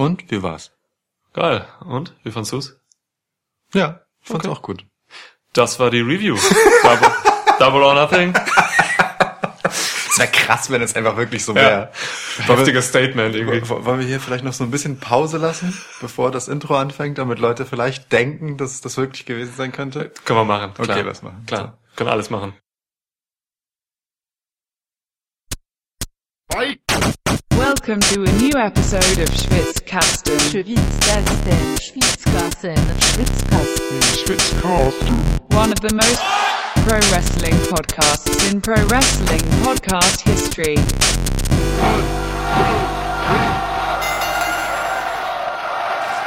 Und wie war's? Geil. Und? Wie fandst du's? Ja, ich fand's Okay. auch gut. Das war die Review. Double, Double or Nothing. Es wäre krass, wenn es einfach wirklich so wäre. Heftiges Statement irgendwie. Wollen wir hier vielleicht noch so ein bisschen Pause lassen, bevor das Intro anfängt, damit Leute vielleicht denken, dass das wirklich gewesen sein könnte? Können wir machen. Okay, Klar. lass machen. Klar. Können alles machen. Welcome to a new episode of Schwitzkasten. Schwitzkasten, Schwitzkasten, Schwitzkasten. one of the most pro wrestling podcasts in pro wrestling podcast history.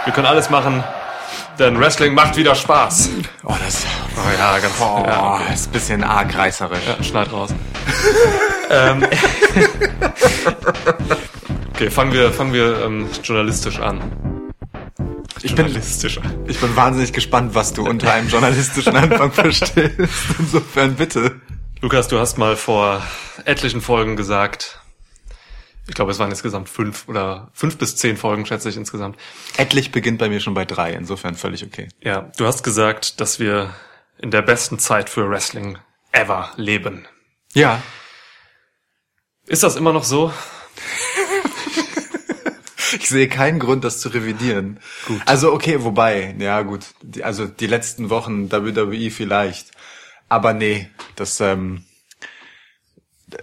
Wir können alles machen, denn Wrestling macht wieder Spaß. Oh, das Oh ja, ganz. oh, ja, okay. ist ein bisschen arg reißerisch. ja, schneid raus. ähm, okay, fangen wir, fangen wir ähm, journalistisch an. Ich bin, ich bin wahnsinnig gespannt, was du unter einem journalistischen Anfang verstehst. Insofern bitte. Lukas, du hast mal vor etlichen Folgen gesagt, ich glaube, es waren insgesamt fünf oder fünf bis zehn Folgen, schätze ich insgesamt. Etlich beginnt bei mir schon bei drei, insofern völlig okay. Ja, du hast gesagt, dass wir in der besten Zeit für Wrestling ever leben. Ja, Ist das immer noch so? Ich sehe keinen Grund, das zu revidieren. Gut. Also okay, wobei, ja gut, die, also die letzten Wochen WWE vielleicht, aber nee, das ähm,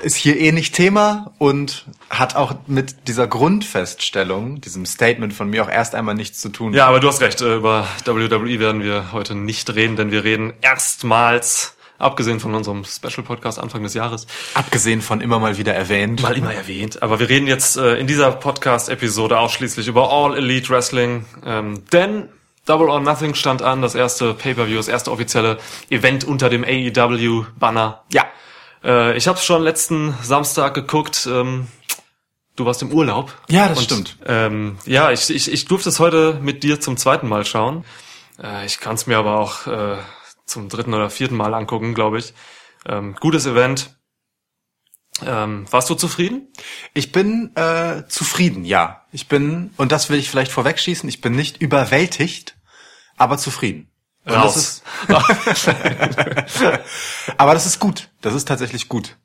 ist hier eh nicht Thema und hat auch mit dieser Grundfeststellung, diesem Statement von mir auch erst einmal nichts zu tun. Ja, aber du hast recht. äh, Über WWE werden wir heute nicht reden, denn wir reden erstmals, abgesehen von unserem Special-Podcast Anfang des Jahres, Abgesehen von immer mal wieder erwähnt. mal immer erwähnt. Aber wir reden jetzt äh, in dieser Podcast-Episode ausschließlich über All Elite Wrestling, ähm, denn Double or Nothing stand an, das erste Pay-Per-View, das erste offizielle Event unter dem AEW-Banner. Ja. Äh, ich habe es schon letzten Samstag geguckt. Ähm, du warst im Urlaub. Ja, das Und, stimmt. Ähm, ja, ich, ich, ich durfte es heute mit dir zum zweiten Mal schauen. Äh, ich kann es mir aber auch äh, zum dritten oder vierten Mal angucken, glaube ich. Ähm, gutes Event. Ähm, warst du zufrieden? Ich bin äh, zufrieden, ja. Ich bin, und das will ich vielleicht vorwegschießen, ich bin nicht überwältigt, aber zufrieden. Und Raus. Das ist, aber das ist gut. Das ist tatsächlich gut.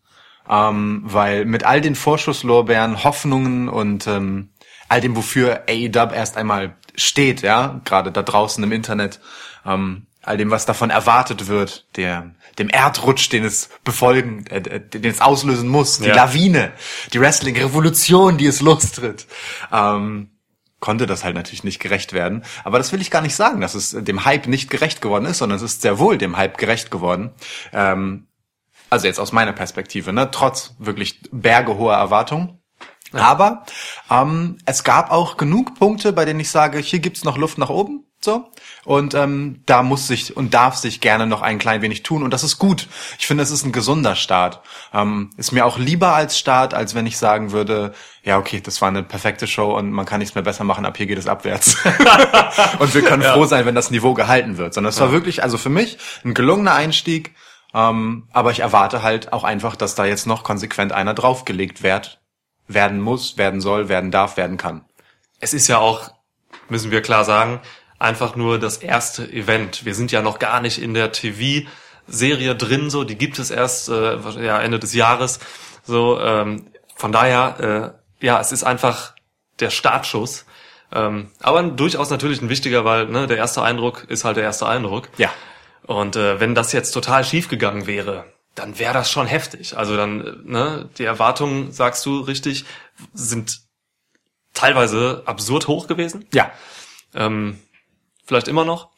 Ähm, weil mit all den Vorschusslorbeeren, Hoffnungen und ähm, all dem, wofür AEW erst einmal steht, ja, gerade da draußen im Internet, ähm, all dem, was davon erwartet wird, der, dem Erdrutsch, den es befolgen, äh, äh, den es auslösen muss, die Ja. Lawine, die Wrestling-Revolution, die es lostritt, ähm, konnte das halt natürlich nicht gerecht werden. Aber das will ich gar nicht sagen, dass es dem Hype nicht gerecht geworden ist, sondern es ist sehr wohl dem Hype gerecht geworden. Ähm, also jetzt aus meiner Perspektive, ne, trotz wirklich bergehoher Erwartungen. Aber ähm, es gab auch genug Punkte, bei denen ich sage, hier gibt's noch Luft nach oben. So. Und ähm, da muss sich und darf sich gerne noch ein klein wenig tun. Und das ist gut. Ich finde, es ist ein gesunder Start. Ähm, ist mir auch lieber als Start, als wenn ich sagen würde, ja, okay, das war eine perfekte Show und man kann nichts mehr besser machen, ab hier geht es abwärts. und wir können froh sein, wenn das Niveau gehalten wird. Sondern es war wirklich, also für mich, ein gelungener Einstieg. Ähm, aber ich erwarte halt auch einfach, dass da jetzt noch konsequent einer draufgelegt wird, werden muss, werden soll, werden darf, werden kann. Es ist ja auch, müssen wir klar sagen, einfach nur das erste Event. Wir sind ja noch gar nicht in der TV-Serie drin, so die gibt es erst äh, ja, Ende des Jahres. So, ähm, von daher, äh, ja, es ist einfach der Startschuss. Ähm, aber durchaus natürlich ein wichtiger, weil ne, der erste Eindruck ist halt der erste Eindruck. Ja. Und äh, wenn das jetzt total schief gegangen wäre, dann wäre das schon heftig. Also dann, äh, ne, die Erwartungen, sagst du richtig, sind teilweise absurd hoch gewesen. Ja. Ähm, vielleicht immer noch.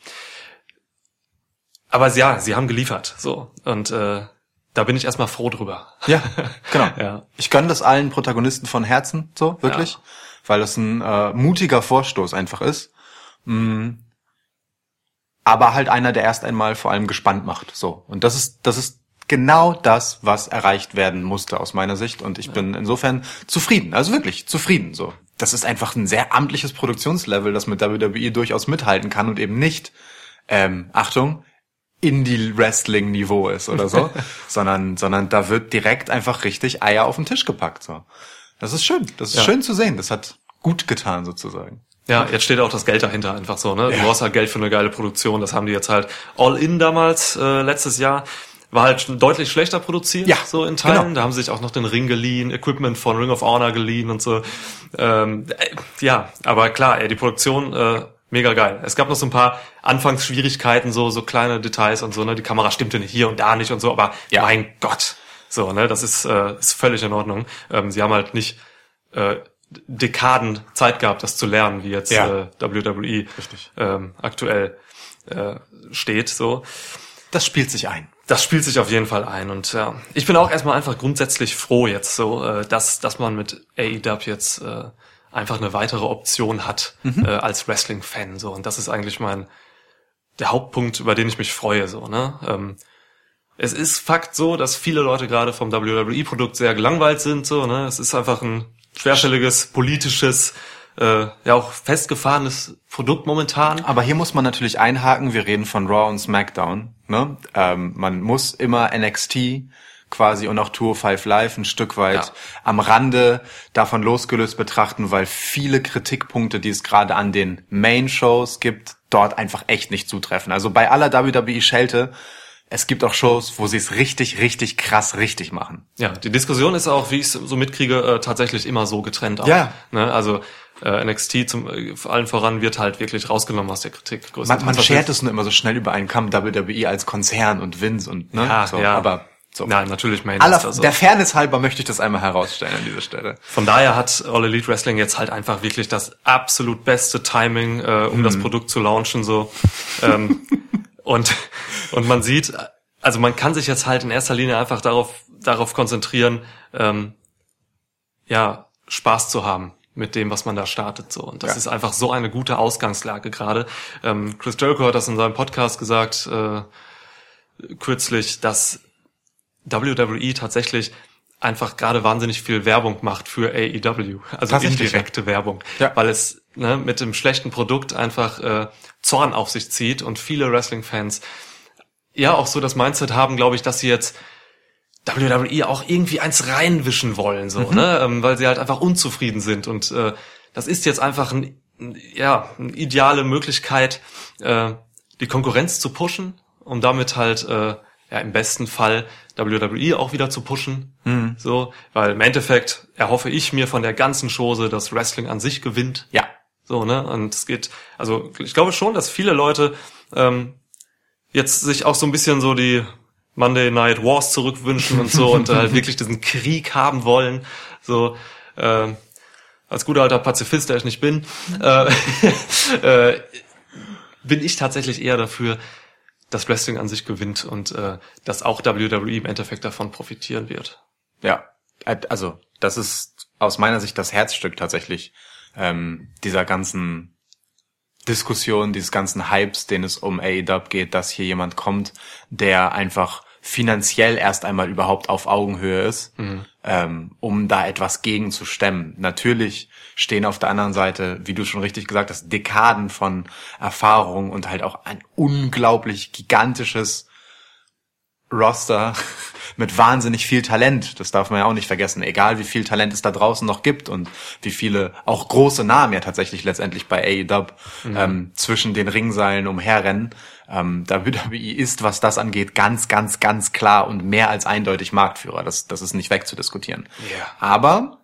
Aber ja, sie haben geliefert. So. Und äh, da bin ich erstmal froh drüber. Ja, genau. Ja. Ich gönne das allen Protagonisten von Herzen, so, wirklich. Ja. Weil das ein äh, mutiger Vorstoß einfach ist. Mm. Aber halt einer, der erst einmal vor allem gespannt macht. So. Und das ist, das ist genau das, was erreicht werden musste aus meiner Sicht. Und ich bin insofern zufrieden. Also wirklich zufrieden. So. Das ist einfach ein sehr amtliches Produktionslevel, das mit WWE durchaus mithalten kann und eben nicht, ähm, Achtung, Indie-Wrestling-Niveau ist oder so, sondern, sondern da wird direkt einfach richtig Eier auf den Tisch gepackt, so. Das ist schön. Das ist Ja. schön zu sehen. Das hat gut getan, sozusagen. Ja, jetzt steht auch das Geld dahinter einfach so, ne? Du brauchst halt Geld für eine geile Produktion. Das haben die jetzt halt all in damals, äh, letztes Jahr. War halt schon deutlich schlechter produziert, Ja, so in Teilen. genau. Da haben sie sich auch noch den Ring geliehen, Equipment von Ring of Honor geliehen und so. Ähm, äh, ja, aber klar, ey, die Produktion, äh, mega geil. Es gab noch so ein paar Anfangsschwierigkeiten, so, so kleine Details und so, ne? Die Kamera stimmte nicht hier und da nicht und so, aber Ja. mein Gott. So, ne? Das ist, äh, ist völlig in Ordnung. Ähm, sie haben halt nicht, äh, Dekaden Zeit gehabt, das zu lernen, wie jetzt Ja. äh, WWE ähm, aktuell äh, steht. So, Das spielt sich ein. Das spielt sich auf jeden Fall ein und ja, ich bin auch erstmal einfach grundsätzlich froh jetzt so, äh, dass dass man mit AEW jetzt äh, einfach eine weitere Option hat äh, als Wrestling-Fan so und das ist eigentlich mein der Hauptpunkt, über den ich mich freue so ne. Ähm, es ist Fakt so, dass viele Leute gerade vom WWE-Produkt sehr gelangweilt sind. So, ne? Es ist einfach ein schwerstelliges, politisches, äh, ja auch festgefahrenes Produkt momentan. Aber hier muss man natürlich einhaken, wir reden von Raw und SmackDown. Ne? Ähm, man muss immer NXT quasi und auch Tour 5 Live ein Stück weit Ja. am Rande davon losgelöst betrachten, weil viele Kritikpunkte, die es gerade an den Main-Shows gibt, dort einfach echt nicht zutreffen. Also bei aller WWE-Schelte, es gibt auch Shows, wo sie es richtig, richtig krass richtig machen. Ja, die Diskussion ist auch, wie ich es so mitkriege, äh, tatsächlich immer so getrennt. Auch, Ja. Ne? Also äh, NXT zum äh, vor allen voran wird halt wirklich rausgenommen aus der Kritik. Man, man schert es nur immer so schnell über einen Kamm, WWE als Konzern und Vince und ne? Ja, so, ja. aber so. Nein, natürlich Main Aller, Roster so. Der Fairness halber möchte ich das einmal herausstellen an dieser Stelle. Von daher hat All Elite Wrestling jetzt halt einfach wirklich das absolut beste Timing, äh, um Mhm. das Produkt zu launchen so. ähm, und und man sieht, also man kann sich jetzt halt in erster Linie einfach darauf darauf konzentrieren, ähm, ja Spaß zu haben mit dem, was man da startet so. Und das Ja. ist einfach so eine gute Ausgangslage gerade. Ähm, Chris Jericho hat das in seinem Podcast gesagt äh, kürzlich, dass WWE tatsächlich einfach gerade wahnsinnig viel Werbung macht für AEW, also indirekte Werbung, Ja. weil es ne, mit dem schlechten Produkt einfach äh, Zorn auf sich zieht und viele Wrestling-Fans ja auch so das Mindset haben, glaube ich, dass sie jetzt WWE auch irgendwie eins reinwischen wollen, so, ne, ähm, weil sie halt einfach unzufrieden sind. Und äh, das ist jetzt einfach ein, ja eine ideale Möglichkeit, äh, die Konkurrenz zu pushen, um damit halt äh, ja im besten Fall WWE auch wieder zu pushen, so, weil im Endeffekt erhoffe ich mir von der ganzen Chose, dass Wrestling an sich gewinnt, Ja. so, ne? Und es geht, also ich glaube schon, dass viele Leute ähm, jetzt sich auch so ein bisschen so die Monday Night Wars zurückwünschen und so und halt wirklich diesen Krieg haben wollen. So, ähm, als guter alter Pazifist, der ich nicht bin, äh, äh, bin ich tatsächlich eher dafür, dass Wrestling an sich gewinnt und äh, dass auch WWE im Endeffekt davon profitieren wird. Ja, äh, also das ist aus meiner Sicht das Herzstück tatsächlich ähm, dieser ganzen Diskussion, dieses ganzen Hypes, den es um AEW geht, dass hier jemand kommt, der einfach finanziell erst einmal überhaupt auf Augenhöhe ist, ähm, um da etwas gegen zu stemmen. Natürlich stehen auf der anderen Seite, wie du schon richtig gesagt hast, Dekaden von Erfahrung und halt auch ein unglaublich gigantisches Roster mit wahnsinnig viel Talent. Das darf man ja auch nicht vergessen. Egal wie viel Talent es da draußen noch gibt und wie viele auch große Namen ja tatsächlich letztendlich bei AEW ähm, zwischen den Ringseilen umherrennen. Ähm, WWE ist, was das angeht, ganz, ganz, ganz klar und mehr als eindeutig Marktführer. Das, das ist nicht wegzudiskutieren. Ja. Aber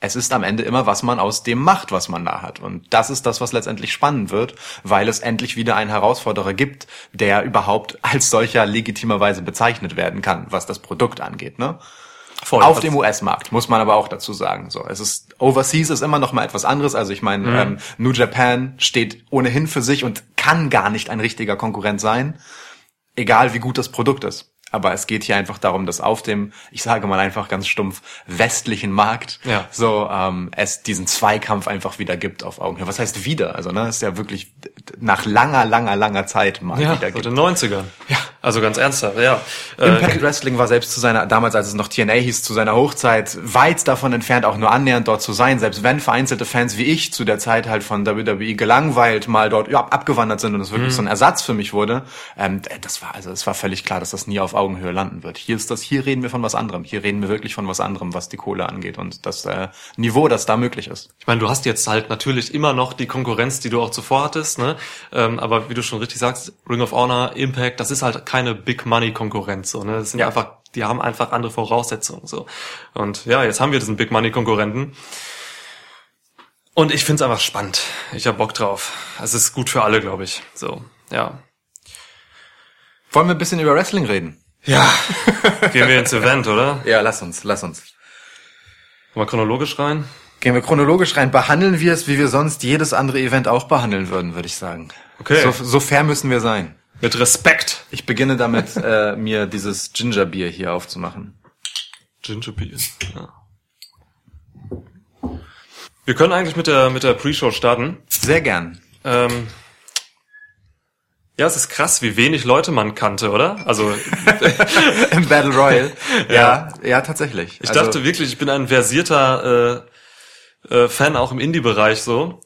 es ist am Ende immer, was man aus dem macht, was man da hat. Und das ist das, was letztendlich spannend wird, weil es endlich wieder einen Herausforderer gibt, der überhaupt als solcher legitimerweise bezeichnet werden kann, was das Produkt angeht. Ne? Voll. Auf dem US-Markt, muss man aber auch dazu sagen. So, es ist Overseas ist immer noch mal etwas anderes. Also ich meine, ähm, New Japan steht ohnehin für sich und kann gar nicht ein richtiger Konkurrent sein, egal wie gut das Produkt ist. Aber es geht hier einfach darum, dass auf dem, ich sage mal einfach ganz stumpf, westlichen Markt Ja. so ähm, es diesen Zweikampf einfach wieder gibt auf Augenhöhe. Was heißt wieder? Also ne, ist ja wirklich nach langer, langer, langer Zeit mal Ja, wieder gibt. den 90ern. Ja. Also ganz ernsthaft, ja. Äh, Impact Wrestling war selbst zu seiner, damals als es noch TNA hieß, zu seiner Hochzeit weit davon entfernt, auch nur annähernd dort zu sein. Selbst wenn vereinzelte Fans wie ich zu der Zeit halt von WWE gelangweilt mal dort ja, abgewandert sind und es wirklich so ein Ersatz für mich wurde, ähm, das war also es war völlig klar, dass das nie auf Augenhöhe landen wird. Hier ist das, hier reden wir von was anderem. Hier reden wir wirklich von was anderem, was die Kohle angeht und das äh, Niveau, das da möglich ist. Ich meine, du hast jetzt halt natürlich immer noch die Konkurrenz, die du auch zuvor hattest, ne? Ähm, aber wie du schon richtig sagst, Ring of Honor, Impact, das ist halt keine Big Money Konkurrenz, so, ne? Das sind Ja. einfach, die haben einfach andere Voraussetzungen, so. Und ja, jetzt haben wir diesen Big Money Konkurrenten. Und ich find's einfach spannend. Ich hab Bock drauf. Es ist gut für alle, glaube ich. So, ja. Wollen wir ein bisschen über Wrestling reden? Ja. Gehen wir ins Event, oder? Ja, lass uns, lass uns. Mal chronologisch rein. Gehen wir chronologisch rein. Behandeln wir es, wie wir sonst jedes andere Event auch behandeln würden, würde ich sagen. Okay. So, so fair müssen wir sein. Mit Respekt. Ich beginne damit, äh, mir dieses Gingerbier hier aufzumachen. Ginger Beer. Ja. Wir können eigentlich mit der, mit der Pre-Show starten. Sehr gern. Ähm, ja, es ist krass, wie wenig Leute man kannte, oder? Also Im Battle Royale. ja, ja, tatsächlich. ich Also, dachte wirklich, ich bin ein versierter äh, äh, Fan auch im Indie-Bereich so.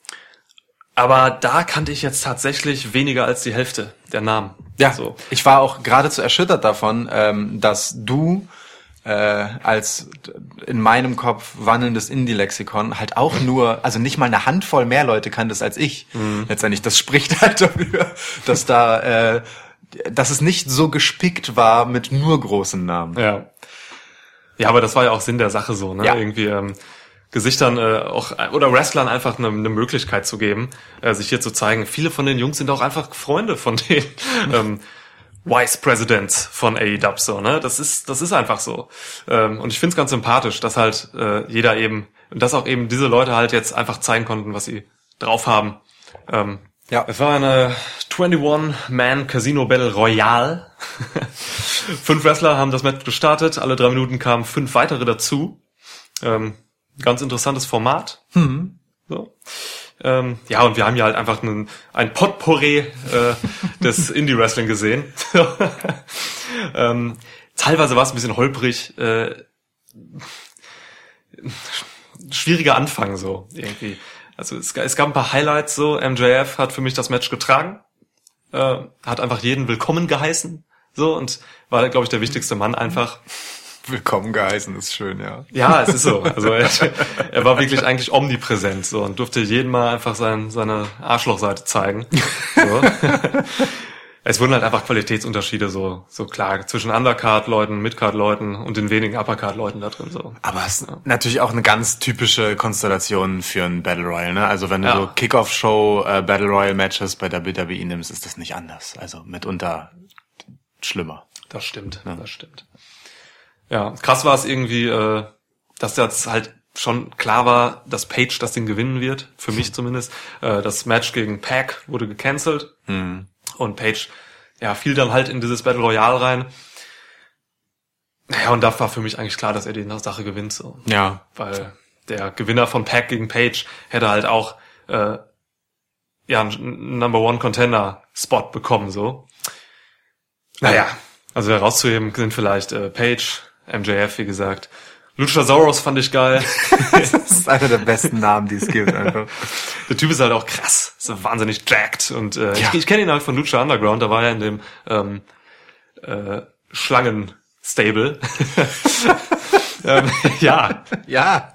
Aber da kannte ich jetzt tatsächlich weniger als die Hälfte der Namen. ja, So. ich war auch geradezu erschüttert davon, ähm, dass du äh, als in meinem Kopf wandelndes Indie-Lexikon halt auch nur, also nicht mal eine Handvoll mehr Leute kanntest als ich. Mhm. Letztendlich, das spricht halt dafür, dass da, äh, dass es nicht so gespickt war mit nur großen Namen. Ja. Ja, aber das war ja auch Sinn der Sache so, ne? Ja. Irgendwie ähm, Gesichtern äh, auch oder Wrestlern einfach eine, eine Möglichkeit zu geben, äh, sich hier zu zeigen. Viele von den Jungs sind auch einfach Freunde von den ähm, Vice Presidents von AEW so, ne? Das ist das ist einfach so. Ähm, und ich find's ganz sympathisch, dass halt äh, jeder eben und dass auch eben diese Leute halt jetzt einfach zeigen konnten, was sie drauf haben. Ähm, Ja. es war eine 21-Man Casino Battle Royale. fünf Wrestler haben das Match gestartet. Alle drei Minuten kamen fünf weitere dazu. Ähm, ganz interessantes Format. So. Ähm, ja, und wir haben ja halt einfach einen, ein Potpourri äh, des Indie-Wrestling gesehen. ähm, teilweise war es ein bisschen holprig. Äh, schwieriger Anfang so irgendwie. Also es, es gab ein paar Highlights so. MJF hat für mich das Match getragen, äh, hat einfach jeden willkommen geheißen so und war glaube ich der wichtigste Mann einfach. Willkommen geheißen, ist schön, ja. Ja, es ist so. Also er, er war wirklich eigentlich omnipräsent so und durfte jeden mal einfach sein, seine Arschlochseite zeigen. So. Es wurden halt einfach Qualitätsunterschiede so so klar zwischen Undercard-Leuten, Midcard-Leuten und den wenigen Uppercard-Leuten da drin so. Aber es ist natürlich auch eine ganz typische Konstellation für ein Battle Royale, ne? Also wenn du Ja. so Kickoff-Show äh, Battle Royale Matches bei der WWE nimmst, ist das nicht anders. Also mitunter schlimmer. Das stimmt, das stimmt. Ja, krass war es irgendwie, äh, dass jetzt halt schon klar war, dass Page das Ding gewinnen wird, für mich zumindest. Äh, das Match gegen Pack wurde gecancelt und Page ja, fiel dann halt in dieses Battle Royale rein. Ja, und da war für mich eigentlich klar, dass er die Sache gewinnt. So. Ja. Weil der Gewinner von Pack gegen Page hätte halt auch äh, ja einen Number One Contender Spot bekommen so. Naja, also herauszuheben sind vielleicht äh, Page, MJF, wie gesagt. Luchasaurus fand ich geil. Das ist einer der besten Namen, die es gibt. Einfach. Der Typ ist halt auch krass, so wahnsinnig jacked und äh, Ja. ich, ich kenne ihn halt von Lucha Underground, da war er in dem ähm, äh, Schlangen-Stable. ähm, ja, Ja.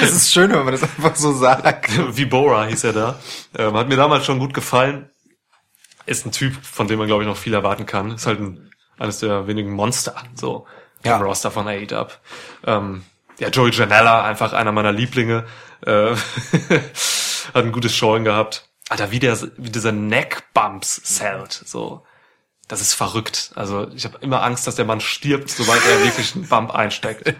Es ist schön, wenn man das einfach so sagt. Vibora hieß er da. Ähm, hat mir damals schon gut gefallen. Ist ein Typ, von dem man, glaube ich, noch viel erwarten kann. Ist halt ein, eines der wenigen Monster, so Ja. im Roster von AEW. Ähm, ja, Joey Janella, einfach einer meiner Lieblinge. Äh, hat ein gutes Showing gehabt. Alter, wie der, wie dieser Neckbumps zählt, so. Das ist verrückt. Also ich habe immer Angst, dass der Mann stirbt, sobald er wirklich einen Bump einsteckt.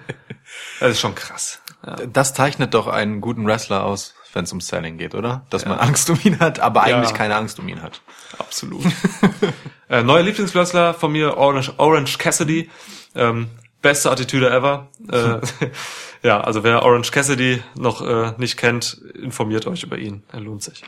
Das ist schon krass. Ja. Das zeichnet doch einen guten Wrestler aus, wenn es um Selling geht, oder? Dass man Angst um ihn hat, aber Ja. eigentlich keine Angst um ihn hat. Absolut. äh, neuer Lieblingswrestler von mir, Orange, Orange Cassidy. Ähm, beste Attitüde ever. Äh, ja, also wer Orange Cassidy noch äh, nicht kennt, informiert euch über ihn. Er lohnt sich.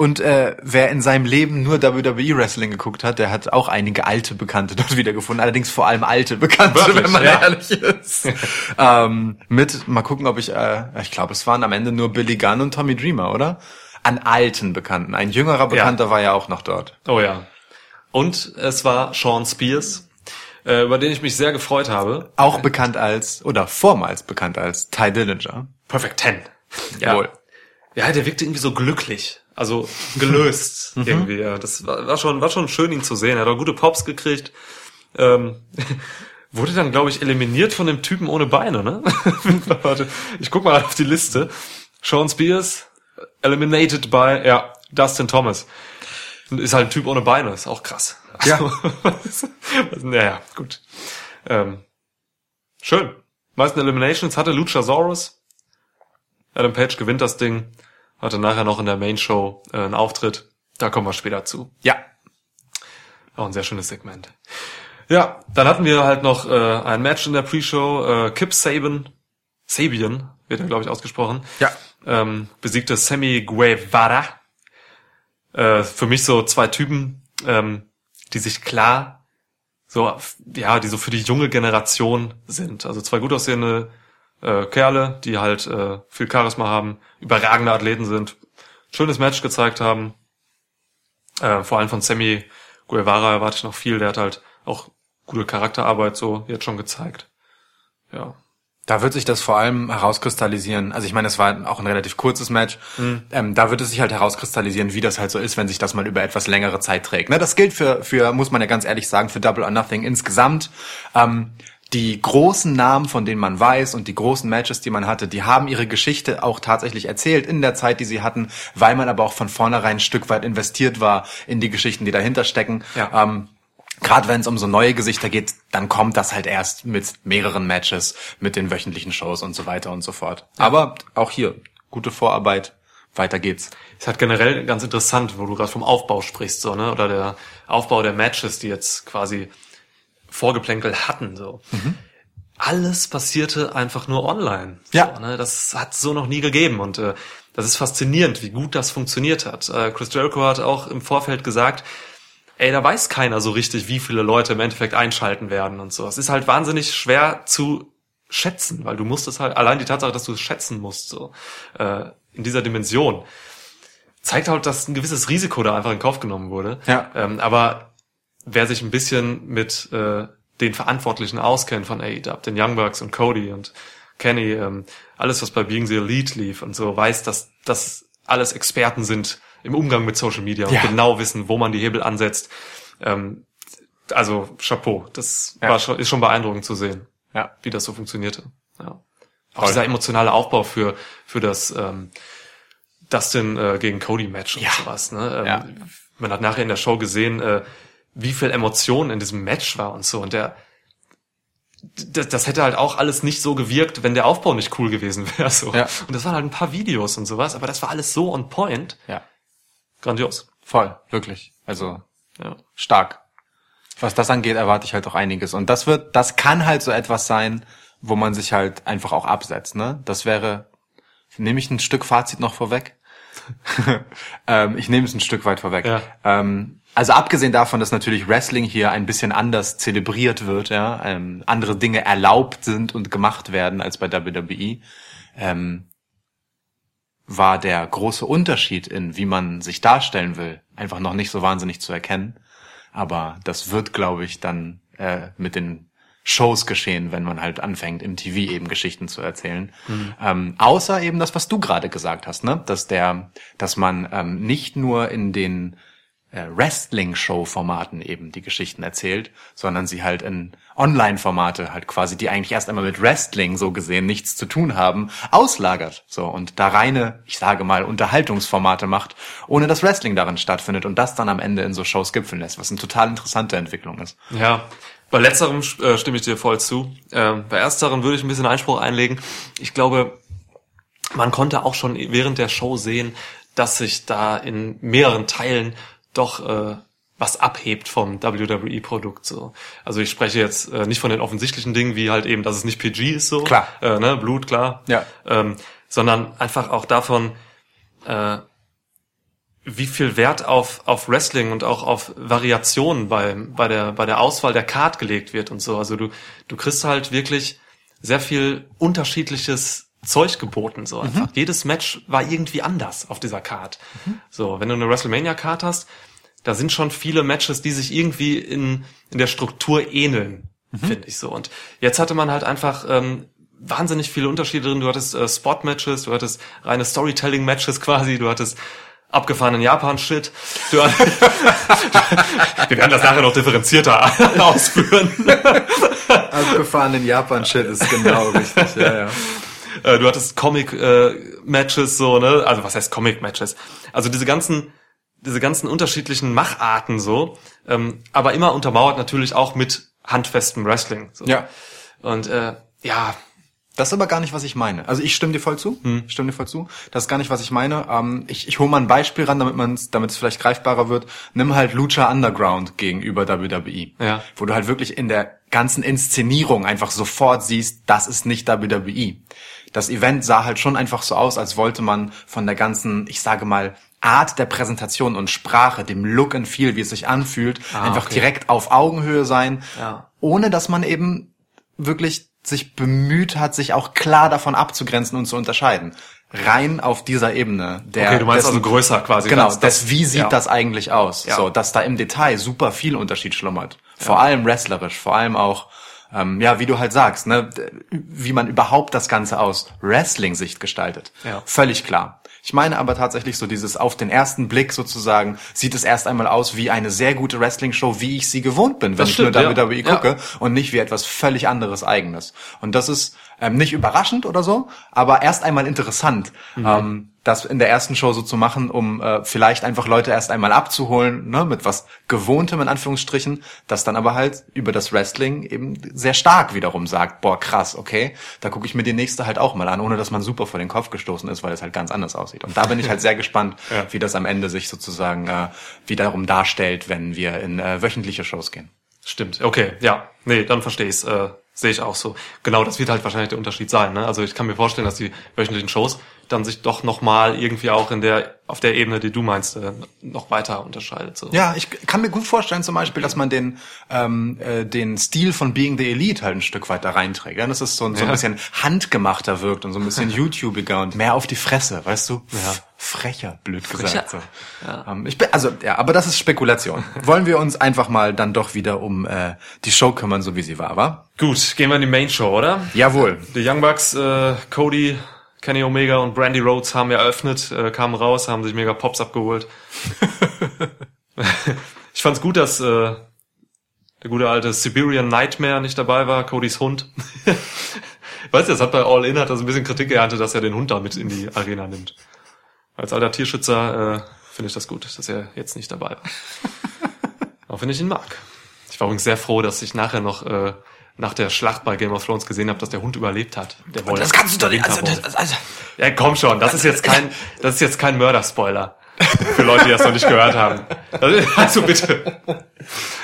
Und äh, wer in seinem Leben nur WWE Wrestling geguckt hat, der hat auch einige alte Bekannte dort wiedergefunden. Allerdings vor allem alte Bekannte, Wirklich, wenn man ja. ehrlich ist. ähm, mit, mal gucken, ob ich, äh, ich glaube, es waren am Ende nur Billy Gunn und Tommy Dreamer, oder? An alten Bekannten. Ein jüngerer Bekannter war ja auch noch dort. Oh ja. Und es war Sean Spears, äh, über den ich mich sehr gefreut habe. Auch bekannt als, oder vormals bekannt als Ty Dillinger. Perfect Ten. Jawohl. Ja, der wirkte irgendwie so glücklich. Also gelöst irgendwie. Ja. Das war, war schon, war schon schön, ihn zu sehen. Er hat auch gute Pops gekriegt. Ähm, wurde dann, glaube ich, eliminiert von dem Typen ohne Beine, ne? Warte, ich guck mal auf die Liste. Sean Spears, eliminated by, ja, Dustin Thomas. Ist halt ein Typ ohne Beine, ist auch krass. Ja. Also, naja, gut. Ähm, schön. Meisten Eliminations hatte Luchasaurus. Adam Page gewinnt das Ding. Hatte nachher noch in der Main Show äh, einen Auftritt. Da kommen wir später zu. Ja. Auch ein sehr schönes Segment. Ja, dann hatten wir halt noch äh, ein Match in der Pre-Show. Äh, Kip Saban, Sabian wird er glaube ich ausgesprochen, Ja. ähm, besiegte Sammy Guevara. Äh, für mich so zwei Typen, ähm, die sich klar so, ja, die so für die junge Generation sind. Also zwei gut aussehende äh, Kerle, die halt äh, viel Charisma haben, überragende Athleten sind, schönes Match gezeigt haben. Äh, vor allem von Sammy Guevara erwarte ich noch viel. Der hat halt auch gute Charakterarbeit so jetzt schon gezeigt. Ja. Da wird sich das vor allem herauskristallisieren. Also ich meine, es war auch ein relativ kurzes Match. Ähm, da wird es sich halt herauskristallisieren, wie das halt so ist, wenn sich das mal über etwas längere Zeit trägt. Ne, das gilt für, für, muss man ja ganz ehrlich sagen, für Double or Nothing insgesamt. Ähm, die großen Namen, von denen man weiß und die großen Matches, die man hatte, die haben ihre Geschichte auch tatsächlich erzählt in der Zeit, die sie hatten, weil man aber auch von vornherein ein Stück weit investiert war in die Geschichten, die dahinter stecken. Ja. Ähm, Gerade wenn es um so neue Gesichter geht, dann kommt das halt erst mit mehreren Matches, mit den wöchentlichen Shows und so weiter und so fort. Aber auch hier, gute Vorarbeit, weiter geht's. Ist halt generell ganz interessant, wo du gerade vom Aufbau sprichst, so, ne? Oder der Aufbau der Matches, die jetzt quasi Vorgeplänkel hatten, so. Alles passierte einfach nur online. Ja. So, ne? Das hat so noch nie gegeben und äh, das ist faszinierend, wie gut das funktioniert hat. Äh, Chris Jericho hat auch im Vorfeld gesagt, ey, da weiß keiner so richtig, wie viele Leute im Endeffekt einschalten werden und so. Es ist halt wahnsinnig schwer zu schätzen, weil du musst es halt, allein die Tatsache, dass du es schätzen musst, so, äh, in dieser Dimension, zeigt halt, dass ein gewisses Risiko da einfach in Kauf genommen wurde. Ja. Ähm, aber wer sich ein bisschen mit äh, den Verantwortlichen auskennt von AEW, den Young Bucks und Cody und Kenny, ähm, alles, was bei Being the Elite lief und so, weiß, dass das alles Experten sind im Umgang mit Social Media und Ja. genau wissen, wo man die Hebel ansetzt. Ähm, also Chapeau, das Ja. war schon, ist schon beeindruckend zu sehen, Ja. wie das so funktionierte. Ja. Auch Voll. dieser emotionale Aufbau für für das ähm, Dustin äh, gegen Cody Match und Ja. sowas. Ne? Ähm, Ja. Man hat nachher in der Show gesehen, äh, wie viel Emotion in diesem Match war und so. Und der das, das hätte halt auch alles nicht so gewirkt, wenn der Aufbau nicht cool gewesen wäre. So. Ja. Und das waren halt ein paar Videos und sowas, aber das war alles so on point. Ja. Grandios. Voll, wirklich. Also Ja. stark. Was das angeht, erwarte ich halt auch einiges. Und das wird, das kann halt so etwas sein, wo man sich halt einfach auch absetzt, ne? Das wäre, nehme ich ein Stück Fazit noch vorweg? ähm, ich nehme es ein Stück weit vorweg. Ja. Ähm, also abgesehen davon, dass natürlich Wrestling hier ein bisschen anders zelebriert wird, ja, ähm, andere Dinge erlaubt sind und gemacht werden als bei WWE, ähm, war der große Unterschied in, wie man sich darstellen will, einfach noch nicht so wahnsinnig zu erkennen. Aber das wird, glaube ich, dann äh, mit den Shows geschehen, wenn man halt anfängt, im TV eben Geschichten zu erzählen. Ähm, außer eben das, was du gerade gesagt hast, ne? Dass der, dass man ähm, nicht nur in den Wrestling-Show-Formaten eben die Geschichten erzählt, sondern sie halt in Online-Formate halt quasi, die eigentlich erst einmal mit Wrestling so gesehen nichts zu tun haben, auslagert. So und da reine, ich sage mal, Unterhaltungsformate macht, ohne dass Wrestling darin stattfindet und das dann am Ende in so Shows gipfeln lässt, was eine total interessante Entwicklung ist. Ja, bei letzterem äh, stimme ich dir voll zu. Ähm, bei ersterem würde ich ein bisschen Einspruch einlegen. Ich glaube, man konnte auch schon während der Show sehen, dass sich da in mehreren Teilen doch äh, was abhebt vom WWE-Produkt. So. Also ich spreche jetzt äh, nicht von den offensichtlichen Dingen, wie halt eben, dass es nicht PG ist, so. Klar. Äh, ne, Blut, klar. Ja. Ähm, sondern einfach auch davon, äh, wie viel Wert auf, auf Wrestling und auch auf Variationen bei, bei, der, bei der Auswahl der Card gelegt wird und so. Also du, du kriegst halt wirklich sehr viel unterschiedliches Zeug geboten, so einfach. Jedes Match war irgendwie anders auf dieser Card. So, wenn du eine WrestleMania-Card hast, da sind schon viele Matches, die sich irgendwie in, in der Struktur ähneln, finde ich so. Und jetzt hatte man halt einfach ähm, wahnsinnig viele Unterschiede drin. Du hattest äh, Spot-Matches, du hattest reine Storytelling-Matches quasi, du hattest abgefahrenen Japan-Shit. Wir werden das nachher noch differenzierter ausführen. Abgefahrenen Japan-Shit ist genau richtig, ja, ja. Äh, du hattest Comic-Matches, so, ne? Also was heißt Comic-Matches? Also diese ganzen, diese ganzen unterschiedlichen Macharten so, ähm, aber immer untermauert natürlich auch mit handfestem Wrestling. So. Ja. Und äh, ja, Das ist aber gar nicht, was ich meine. Also ich stimme dir voll zu. Ich stimme dir voll zu. Das ist gar nicht, was ich meine. Ähm, ich ich hole mal ein Beispiel ran, damit man damit es vielleicht greifbarer wird. Nimm halt Lucha Underground gegenüber WWE. Ja. Wo du halt wirklich in der ganzen Inszenierung einfach sofort siehst, das ist nicht WWE. Das Event sah halt schon einfach so aus, als wollte man von der ganzen, ich sage mal, Art der Präsentation und Sprache, dem Look and Feel, wie es sich anfühlt, einfach okay. direkt auf Augenhöhe sein, Ja. ohne dass man eben wirklich sich bemüht hat, sich auch klar davon abzugrenzen und zu unterscheiden. Rein auf dieser Ebene. Der, Okay, du meinst dessen- also größer quasi. Genau, Das- das, das- wie sieht ja. das eigentlich aus? Ja. So, dass da im Detail super viel Unterschied schlummert. Vor allem wrestlerisch, vor allem auch, ähm, ja, wie du halt sagst, ne, wie man überhaupt das Ganze aus Wrestling-Sicht gestaltet. Ja. Völlig klar. Ich meine aber tatsächlich so dieses auf den ersten Blick sozusagen sieht es erst einmal aus wie eine sehr gute Wrestling-Show, wie ich sie gewohnt bin, wenn Das ich stimmt, nur ja. WWE Ja. gucke und nicht wie etwas völlig anderes eigenes. Und das ist ähm, nicht überraschend oder so, aber erst einmal interessant, ähm, das in der ersten Show so zu machen, um äh, vielleicht einfach Leute erst einmal abzuholen, ne, mit was Gewohntem in Anführungsstrichen, das dann aber halt über das Wrestling eben sehr stark wiederum sagt, boah, krass, okay, da gucke ich mir die nächste halt auch mal an, ohne dass man super vor den Kopf gestoßen ist, weil es halt ganz anders aussieht. Und da bin ich halt sehr gespannt, Ja. wie das am Ende sich sozusagen äh, wiederum darstellt, wenn wir in äh, wöchentliche Shows gehen. Stimmt, okay, ja. Nee, dann verstehe ich's. Äh, Sehe ich auch so. Genau, das wird halt wahrscheinlich der Unterschied sein. Ne? Also ich kann mir vorstellen, dass die wöchentlichen Shows dann sich doch nochmal irgendwie auch in der, auf der Ebene, die du meinst, äh, noch weiter unterscheidet. So. Ja, ich kann mir gut vorstellen zum Beispiel, dass man den, ähm, äh, den Stil von Being the Elite halt ein Stück weit da reinträgt. Ja, dass es so, ein- so ein Ja. bisschen handgemachter wirkt und so ein bisschen YouTubiger und mehr auf die Fresse, weißt du? Ja. Frecher, blöd Frecher. gesagt. So. Ähm, ich bin, also, ja, aber das ist Spekulation. Wollen wir uns einfach mal dann doch wieder um äh, die Show kümmern, so wie sie war, wa? Gut, gehen wir in die Main Show, oder? Jawohl. Die Young Bucks, äh, Cody, Kenny Omega und Brandy Rhodes haben eröffnet, äh, kamen raus, haben sich mega Pops abgeholt. ich fand's gut, dass äh, der gute alte Siberian Nightmare nicht dabei war, Codys Hund. weißt du, das hat bei All In hat das ein bisschen Kritik geerntet, dass er den Hund da mit in die Arena nimmt. Als alter Tierschützer äh, finde ich das gut, dass er jetzt nicht dabei war. Auch wenn ich ihn mag. Ich war übrigens sehr froh, dass ich nachher noch äh, nach der Schlacht bei Game of Thrones gesehen habe, dass der Hund überlebt hat. Der Wolf. Das kannst du doch nicht, also, das, also, Ja, komm schon, das ist jetzt kein, das ist jetzt kein Mörder-Spoiler. Für Leute, die das noch nicht gehört haben. Also bitte.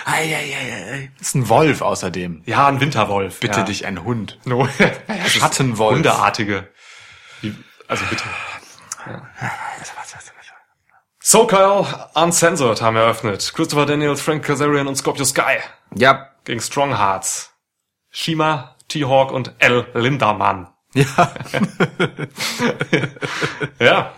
ei, ei, ei, ei. ist ein Wolf außerdem. Ja, ein Winterwolf. Bitte ja. dich, ein Hund. No. Schattenwolf. Hundeartige. Also bitte. SoCal Uncensored haben eröffnet. Christopher Daniels, Frank Kazarian und Scorpio Sky Ja, gegen Strong Hearts. Shima, T-Hawk und L. Lindermann. ja. Ja.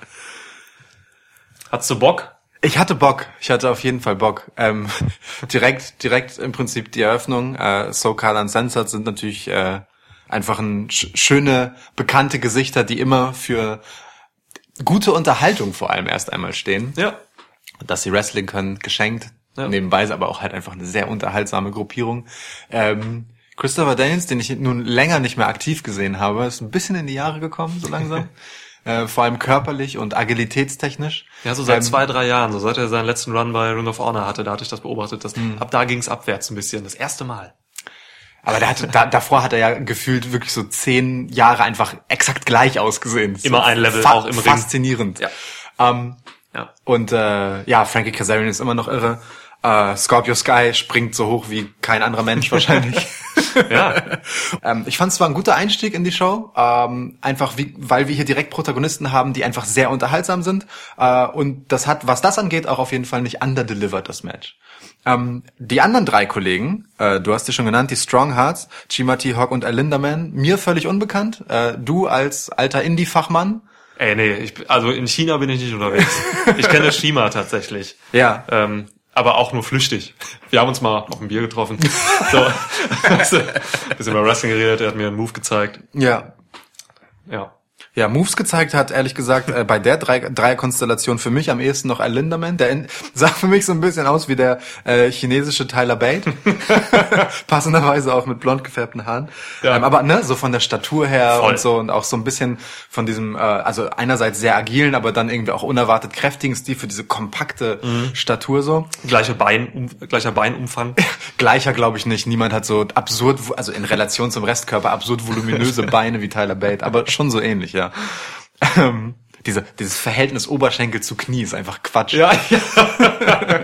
Hattest du Bock? Ich hatte Bock. Ich hatte auf jeden Fall Bock. Ähm, direkt, direkt im Prinzip die Eröffnung. Äh, SoCal Uncensored sind natürlich äh, einfach ein sch schöne, bekannte Gesichter, die immer für gute Unterhaltung vor allem erst einmal stehen. Ja. Dass sie Wrestling können, geschenkt. Ja. Nebenbei ist aber auch halt einfach eine sehr unterhaltsame Gruppierung. Ähm, Christopher Daniels, den ich nun länger nicht mehr aktiv gesehen habe, ist ein bisschen in die Jahre gekommen, so langsam. äh, vor allem körperlich und agilitätstechnisch. Ja, so seit Ähm, zwei, drei Jahren, so seit er seinen letzten Run bei Ring of Honor hatte, da hatte ich das beobachtet. Dass, Hm. Ab da ging es abwärts ein bisschen. Das erste Mal. Aber der hatte, da, davor hat er ja gefühlt wirklich so zehn Jahre einfach exakt gleich ausgesehen. Immer so ein Level, auch im Ring. Faszinierend. Ja. Ähm, Ja. und äh, ja, Frankie Kazarian ist immer noch irre. Äh, Scorpio Sky springt so hoch wie kein anderer Mensch wahrscheinlich. Ja. Ähm, ich fand es zwar ein guter Einstieg in die Show, ähm, einfach wie, weil wir hier direkt Protagonisten haben, die einfach sehr unterhaltsam sind. Äh, und das hat, was das angeht, auch auf jeden Fall nicht underdelivered, das Match. Ähm, die anderen drei Kollegen, äh, du hast die schon genannt, die Strong Hearts, Chimati Hawk und Alindaman, mir völlig unbekannt. Äh, du als alter Indie-Fachmann. Ey, nee, ich, also in China bin ich nicht unterwegs. Ich kenne Shima tatsächlich. Ja. Ähm, aber auch nur flüchtig. Wir haben uns mal auf ein Bier getroffen. So, also, bisschen über Wrestling geredet, er hat mir einen Move gezeigt. Ja. Ja. Ja, Moves gezeigt hat, ehrlich gesagt, äh, bei der drei, Dreierkonstellation für mich am ehesten noch Al Linderman. Der in, sah für mich so ein bisschen aus wie der äh, chinesische Tyler Bate. Passenderweise auch mit blond gefärbten Haaren. Ja. Ähm, aber ne, so von der Statur her Voll. und so und auch so ein bisschen von diesem, äh, also einerseits sehr agilen, aber dann irgendwie auch unerwartet kräftigen Stil für diese kompakte Statur so. Gleiche Bein, um, gleicher Beinumfang. Gleicher glaube ich nicht. Niemand hat so absurd, also in Relation zum Restkörper, absurd voluminöse Beine wie Tyler Bate, aber schon so ähnlich, ja. Ähm, diese, dieses Verhältnis Oberschenkel zu Knie ist einfach Quatsch. Ja, ja.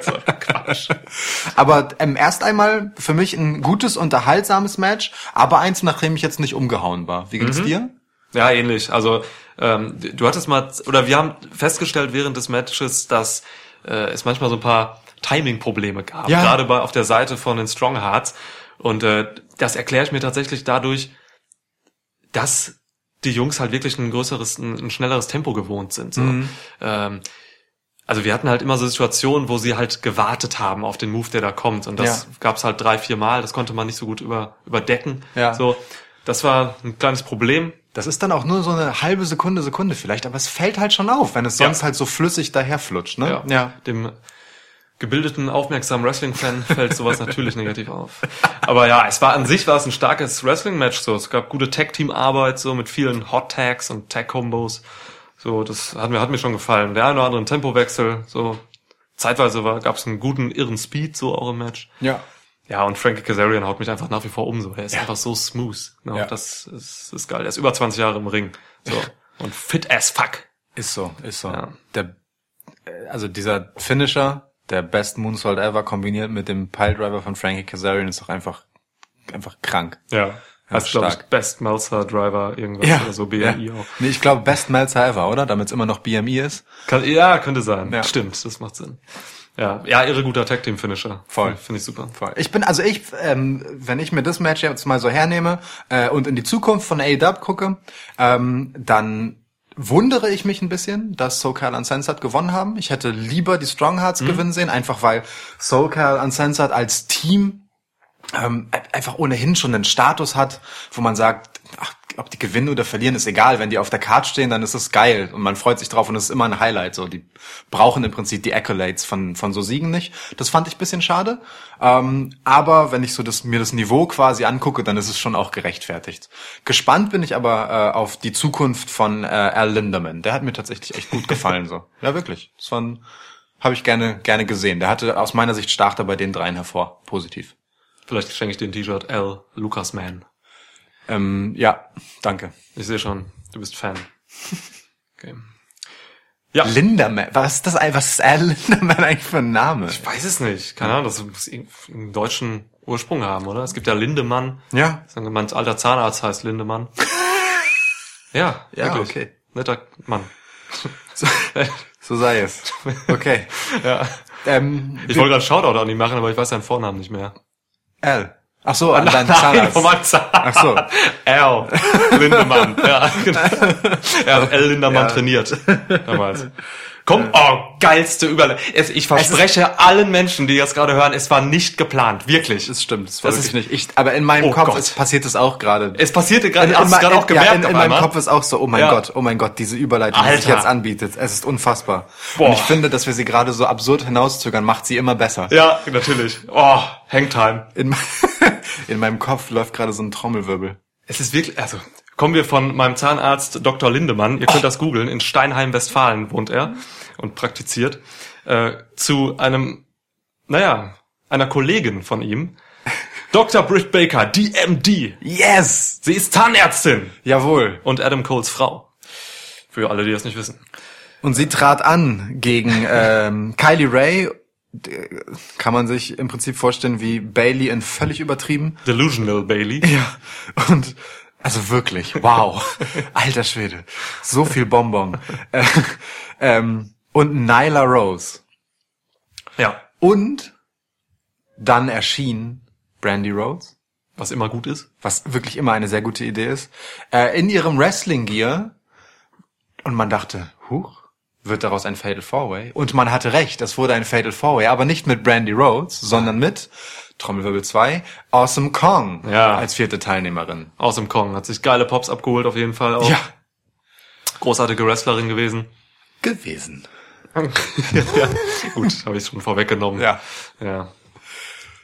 So, Quatsch. Aber ähm, erst einmal für mich ein gutes, unterhaltsames Match, aber eins, nachdem ich jetzt nicht umgehauen war. Wie ging's dir? Ja, ähnlich. Also ähm, du hattest mal, oder wir haben festgestellt während des Matches, dass äh, es manchmal so ein paar Timing-Probleme gab, Ja. gerade bei auf der Seite von den Strong Hearts. Und äh, das erkläre ich mir tatsächlich dadurch, dass die Jungs halt wirklich ein größeres, ein, schnelleres Tempo gewohnt sind. So. Ähm, also wir hatten halt immer so Situationen, wo sie halt gewartet haben auf den Move, der da kommt. Und das Ja. gab's halt drei, vier Mal. Das konnte man nicht so gut über, überdecken. Ja. So, das war ein kleines Problem. Das ist dann auch nur so eine halbe Sekunde, Sekunde vielleicht, aber es fällt halt schon auf, wenn es Ja. sonst halt so flüssig daherflutscht, ne? Dem gebildeten, aufmerksamen Wrestling-Fan fällt sowas natürlich negativ auf. Aber ja, es war an sich war es ein starkes Wrestling-Match. So, es gab gute Tag-Team-Arbeit so mit vielen Hot-Tags und Tag-Combos. So, das hat mir hat mir schon gefallen. Der eine oder andere Tempowechsel. So zeitweise war gab es einen guten irren Speed so auch im Match. Ja. Ja, und Frankie Kazarian haut mich einfach nach wie vor um. So, er ist einfach so smooth. Ja, Ja. Das ist, ist geil. Er ist über 20 Jahre im Ring. So und fit as fuck. Ist so, ist so. Ja. Der, also dieser Finisher, der Best Moonsault ever, kombiniert mit dem Piledriver von Frankie Kazarian, ist doch einfach, einfach krank. Ja. Das ist, glaube ich. Best Meltzer Driver irgendwas oder so, BMI ja. auch. Nee, ich glaube Best Meltzer ever, oder? Damit es immer noch BMI ist. Kann, ja, könnte sein. Ja. Stimmt, das macht Sinn. Ja, ja, irre guter Tag Team Finisher. Voll. Finde ich super. Voll. Ich bin, also ich, ähm, wenn ich mir das Match jetzt mal so hernehme äh, und in die Zukunft von AEW gucke, ähm, dann wundere ich mich ein bisschen, dass SoCal Uncensored gewonnen haben. Ich hätte lieber die Strong Hearts gewinnen sehen, einfach weil SoCal Uncensored als Team ähm, einfach ohnehin schon einen Status hat, wo man sagt, ach, ob die gewinnen oder verlieren, ist egal. Wenn die auf der Card stehen, dann ist es geil und man freut sich drauf und es ist immer ein Highlight. So, die brauchen im Prinzip die Accolades von von so Siegen nicht. Das fand ich ein bisschen schade. Ähm, aber wenn ich so das mir das Niveau quasi angucke, dann ist es schon auch gerechtfertigt. Gespannt bin ich aber äh, auf die Zukunft von äh, Al Linderman. Der hat mir tatsächlich echt gut gefallen. so, ja wirklich. Das war habe ich gerne gerne gesehen. Der hatte aus meiner Sicht stach da bei den dreien hervor. Positiv. Vielleicht schenke ich dir ein T-Shirt L. Lucas Man. Ähm, ja, danke. Ich sehe schon, du bist Fan. Okay. Ja. Linderman, was ist das? Was ist Al Linderman eigentlich für ein Name? Ich weiß es nicht. Keine Ahnung, das muss einen deutschen Ursprung haben, oder? Es gibt ja Lindemann. Ja, Mein alter Zahnarzt heißt Lindemann. ja, Ja, wirklich. okay. Netter Mann. so, so sei es. Okay. Ja. Ähm, Ich wollte gerade Shoutout an ihn machen, aber ich weiß seinen Vornamen nicht mehr. Al. Ach so, an deinen Nein, Zahnarzt. meinem Zahnarzt. Ach so. L. Lindemann. ja, genau. Er hat L. Lindemann Ja. trainiert. Damals. Komm, oh, geilste Überleitung. Es- Ich verspreche allen Menschen, die jetzt gerade hören, es war nicht geplant. Wirklich. Das stimmt, das war Das wirklich nicht. Ich, aber in meinem Oh Kopf ist, passiert es auch gerade. Es passierte gerade, hast du es gerade auch gemerkt ja, in, in meinem einmal? Kopf ist auch so, oh mein Ja. Gott, oh mein Gott, diese Überleitung, die sich Alter. jetzt anbietet. Es ist unfassbar. Boah. Und ich finde, dass wir sie gerade so absurd hinauszögern, macht sie immer besser. Ja, natürlich. Oh, Hangtime. In, in meinem Kopf läuft gerade so ein Trommelwirbel. Es ist wirklich, also kommen wir von meinem Zahnarzt Dr. Lindemann, ihr könnt das googeln, in Steinheim, Westfalen wohnt er und praktiziert, äh, zu einem, naja, einer Kollegin von ihm, Dr. Britt Baker, DMD. Yes! Sie ist Zahnärztin Jawohl. und Adam Coles Frau. Für alle, die das nicht wissen. Und sie trat an gegen ähm, Kylie Ray, kann man sich im Prinzip vorstellen wie Bailey in völlig übertrieben. Delusional Bailey. Ja. Und also wirklich, wow. Alter Schwede. So viel Bonbon. Äh, ähm, und Nyla Rose. Ja. Und dann erschien Brandy Rhodes, Was immer gut ist. was wirklich immer eine sehr gute Idee ist, äh, in ihrem Wrestling-Gear. Und man dachte, huch, wird daraus ein Fatal Four-Way? Und man hatte recht, es wurde ein Fatal Four-Way, aber nicht mit Brandy Rhodes, sondern mit, Trommelwirbel 2, Awesome Kong Ja. als vierte Teilnehmerin. Dem Kong. Hat sich geile Pops abgeholt, auf jeden Fall auch. Ja, Großartige Wrestlerin gewesen. gewesen. ja. Gut, habe ich schon vorweggenommen. Ja. Ja.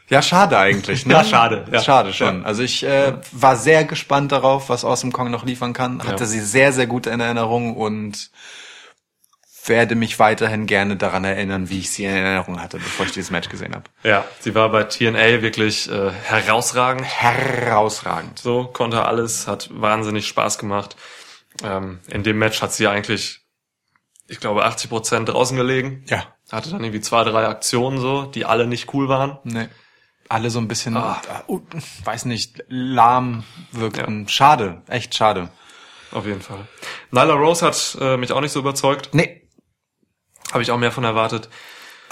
Ja, schade eigentlich. Ne? Ja, schade, ja. Schade schon. Also ich äh, war sehr gespannt darauf, was Awesome Kong noch liefern kann. Hatte Ja. sie sehr, sehr gut in Erinnerung und werde mich weiterhin gerne daran erinnern, wie ich sie in Erinnerung hatte, bevor ich dieses Match gesehen habe. Ja, sie war bei TNA wirklich äh, herausragend. Herausragend. So konnte alles, hat wahnsinnig Spaß gemacht. Ähm, in dem Match hat sie eigentlich, ich glaube, 80 Prozent draußen gelegen. Ja. Hatte dann irgendwie zwei, drei Aktionen so, die alle nicht cool waren. Nee. Alle so ein bisschen, Ah. uh, weiß nicht, lahm wirkten. Schade, echt schade. Auf jeden Fall. Nyla Rose hat äh, mich auch nicht so überzeugt. Nee, Habe ich auch mehr von erwartet.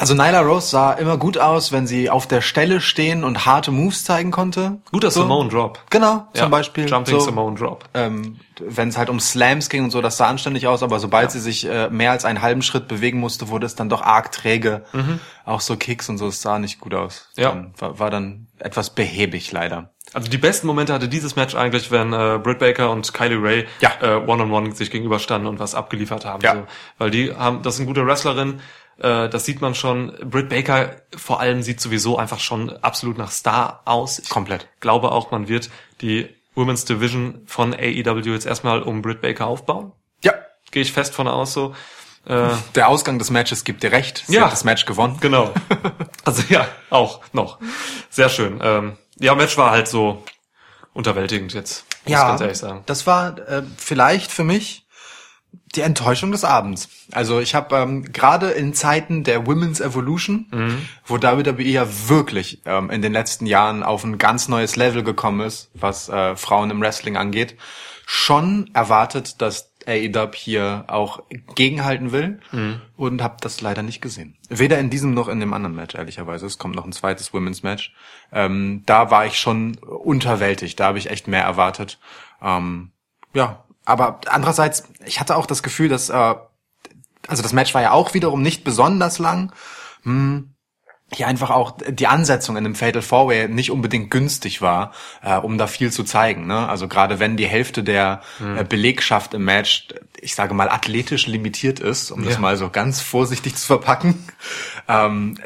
Also Nyla Rose sah immer gut aus, wenn sie auf der Stelle stehen und harte Moves zeigen konnte. Guter So. Simone Drop. Genau, zum Ja, Beispiel. Jumping so, Simone Drop. ähm, wenn es halt um Slams ging und so, das sah anständig aus, aber sobald sie sich äh, mehr als einen halben Schritt bewegen musste, wurde es dann doch arg träge. Auch so Kicks und so, es sah nicht gut aus. Mhm. Ja. Dann, war, war dann etwas behäbig leider. Also die besten Momente hatte dieses Match eigentlich, wenn äh, Britt Baker und Kylie Ray Ja. äh, One-on-One sich gegenüberstanden und was abgeliefert haben. Ja. So. Weil die haben, das sind gute Wrestlerin, äh, das sieht man schon. Britt Baker vor allem sieht sowieso einfach schon absolut nach Star aus. Ich Komplett. glaube auch, man wird die Women's Division von AEW jetzt erstmal um Britt Baker aufbauen. Ja. Gehe ich fest von aus so. Äh, Der Ausgang des Matches gibt dir recht. Sie Ja. hat das Match gewonnen. Genau. Also ja, auch noch. Sehr schön. Ähm, ja, Match war halt so unterwältigend jetzt. Muss ich ganz ehrlich sagen. das war äh, vielleicht für mich die Enttäuschung des Abends. Also ich habe ähm, gerade in Zeiten der Women's Evolution, Mhm. wo WWE ja wirklich ähm, in den letzten Jahren auf ein ganz neues Level gekommen ist, was äh, Frauen im Wrestling angeht, schon erwartet, dass AEW hier auch gegenhalten will Mhm. und habe das leider nicht gesehen. Weder in diesem noch in dem anderen Match, ehrlicherweise. Es kommt noch ein zweites Women's Match. Ähm, da war ich schon unterwältigt. Da habe ich echt mehr erwartet. Ähm, ja, aber andererseits, ich hatte auch das Gefühl, dass äh, also das Match war ja auch wiederum nicht besonders lang. Hm, hier einfach auch die Ansetzung in dem Fatal Four Way nicht unbedingt günstig war, äh, um da viel zu zeigen. Ne? Also gerade wenn die Hälfte der äh, Belegschaft im Match, ich sage mal, athletisch limitiert ist, um das Ja. mal so ganz vorsichtig zu verpacken, ähm,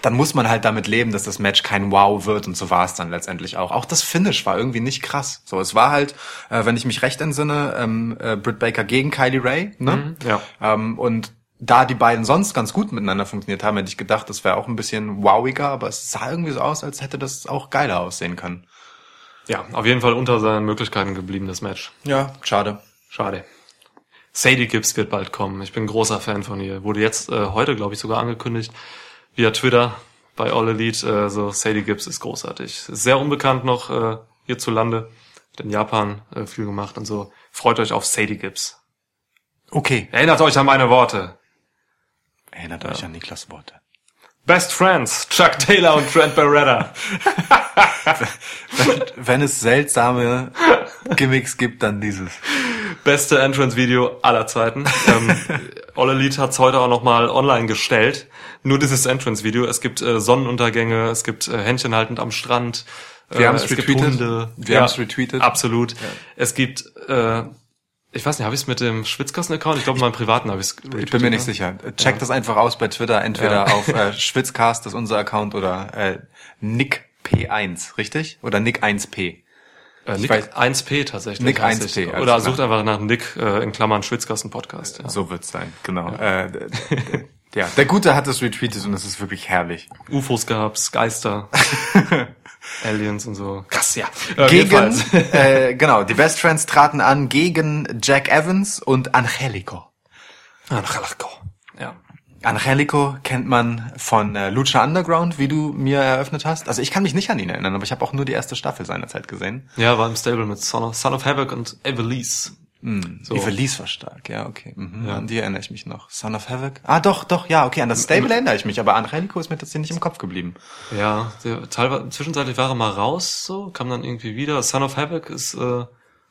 dann muss man halt damit leben, dass das Match kein Wow wird und so war es dann letztendlich auch. Auch das Finish war irgendwie nicht krass. So, es war halt, äh, wenn ich mich recht entsinne, ähm, äh, Britt Baker gegen Kylie Ray, ne? ja. Ähm, und da die beiden sonst ganz gut miteinander funktioniert haben, hätte ich gedacht, das wäre auch ein bisschen wowiger, aber es sah irgendwie so aus, als hätte das auch geiler aussehen können. Ja, auf jeden Fall unter seinen Möglichkeiten geblieben, das Match. Ja, schade. Schade. Sadie Gibbs wird bald kommen. Ich bin ein großer Fan von ihr. Wurde jetzt äh, heute, glaube ich, sogar angekündigt via Twitter bei All Elite. Äh, so Sadie Gibbs ist großartig. Ist sehr unbekannt noch äh, hierzulande. Hat in Japan äh, viel gemacht und so. Freut euch auf Sadie Gibbs. Okay. Erinnert euch an meine Worte. Erinnert euch an Niklas Worte. Best Friends, Chuck Taylor und Trent Beretta. Wenn es seltsame Gimmicks gibt, dann dieses. Beste Entrance-Video aller Zeiten. Ähm, All Elite hat's heute auch nochmal online gestellt. Nur dieses Entrance-Video. Es gibt äh, Sonnenuntergänge, es gibt äh, Händchen haltend am Strand. Wir äh, haben's es retweetet. Wir haben's retweetet. Absolut. Es gibt, äh, ich weiß nicht, habe ich es mit dem Schwitzkasten-Account? Ich glaube, meinem privaten habe ich es Ich bin mir nicht sicher. Check das einfach aus bei Twitter, entweder Ja. auf äh, Schwitzcast, das ist unser Account, oder äh, Nick P1, richtig? Oder Nick 1P. Äh, Nick weiß- 1P tatsächlich. Nick heißt 1P, ich. Oder sucht einfach nach Nick äh, in Klammern Schwitzkasten-Podcast. Ja. So wird's sein, genau. Äh, d- d- ja, der Gute hat es retweetet und es ist wirklich herrlich. UFOs gab's, Geister, Aliens und so. Krass, ja. Gegen, äh, genau, die Best Friends traten an gegen Jack Evans und Angelico. Angelico. Ja. Angelico kennt man von äh, Lucha Underground, wie du mir eröffnet hast. Also ich kann mich nicht an ihn erinnern, aber ich habe auch nur die erste Staffel seinerzeit gesehen. Ja, war im Stable mit Son of, Son of Havoc und Evelise. So. Evelise war stark, ja, okay. Mhm, An die erinnere ich mich noch. Son of Havoc? Ah, doch, doch, ja, okay, an das Stable erinnere ich mich, aber Angelico ist mir tatsächlich nicht im Kopf geblieben. Ja, der, teilweise, zwischenzeitlich war er mal raus, so, kam dann irgendwie wieder. Son of Havoc ist äh,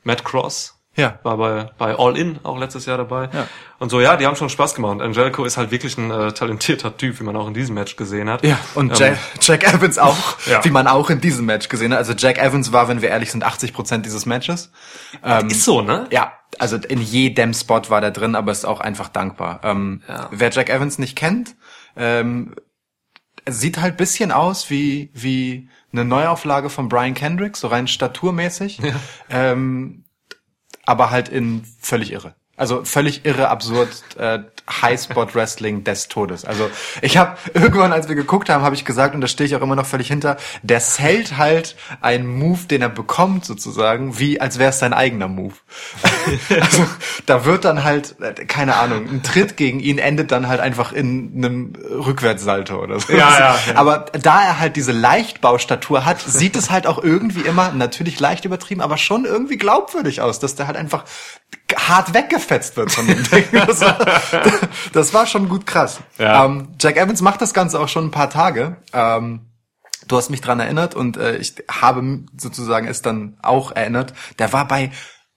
Matt Cross. Ja. War bei, bei All In auch letztes Jahr dabei. Ja. Und so, ja, die haben schon Spaß gemacht. Und Angelico ist halt wirklich ein äh, talentierter Typ, wie man auch in diesem Match gesehen hat. Ja, und Ähm, Jack, Jack Evans auch, Ja. wie man auch in diesem Match gesehen hat. Also Jack Evans war, wenn wir ehrlich sind, 80 Prozent dieses Matches. Ähm, Ist so, ne? Ja, also in jedem Spot war der drin, aber ist auch einfach dankbar. Ähm, Ja. Wer Jack Evans nicht kennt, ähm, sieht halt bisschen aus wie wie eine Neuauflage von Brian Kendrick, so rein staturmäßig, ähm, aber halt in völlig irre. Also völlig irre, absurd, äh, High-Spot-Wrestling des Todes. Also ich habe irgendwann, als wir geguckt haben, habe ich gesagt, und da stehe ich auch immer noch völlig hinter, der zählt halt einen Move, den er bekommt sozusagen, wie als wäre es sein eigener Move. also da wird dann halt, äh, keine Ahnung, ein Tritt gegen ihn endet dann halt einfach in einem Rückwärtssalto oder so. Ja, ja, ja. Aber da er halt diese Leichtbaustatur hat, sieht es halt auch irgendwie immer, natürlich leicht übertrieben, aber schon irgendwie glaubwürdig aus, dass der halt einfach hart weggefetzt wird von dem Ding. Das war, das war schon gut krass. Ja. Ähm, Jack Evans macht das Ganze auch schon ein paar Tage. Ähm, du hast mich dran erinnert und äh, ich habe sozusagen es dann auch erinnert. Der war bei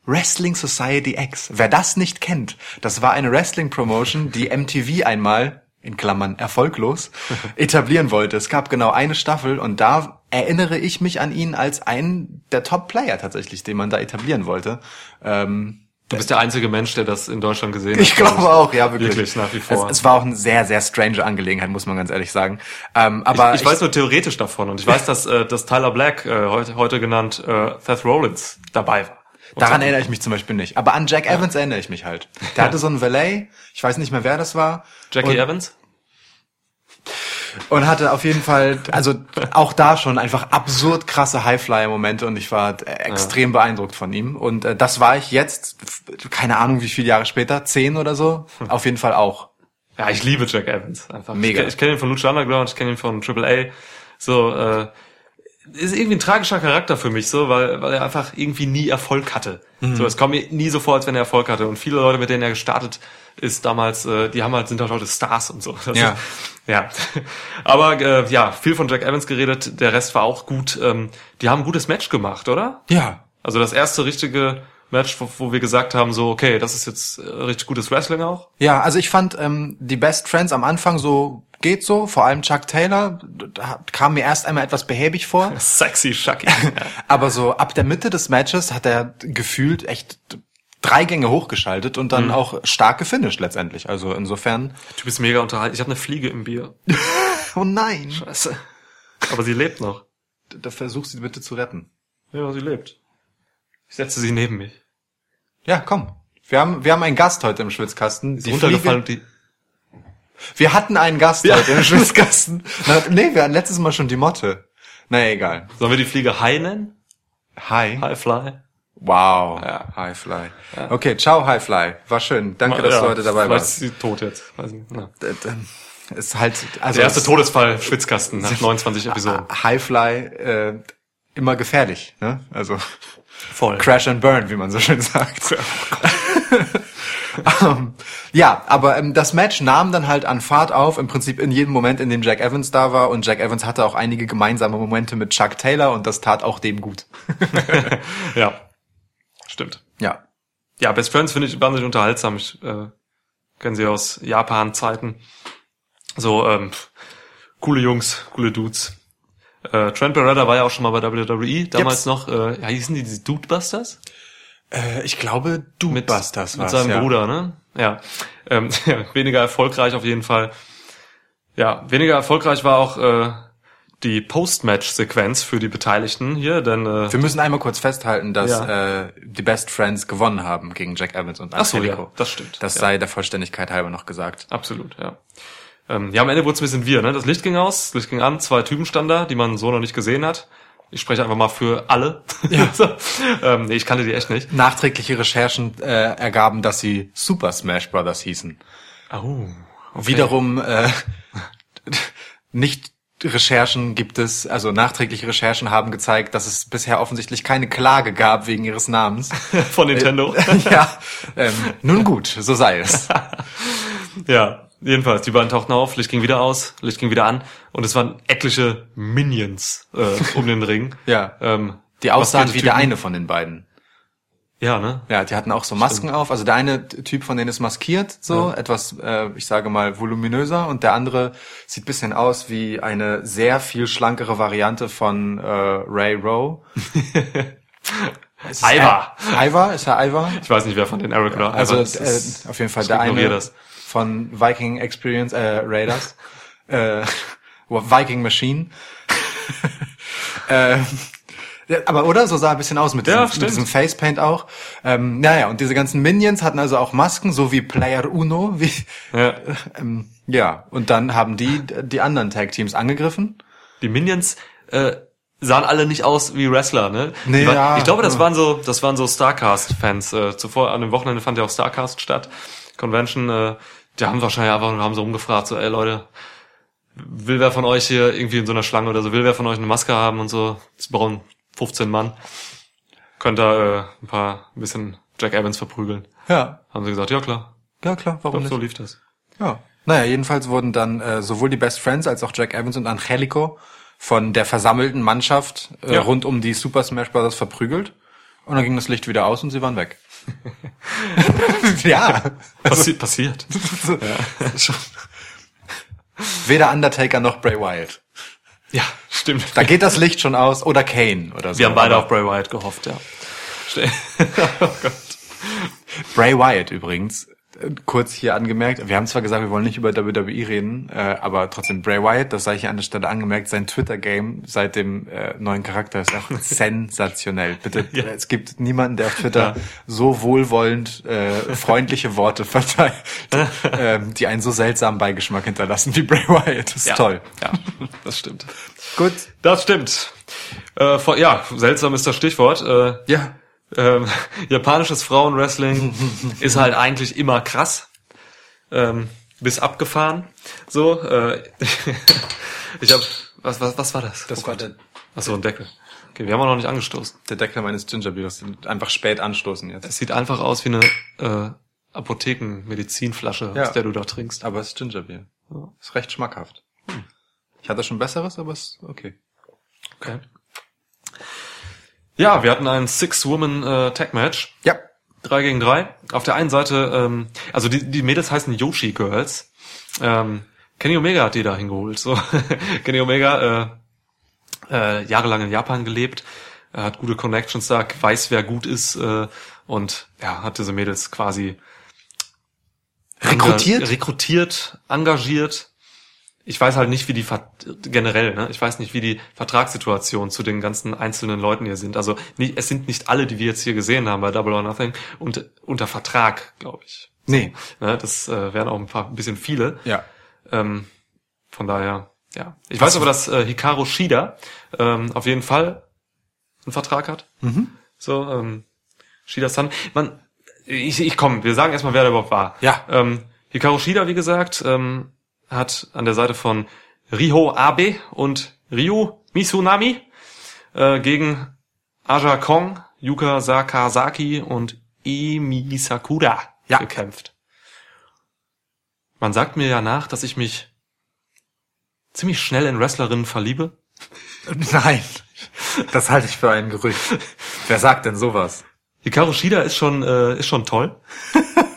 Wrestling Society X. Wer das nicht kennt, das war eine Wrestling Promotion, die MTV einmal in Klammern erfolglos etablieren wollte. Es gab genau eine Staffel und da erinnere ich mich an ihn als einen der Top Player tatsächlich, den man da etablieren wollte. Ähm, Du bist der einzige Mensch, der das in Deutschland gesehen hat. ich glaube auch, ja, wirklich. Wirklich, nach wie vor. Es, es war auch eine sehr, sehr strange Angelegenheit, muss man ganz ehrlich sagen. Ähm, aber ich, ich weiß nur theoretisch davon und ich weiß, dass, äh, dass Tyler Black, äh, heute, heute genannt äh, Seth Rollins, dabei war. Und daran erinnere ich mich zum Beispiel nicht. Aber an Jack Evans erinnere ich mich halt. Der hatte so einen Valet, ich weiß nicht mehr, wer das war. Jackie und, Evans? Und hatte auf jeden Fall, also auch da schon einfach absurd krasse Highflyer-Momente und ich war äh, extrem beeindruckt von ihm. Und äh, das war ich jetzt, keine Ahnung wie viele Jahre später, zehn oder so, auf jeden Fall auch. Ja, ich liebe Jack Evans einfach. Mega. Ich, ich kenne ihn von Lucha Underground, ich kenne ihn von Triple A. So, äh, ist irgendwie ein tragischer Charakter für mich, so, weil, weil er einfach irgendwie nie Erfolg hatte. Mhm. So, es kommt mir nie so vor, als wenn er Erfolg hatte. Und viele Leute, mit denen er gestartet ist damals, äh, die haben halt, sind halt heute Stars und so. Das Ja. Ist, ja. Aber äh, ja, viel von Jack Evans geredet, der Rest war auch gut. Ähm, die haben ein gutes Match gemacht, oder? Ja. Also das erste richtige Match, wo, wo wir gesagt haben, so, okay, das ist jetzt äh, richtig gutes Wrestling auch. Ja, also ich fand ähm, die Best Friends am Anfang so geht so, vor allem Chuck Taylor da kam mir erst einmal etwas behäbig vor, Sexy Chucky. aber so ab der Mitte des Matches hat er gefühlt echt drei Gänge hochgeschaltet und dann auch stark gefinisht letztendlich. Also insofern. Du bist mega unterhalten. Ich habe eine Fliege im Bier. Oh nein. Scheiße. Aber sie lebt noch. Da versuch sie bitte zu retten. Ja, sie lebt. Ich setze sie neben mich. Ja, komm. Wir haben, wir haben einen Gast heute im Schwitzkasten. Die runtergefallen und die. Wir hatten einen Gast heute im Schwitzkasten. Nee, wir hatten letztes Mal schon die Motte. Naja, egal. Sollen wir die Fliege High nennen? Hi. High Fly? Wow. Ja. Highfly. Okay, ciao Highfly. War schön. Danke, dass du heute dabei vielleicht warst. ist sie tot jetzt. Weiß nicht. D- d- Ist halt, also Der erste es- Todesfall Schwitzkasten nach 29 Episoden. Highfly, äh, immer gefährlich, ne? Also Voll. Crash and Burn, wie man so schön sagt. Ähm, ja, aber ähm, das Match nahm dann halt an Fahrt auf, im Prinzip in jedem Moment, in dem Jack Evans da war. Und Jack Evans hatte auch einige gemeinsame Momente mit Chuck Taylor und das tat auch dem gut. Ja. Stimmt. Ja. Ja, Best Friends finde ich wahnsinnig unterhaltsam. Ich äh, kenne sie aus Japan-Zeiten. So, ähm, coole Jungs, coole Dudes. Äh, Trent Beretta war ja auch schon mal bei WWE, damals Jeps. noch, äh, ja, hießen die diese Dudebusters? Äh, ich glaube, du Mit, Busters mit seinem ja. Bruder, ne? Ja. Ähm, ja. Weniger erfolgreich auf jeden Fall. Ja, weniger erfolgreich war auch äh, die Post-Match-Sequenz für die Beteiligten hier, denn äh, Wir müssen einmal kurz festhalten, dass Ja. äh, die Best Friends gewonnen haben gegen Jack Evans und Ach so, Angelico. ja, das stimmt. Das Ja. sei der Vollständigkeit halber noch gesagt. Absolut, ja. Ähm, ja, am Ende wurde es ein bisschen wir, ne? Das Licht ging aus, das Licht ging an, zwei Typen standen da, die man so noch nicht gesehen hat. Ich spreche einfach mal für alle. Ja. so. ähm, nee, ich kannte die echt nicht. Nachträgliche Recherchen äh, ergaben, dass sie Super Smash Brothers hießen. Oh. Wiederum äh, nicht Recherchen gibt es, also nachträgliche Recherchen haben gezeigt, dass es bisher offensichtlich keine Klage gab wegen ihres Namens. Von Nintendo. ja, ähm, nun gut, so sei es. ja, jedenfalls, die beiden tauchten auf, Licht ging wieder aus, Licht ging wieder an und es waren etliche Minions äh, um den Ring. Ja. Ähm, Die aussahen wie der eine von den beiden. Ja, ne? Ja, die hatten auch so Masken auf. Also der eine Typ von denen ist maskiert, so etwas, äh, ich sage mal, voluminöser, und der andere sieht bisschen aus wie eine sehr viel schlankere Variante von äh, Ray Rowe. Ivar. Ivar? Ist er Ivar? Ich weiß nicht, wer von den Eric oder Also es ist- äh, auf jeden Fall der eine das. Von Viking Experience äh, Raiders, äh, Viking Machine. äh, aber oder so sah er ein bisschen aus mit Ja, diesem, mit diesem Facepaint auch. Ähm, naja, und diese ganzen Minions hatten also auch Masken, so wie Player Uno. Wie, Ja. ähm, ja, und dann haben die die anderen Tag Teams angegriffen. Die Minions äh, sahen alle nicht aus wie Wrestler, ne? Nee, waren, ja. ich glaube, das waren so, das waren so Starcast-Fans. Äh, zuvor an dem Wochenende fand ja auch Starcast statt, Convention. Äh, die haben wahrscheinlich einfach haben so rumgefragt, so, ey Leute, will wer von euch hier irgendwie in so einer Schlange oder so, will wer von euch eine Maske haben und so? Es brauchen 15 Mann. Könnt ihr äh, ein paar, ein bisschen Jack Evans verprügeln. Ja, Haben sie gesagt, ja klar, ja klar, warum so nicht? lief das. Ja. Naja, jedenfalls wurden dann äh, sowohl die Best Friends als auch Jack Evans und Angelico von der versammelten Mannschaft äh, Ja. rund um die Super Smash Bros. verprügelt. Und dann ging das Licht wieder aus und sie waren weg. ja. Passi passiert. Weder Undertaker noch Bray Wyatt. Ja, stimmt. Da geht das Licht schon aus. Oder Kane oder so. Wir haben beide auf Bray Wyatt gehofft, ja. Oh Gott. Bray Wyatt übrigens, kurz hier angemerkt, wir haben zwar gesagt, wir wollen nicht über WWE reden, äh, aber trotzdem Bray Wyatt, das sei hier an der Stelle angemerkt, sein Twitter-Game seit dem äh, neuen Charakter ist auch sensationell. Bitte, Ja. es gibt niemanden, der auf Twitter Ja. so wohlwollend äh, freundliche Worte verteilt, ähm, die einen so seltsamen Beigeschmack hinterlassen wie Bray Wyatt. Das ist Ja. toll. Ja, das stimmt. Gut. Das stimmt. Äh, vor, ja, seltsam ist das Stichwort. Äh, Ja. Ähm, japanisches Frauenwrestling ist halt eigentlich immer krass. Ähm, bis abgefahren. So, äh, ich habe was, was, was war das? Das war der, Ach so, ein Deckel. Okay, wir haben auch noch nicht angestoßen. der Deckel meines Gingerbeers. Einfach spät anstoßen jetzt. Es sieht einfach aus wie eine äh, Apotheken-Medizinflasche, Ja. aus der du da trinkst. Aber es ist Gingerbeer. Ist recht schmackhaft. Ich hatte schon besseres, aber es ist okay. Okay. Ja, wir hatten ein Six-Woman-Tag-Match. Ja. Drei gegen drei. Auf der einen Seite, ähm, also die, die Mädels heißen Yoshi Girls. Ähm, Kenny Omega hat die da hingeholt. So. Kenny Omega, äh, äh, jahrelang in Japan gelebt, äh, hat gute Connections da, weiß, wer gut ist äh, und ja, hat diese Mädels quasi Rekrutiert? Enga- rekrutiert, engagiert. Ich weiß halt nicht, wie die Ver generell, ne? Ich weiß nicht, wie die Vertragssituation zu den ganzen einzelnen Leuten hier sind. Also nicht, es sind nicht alle, die wir jetzt hier gesehen haben bei Double or Nothing, und, unter Vertrag, glaube ich. Nee. Ne? Das äh, wären auch ein paar ein bisschen viele. Ja. Ähm, von daher, ja. Ich weiß aber, dass äh, Hikaru Shida ähm, auf jeden Fall einen Vertrag hat. Mhm. So, ähm, Shida-san. Man, ich, ich komm, wir sagen erstmal, wer da überhaupt war. Ja. Ähm, Hikaru Shida, wie gesagt, ähm, hat an der Seite von Riho Abe und Ryu Misunami äh, gegen Aja Kong, Yuka Sakazaki und Emi Sakura Ja. gekämpft. Man sagt mir ja nach, dass ich mich ziemlich schnell in Wrestlerinnen verliebe. Nein. Das halte ich für ein Gerücht. Wer sagt denn sowas? Hikaru Shida ist schon äh, ist schon toll.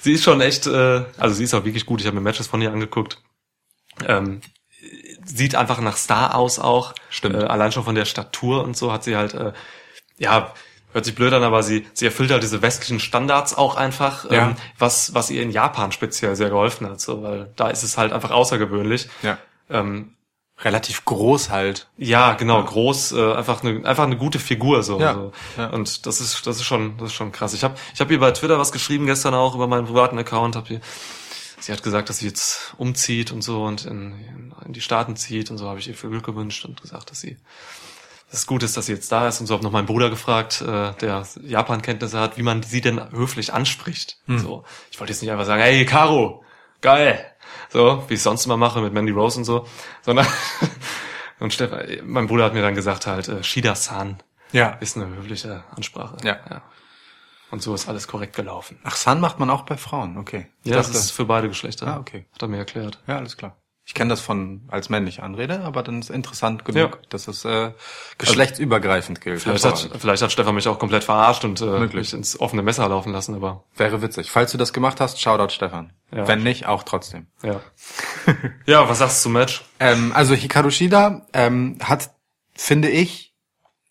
sie ist schon echt, äh, also sie ist auch wirklich gut. Ich habe mir Matches von ihr angeguckt. Ähm, sieht einfach nach Star aus auch. Stimmt. Äh, allein schon von der Statur und so hat sie halt, äh, ja, hört sich blöd an, aber sie, sie erfüllt halt diese westlichen Standards auch einfach, Ja. ähm, was, was ihr in Japan speziell sehr geholfen hat, so, weil da ist es halt einfach außergewöhnlich. Ja. Ähm, Relativ groß halt. ja, genau, groß, äh, einfach eine einfach eine gute Figur so. Ja, so. ja. Und das ist das ist schon das ist schon krass. Ich habe ich habe ihr bei Twitter was geschrieben gestern auch über meinen privaten Account. Hab ihr, sie hat gesagt, dass sie jetzt umzieht und so und in, in die Staaten zieht und so. Habe ich ihr viel Glück gewünscht und gesagt, dass sie dass es gut ist, dass sie jetzt da ist und so. Habe noch meinen Bruder gefragt, äh, der Japan-Kenntnisse hat, wie man sie denn höflich anspricht. Hm. So, ich wollte jetzt nicht einfach sagen, hey Caro, geil. So, wie ich sonst immer mache mit Mandy Rose und so. Sondern, und Stefan, mein Bruder hat mir dann gesagt halt, äh, Shida-san Ja. ist eine höfliche Ansprache. Ja. Und so ist alles korrekt gelaufen. Ach, Sun macht man auch bei Frauen, okay. Ich Ja, das ist für beide Geschlechter. Ah, okay. Hat er mir erklärt. Ja, alles klar. Ich kenne das von als männliche Anrede, aber dann ist interessant genug, Ja. dass es äh, geschlechtsübergreifend gilt. Vielleicht hat, vielleicht hat Stefan mich auch komplett verarscht und äh, Möglich. mich ins offene Messer laufen lassen, aber Wäre witzig. Falls du das gemacht hast, Shoutout Stefan. Ja. Wenn nicht, auch trotzdem. ja. ja, was sagst du zum Match? Ähm, also Hikaru Shida ähm, hat, finde ich,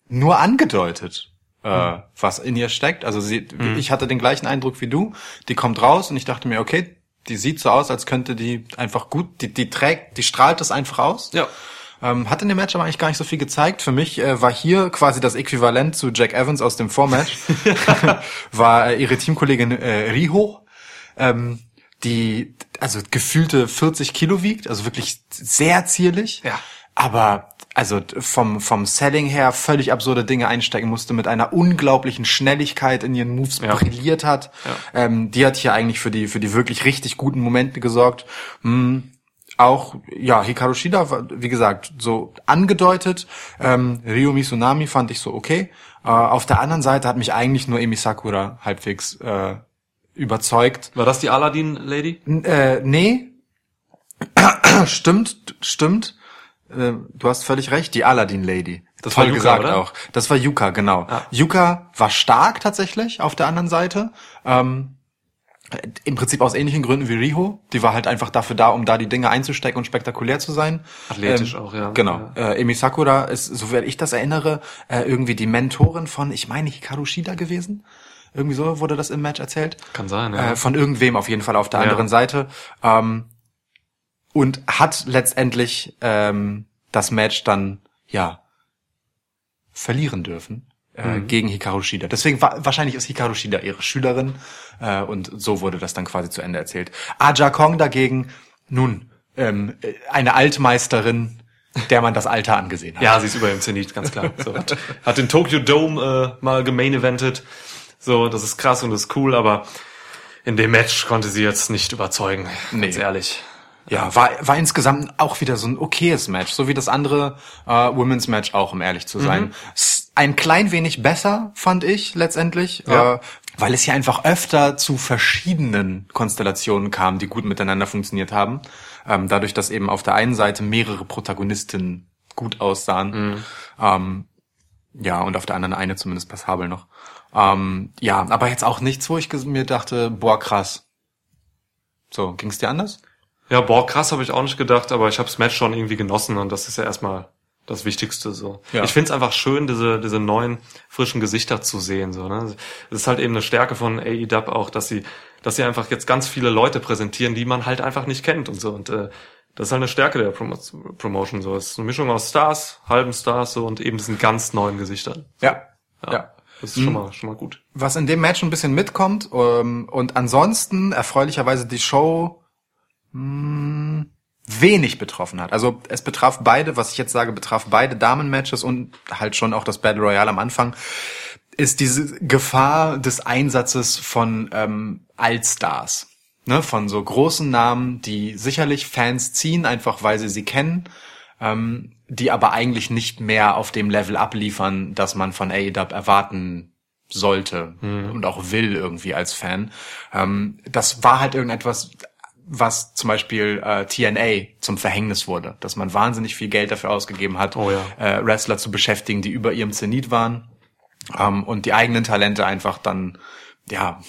nur angedeutet, äh, was in ihr steckt. Also sie, ich hatte den gleichen Eindruck wie du. Die kommt raus und ich dachte mir, okay, die sieht so aus, als könnte die einfach gut, die, die trägt, die strahlt das einfach aus. Ja. Ähm, hat in dem Match aber eigentlich gar nicht so viel gezeigt. Für mich äh, war hier quasi das Äquivalent zu Jack Evans aus dem Vormatch. war äh, ihre Teamkollegin äh, Riho, ähm, die also gefühlte 40 Kilo wiegt, also wirklich sehr zierlich. Ja. Aber also vom vom Selling her völlig absurde Dinge einsteigen musste, mit einer unglaublichen Schnelligkeit in ihren Moves Ja. brilliert hat. Ähm, die hat hier eigentlich für die für die wirklich richtig guten Momente gesorgt. Hm, auch, ja, Hikaru Shida, wie gesagt, so angedeutet. Ähm, Ryo Misunami fand ich so okay. Äh, auf der anderen Seite hat mich eigentlich nur Emi Sakura halbwegs äh, überzeugt. War das die Aladdin-Lady? Äh, nee, stimmt, stimmt. Äh, du hast völlig recht, die Aladdin-Lady. Das Toll war Yuka, gesagt oder? auch. Das war Yuka, genau. Ah. Yuka war stark tatsächlich auf der anderen Seite. Ähm, im Prinzip aus ähnlichen Gründen wie Riho. Die war halt einfach dafür da, um da die Dinge einzustecken und spektakulär zu sein. Athletisch auch, ja. Genau. Äh, Emi Sakura ist, soweit ich das erinnere, äh, irgendwie die Mentorin von, ich meine, Hikaru Shida gewesen. Irgendwie so wurde das im Match erzählt. Kann sein, ja. Äh, von irgendwem auf jeden Fall auf der Ja. anderen Seite. Ähm, und hat letztendlich ähm, das Match dann, ja, verlieren dürfen äh, gegen Hikaru Shida. Deswegen war, wahrscheinlich ist Hikaru Shida ihre Schülerin äh, und so wurde das dann quasi zu Ende erzählt. Aja Kong dagegen, nun, ähm, äh, eine Altmeisterin, der man das Alter angesehen hat. Ja, sie ist über dem Zenit, ganz klar. So, hat, hat den Tokyo Dome äh, mal gemain eventet. So, das ist krass und das ist cool, aber in dem Match konnte sie jetzt nicht überzeugen. Ganz Nee. ehrlich. Ja, war, war insgesamt auch wieder so ein okayes Match, so wie das andere äh, Women's Match auch, um ehrlich zu sein. S- Ein klein wenig besser, fand ich letztendlich, Ja. äh, weil es hier einfach öfter zu verschiedenen Konstellationen kam, die gut miteinander funktioniert haben. Ähm, dadurch, dass eben auf der einen Seite mehrere Protagonistinnen gut aussahen. Ähm, ja, und auf der anderen eine zumindest passabel noch. Ähm, ja, aber jetzt auch nichts, wo ich mir dachte, boah, krass. So, ging's dir anders? Ja, boah, krass habe ich auch nicht gedacht, aber ich habe das Match schon irgendwie genossen und das ist ja erstmal das Wichtigste so. Ja. Ich find's einfach schön, diese diese neuen frischen Gesichter zu sehen so. Ne, es ist halt eben eine Stärke von AEW auch, dass sie dass sie einfach jetzt ganz viele Leute präsentieren, die man halt einfach nicht kennt und so und äh, das ist halt eine Stärke der Promo Promotion so. Es ist eine Mischung aus Stars, halben Stars so und eben diesen ganz neuen Gesichtern. Ja. Ja, ja. das ist schon mal schon mal gut. Was in dem Match ein bisschen mitkommt ähm, und ansonsten erfreulicherweise die Show mh, wenig betroffen hat. Also es betraf beide, was ich jetzt sage, betraf beide Damenmatches und halt schon auch das Battle Royale am Anfang, ist diese Gefahr des Einsatzes von ähm, Allstars. Ne, von so großen Namen, die sicherlich Fans ziehen, einfach weil sie sie kennen, ähm, die aber eigentlich nicht mehr auf dem Level abliefern, das man von AEW erwarten sollte und auch will irgendwie als Fan. Ähm, das war halt irgendetwas, was zum Beispiel äh, TNA zum Verhängnis wurde, dass man wahnsinnig viel Geld dafür ausgegeben hat, Oh ja. äh, Wrestler zu beschäftigen, die über ihrem Zenit waren ähm, und die eigenen Talente einfach dann ja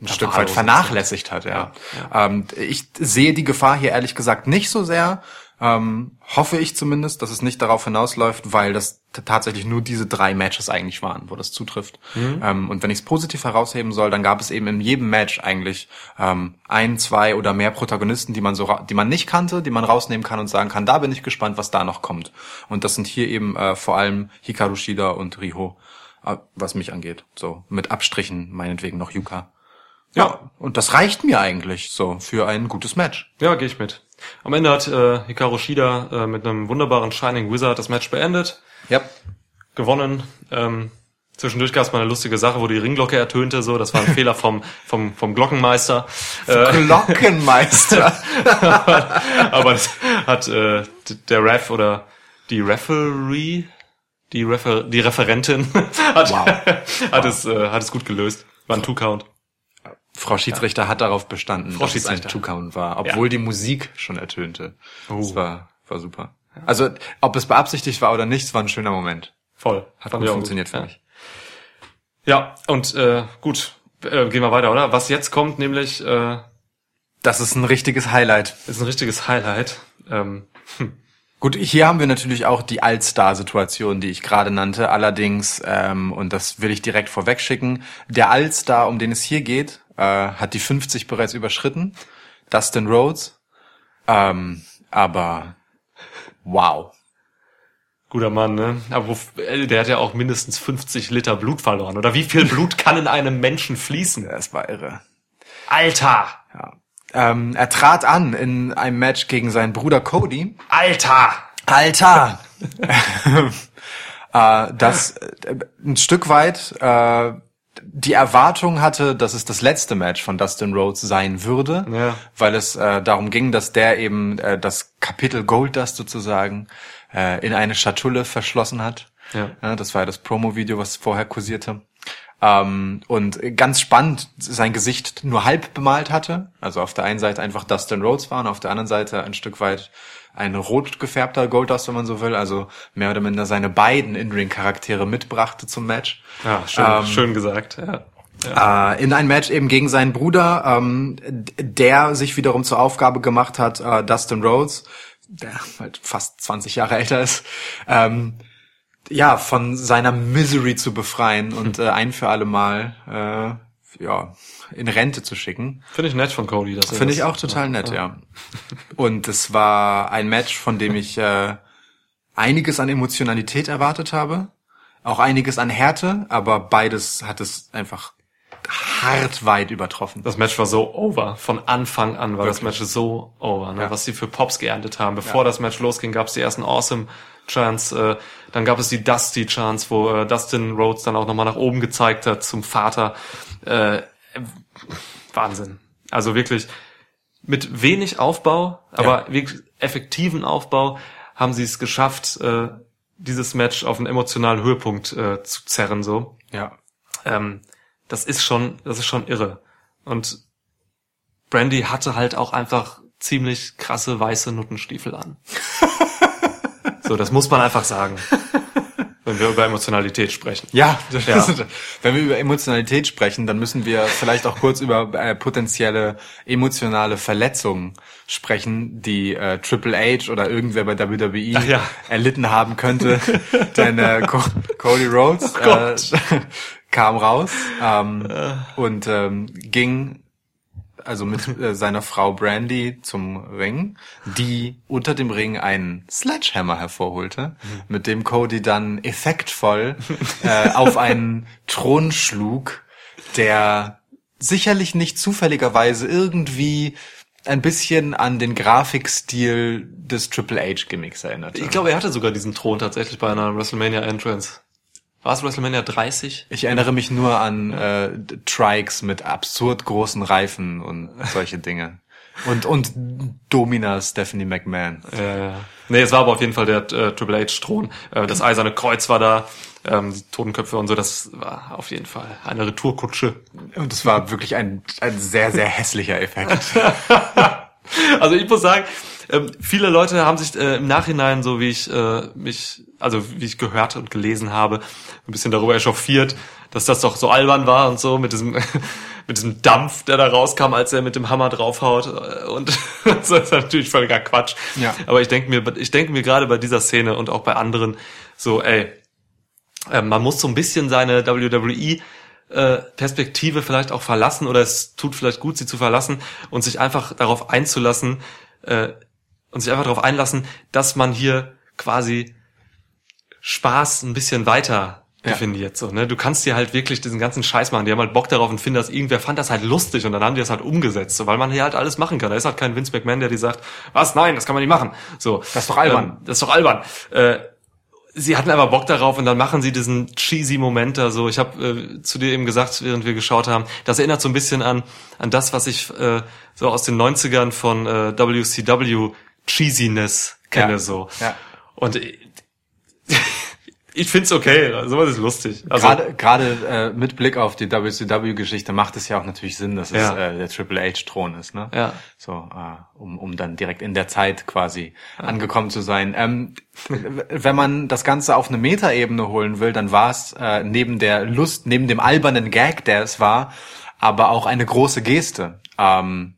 ein Stück weit vernachlässigt hat. Ja. Ähm, ich sehe die Gefahr hier ehrlich gesagt nicht so sehr. Ähm, hoffe ich zumindest, dass es nicht darauf hinausläuft, weil das tatsächlich nur diese drei Matches eigentlich waren, wo das zutrifft. Ähm, und wenn ich es positiv herausheben soll, dann gab es eben in jedem Match eigentlich ähm, ein, zwei oder mehr Protagonisten, die man so, die man nicht kannte, die man rausnehmen kann und sagen kann, da bin ich gespannt, was da noch kommt. Und das sind hier eben äh, vor allem Hikaru Shida und Riho, äh, was mich angeht. So mit Abstrichen meinetwegen noch Yuka. Ja, und das reicht mir eigentlich so für ein gutes Match. Ja, gehe ich mit. Am Ende hat äh, Hikaru Shida äh, mit einem wunderbaren Shining Wizard das Match beendet. Ja. gewonnen. Ähm, Zwischendurch gab es mal eine lustige Sache, wo die Ringglocke ertönte, so, das war ein Fehler vom, vom, vom Glockenmeister. Äh, Glockenmeister. aber das hat äh, der Ref oder die Referee, die, Refer die Referentin hat, Wow. hat, es, äh, hat es gut gelöst. War ein Two-Count. Frau Schiedsrichter hat darauf bestanden, Frau dass es ein. Two-Count war, obwohl die Musik schon ertönte. Das Oh. war, war super. Also, ob es beabsichtigt war oder nicht, es war ein schöner Moment. Voll. Hat gut ich funktioniert für ja. mich. Ja, und äh, gut, äh, gehen wir weiter, oder? Was jetzt kommt, nämlich, äh, Das ist ein richtiges Highlight. ist ein richtiges Highlight. Ähm, Gut, hier haben wir natürlich auch die Allstar-Situation, die ich gerade nannte. Allerdings, ähm, und das will ich direkt vorwegschicken, der Allstar, um den es hier geht, äh, hat die 50 bereits überschritten. Dustin Rhodes. Ähm, aber wow. guter Mann, ne? Aber wo, äh, der hat ja auch mindestens 50 Liter Blut verloren. Oder wie viel Blut kann in einem Menschen fließen? Das war irre. Alter! Ja. Ähm, er trat an in einem Match gegen seinen Bruder Cody. Alter! Alter! äh, das äh, ein Stück weit äh, die Erwartung hatte, dass es das letzte Match von Dustin Rhodes sein würde, Ja. weil es äh, darum ging, dass der eben äh, das Kapitel Goldust sozusagen äh, in eine Schatulle verschlossen hat. Ja. das war ja das Promo-Video, was vorher kursierte. Ähm, und ganz spannend, sein Gesicht nur halb bemalt hatte. Also auf der einen Seite einfach Dustin Rhodes war und auf der anderen Seite ein Stück weit ein rot gefärbter Goldust, wenn man so will. Also mehr oder minder seine beiden In-Ring-Charaktere mitbrachte zum Match. Ja, schön, Ähm, schön gesagt. Ja. Äh, in ein Match eben gegen seinen Bruder, ähm, der sich wiederum zur Aufgabe gemacht hat, äh, Dustin Rhodes, der halt fast 20 Jahre älter ist, ähm, ja, von seiner Misery zu befreien und äh, ein für alle Mal äh, ja, in Rente zu schicken. Finde ich nett von Cody. dass er Finde das- ich auch total nett, ja. Und es war ein Match, von dem ich äh, einiges an Emotionalität erwartet habe, auch einiges an Härte, aber beides hat es einfach hart weit übertroffen. Das Match war so over. Von Anfang an war das Wirklich. Match so over. Ne? Ja. Was sie für Pops geerntet haben. Bevor das Match losging, gab es die ersten Awesome Chants. Äh, dann gab es die Dusty Chants, wo äh, Dustin Rhodes dann auch nochmal nach oben gezeigt hat zum Vater. Äh, Wahnsinn. Also wirklich mit wenig Aufbau, aber wirklich effektiven Aufbau haben sie es geschafft, äh, dieses Match auf einen emotionalen Höhepunkt äh, zu zerren so Ja. ähm, das ist schon, das ist schon irre. Und Brandy hatte halt auch einfach ziemlich krasse weiße Nuttenstiefel an. so, das muss man einfach sagen. Wenn wir über Emotionalität sprechen. Ja, Ja. Wenn wir über Emotionalität sprechen, dann müssen wir vielleicht auch kurz über äh, potenzielle emotionale Verletzungen sprechen, die äh, Triple H oder irgendwer bei WWE Ach ja. erlitten haben könnte. Denn äh, Co Cody Rhodes äh, Gott. kam raus ähm, und ähm, ging also mit äh, seiner Frau Brandy zum Ring, die unter dem Ring einen Sledgehammer hervorholte, mit dem Cody dann effektvoll äh, auf einen Thron schlug, der sicherlich nicht zufälligerweise irgendwie ein bisschen an den Grafikstil des Triple H Gimmicks erinnerte. Ich glaube, er hatte sogar diesen Thron tatsächlich bei einer WrestleMania Entrance. War es WrestleMania 30? Ich erinnere mich nur an äh, Trikes mit absurd großen Reifen und solche Dinge. Und, und Domina Stephanie McMahon. Äh, nee, es war aber auf jeden Fall der äh, Triple H-Thron. Äh, das eiserne Kreuz war da, ähm, die Totenköpfe und so. Das war auf jeden Fall eine Retourkutsche. Und es war wirklich ein, ein sehr, sehr hässlicher Effekt. Also ich muss sagen, ähm, viele Leute haben sich äh, im Nachhinein, so wie ich äh, mich, also wie ich gehört und gelesen habe, ein bisschen darüber echauffiert, dass das doch so albern war und so mit diesem mit diesem Dampf, der da rauskam, als er mit dem Hammer draufhaut äh, und das ist natürlich völliger Quatsch. Ja. Aber ich denke mir, ich denke mir gerade bei dieser Szene und auch bei anderen so, ey, äh, man muss so ein bisschen seine WWE äh, Perspektive vielleicht auch verlassen oder es tut vielleicht gut, sie zu verlassen und sich einfach darauf einzulassen und sich einfach darauf einlassen, dass man hier quasi Spaß ein bisschen weiter Ja. definiert. So, ne? Du kannst dir halt wirklich diesen ganzen Scheiß machen. Die haben halt Bock darauf und finden das, irgendwer fand das halt lustig und dann haben die das halt umgesetzt, so, weil man hier halt alles machen kann. Da ist halt kein Vince McMahon, der dir sagt, was, nein, das kann man nicht machen. So, Das ist doch albern. Ähm, das ist doch albern. Äh, sie hatten aber Bock darauf und dann machen sie diesen cheesy Moment da so. Ich habe äh, zu dir eben gesagt, während wir geschaut haben, das erinnert so ein bisschen an an das, was ich äh, so aus den 90ern von äh, WCW Cheesiness kenne Ja. so. Ja. Und ich find's okay, sowas ist lustig. Also Gerade gerade äh, mit Blick auf die WCW-Geschichte macht es ja auch natürlich Sinn, dass es Ja. äh, der Triple H-Thron ist, ne? Ja. So, äh, um, um dann direkt in der Zeit quasi angekommen zu sein. Ähm, wenn man das Ganze auf eine Metaebene holen will, dann war es äh, neben der Lust, neben dem albernen Gag, der es war, aber auch eine große Geste. Ähm,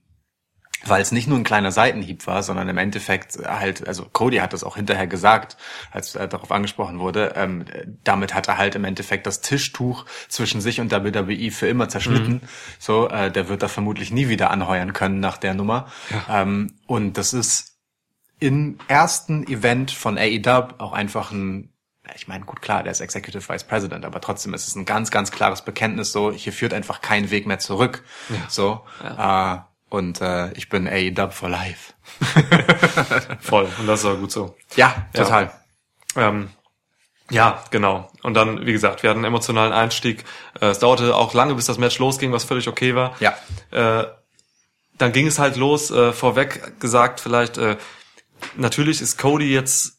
weil es nicht nur ein kleiner Seitenhieb war, sondern im Endeffekt halt, also Cody hat das auch hinterher gesagt, als er darauf angesprochen wurde, ähm, damit hat er halt im Endeffekt das Tischtuch zwischen sich und WWE für immer zerschnitten. So, äh, der wird da vermutlich nie wieder anheuern können nach der Nummer. Ähm, und das ist im ersten Event von AEW auch einfach ein ich meine, gut, klar, der ist Executive Vice President, aber trotzdem ist es ein ganz, ganz klares Bekenntnis so, hier führt einfach kein Weg mehr zurück. So, Äh, und äh, ich bin AEW for life. voll. Und das ist auch gut so. Ja, total. Ähm, ja, genau. Und dann, wie gesagt, wir hatten einen emotionalen Einstieg. Äh, es dauerte auch lange, bis das Match losging, was völlig okay war. Ja. Äh, dann ging es halt los. Äh, vorweg gesagt, vielleicht, äh, natürlich ist Cody jetzt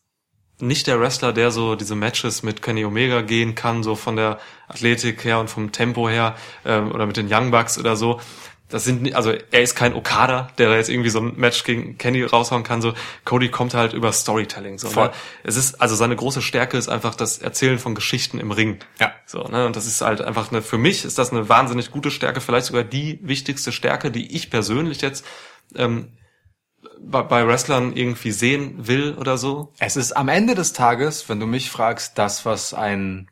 nicht der Wrestler, der so diese Matches mit Kenny Omega gehen kann, so von der Athletik her und vom Tempo her, ähm, oder mit den Young Bucks oder so. Das sind, also er ist kein Okada, der da jetzt irgendwie so ein Match gegen Kenny raushauen kann. So Cody kommt halt über Storytelling. So, Voll. ne? Es ist also seine große Stärke ist einfach das Erzählen von Geschichten im Ring. Ja. So, ne? Und das ist halt einfach eine, für mich ist das eine wahnsinnig gute Stärke, vielleicht sogar die wichtigste Stärke, die ich persönlich jetzt ähm, bei, bei Wrestlern irgendwie sehen will oder so. Es ist am Ende des Tages, wenn du mich fragst, das, was ein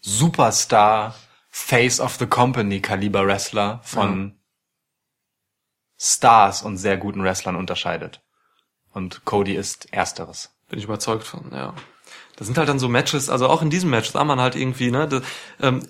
Superstar Face of the Company Kaliber Wrestler von Stars und sehr guten Wrestlern unterscheidet. Und Cody ist ersteres. Bin ich überzeugt von, ja. Das sind halt dann so Matches, also auch in diesem Match sah man halt irgendwie, ne, das, ähm,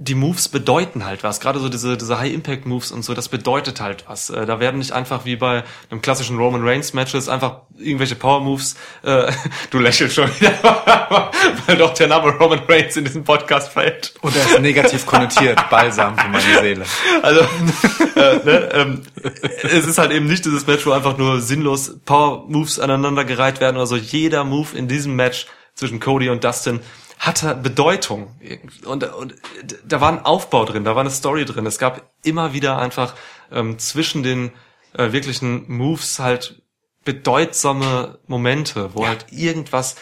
die Moves bedeuten halt was. Gerade so diese, diese High-Impact-Moves und so, das bedeutet halt was. Äh, da werden nicht einfach wie bei einem klassischen Roman Reigns-Matches einfach irgendwelche Power-Moves, äh, du lächelst schon wieder, weil doch der Name Roman Reigns in diesem Podcast fällt. Und er ist negativ konnotiert, Balsam für meine Seele. Also, äh, ne, ähm, es ist halt eben nicht dieses Match, wo einfach nur sinnlos Power-Moves aneinandergereiht werden oder so. Jeder Move in diesem Match zwischen Cody und Dustin hatte Bedeutung. Und, und da war ein Aufbau drin, da war eine Story drin. Es gab immer wieder einfach ähm, zwischen den äh, wirklichen Moves halt bedeutsame Momente, wo halt irgendwas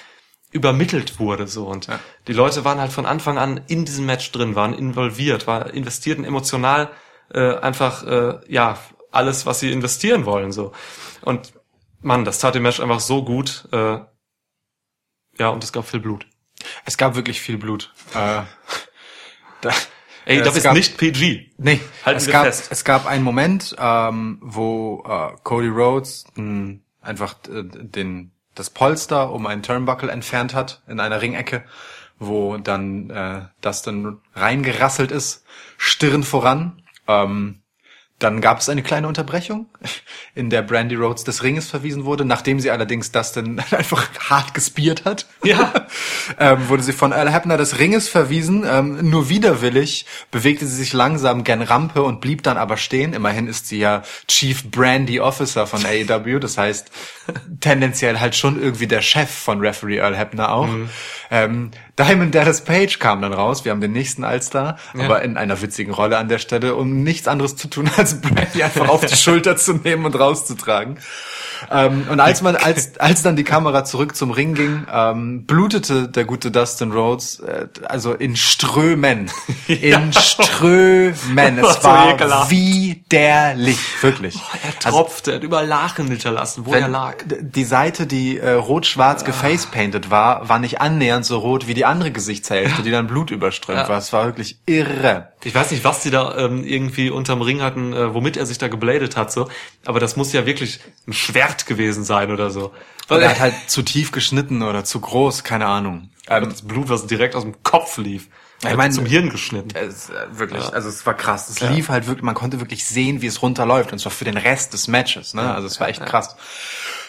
übermittelt wurde so und Ja. die Leute waren halt von Anfang an in diesem Match drin, waren involviert, war investierten emotional äh, einfach äh, ja alles, was sie investieren wollen so und Mann, das tat dem Match einfach so gut, äh, ja und es gab viel Blut. Es gab wirklich viel Blut. Äh, da, Ey, das ist gab- nicht PG. Nee, Halten es gab, fest. es gab einen Moment, ähm, wo äh, Cody Rhodes mh, einfach äh, den, das Polster um einen Turnbuckle entfernt hat in einer Ringecke, wo dann äh, das dann reingerasselt ist, Stirn voran. Ähm, dann gab es eine kleine Unterbrechung, in der Brandy Rhodes des Ringes verwiesen wurde, nachdem sie allerdings das dann einfach hart gespiert hat. Ja. ähm, wurde sie von Earl Hebner des Ringes verwiesen. Ähm, nur widerwillig bewegte sie sich langsam gen Rampe und blieb dann aber stehen. Immerhin ist sie ja Chief Brandy Officer von AEW, das heißt tendenziell halt schon irgendwie der Chef von Referee Earl Hebner auch. Ähm, Diamond Dallas Page kam dann raus. Wir haben den nächsten Allstar, aber in einer witzigen Rolle an der Stelle, um nichts anderes zu tun, als Brandy einfach auf die Schulter zu nehmen und rauszutragen. Ähm, und als man, als, als dann die Kamera zurück zum Ring ging, ähm, blutete der gute Dustin Rhodes, äh, also in Strömen. In Strömen. Es war widerlich. Wirklich. Er tropfte, er hat überall Lachen hinterlassen, wo er lag. Die Seite, die äh, rot-schwarz gefacepainted war, war nicht annähernd so rot wie die andere Gesichtshälfte, die dann Blut überströmt Ja. war. Es war wirklich irre. Ich weiß nicht, was die da ähm, irgendwie unterm Ring hatten, äh, womit er sich da gebladet hat, so. Aber das muss ja wirklich ein Schwert gewesen sein oder so. Weil er hat halt zu tief geschnitten oder zu groß, keine Ahnung. Ähm, das Blut, was direkt aus dem Kopf lief. Er Ich meine, zum Hirn geschnitten. Es, äh, wirklich, also es war krass. Es lief halt wirklich, man konnte wirklich sehen, wie es runterläuft und zwar für den Rest des Matches. Ne? Also es war echt krass.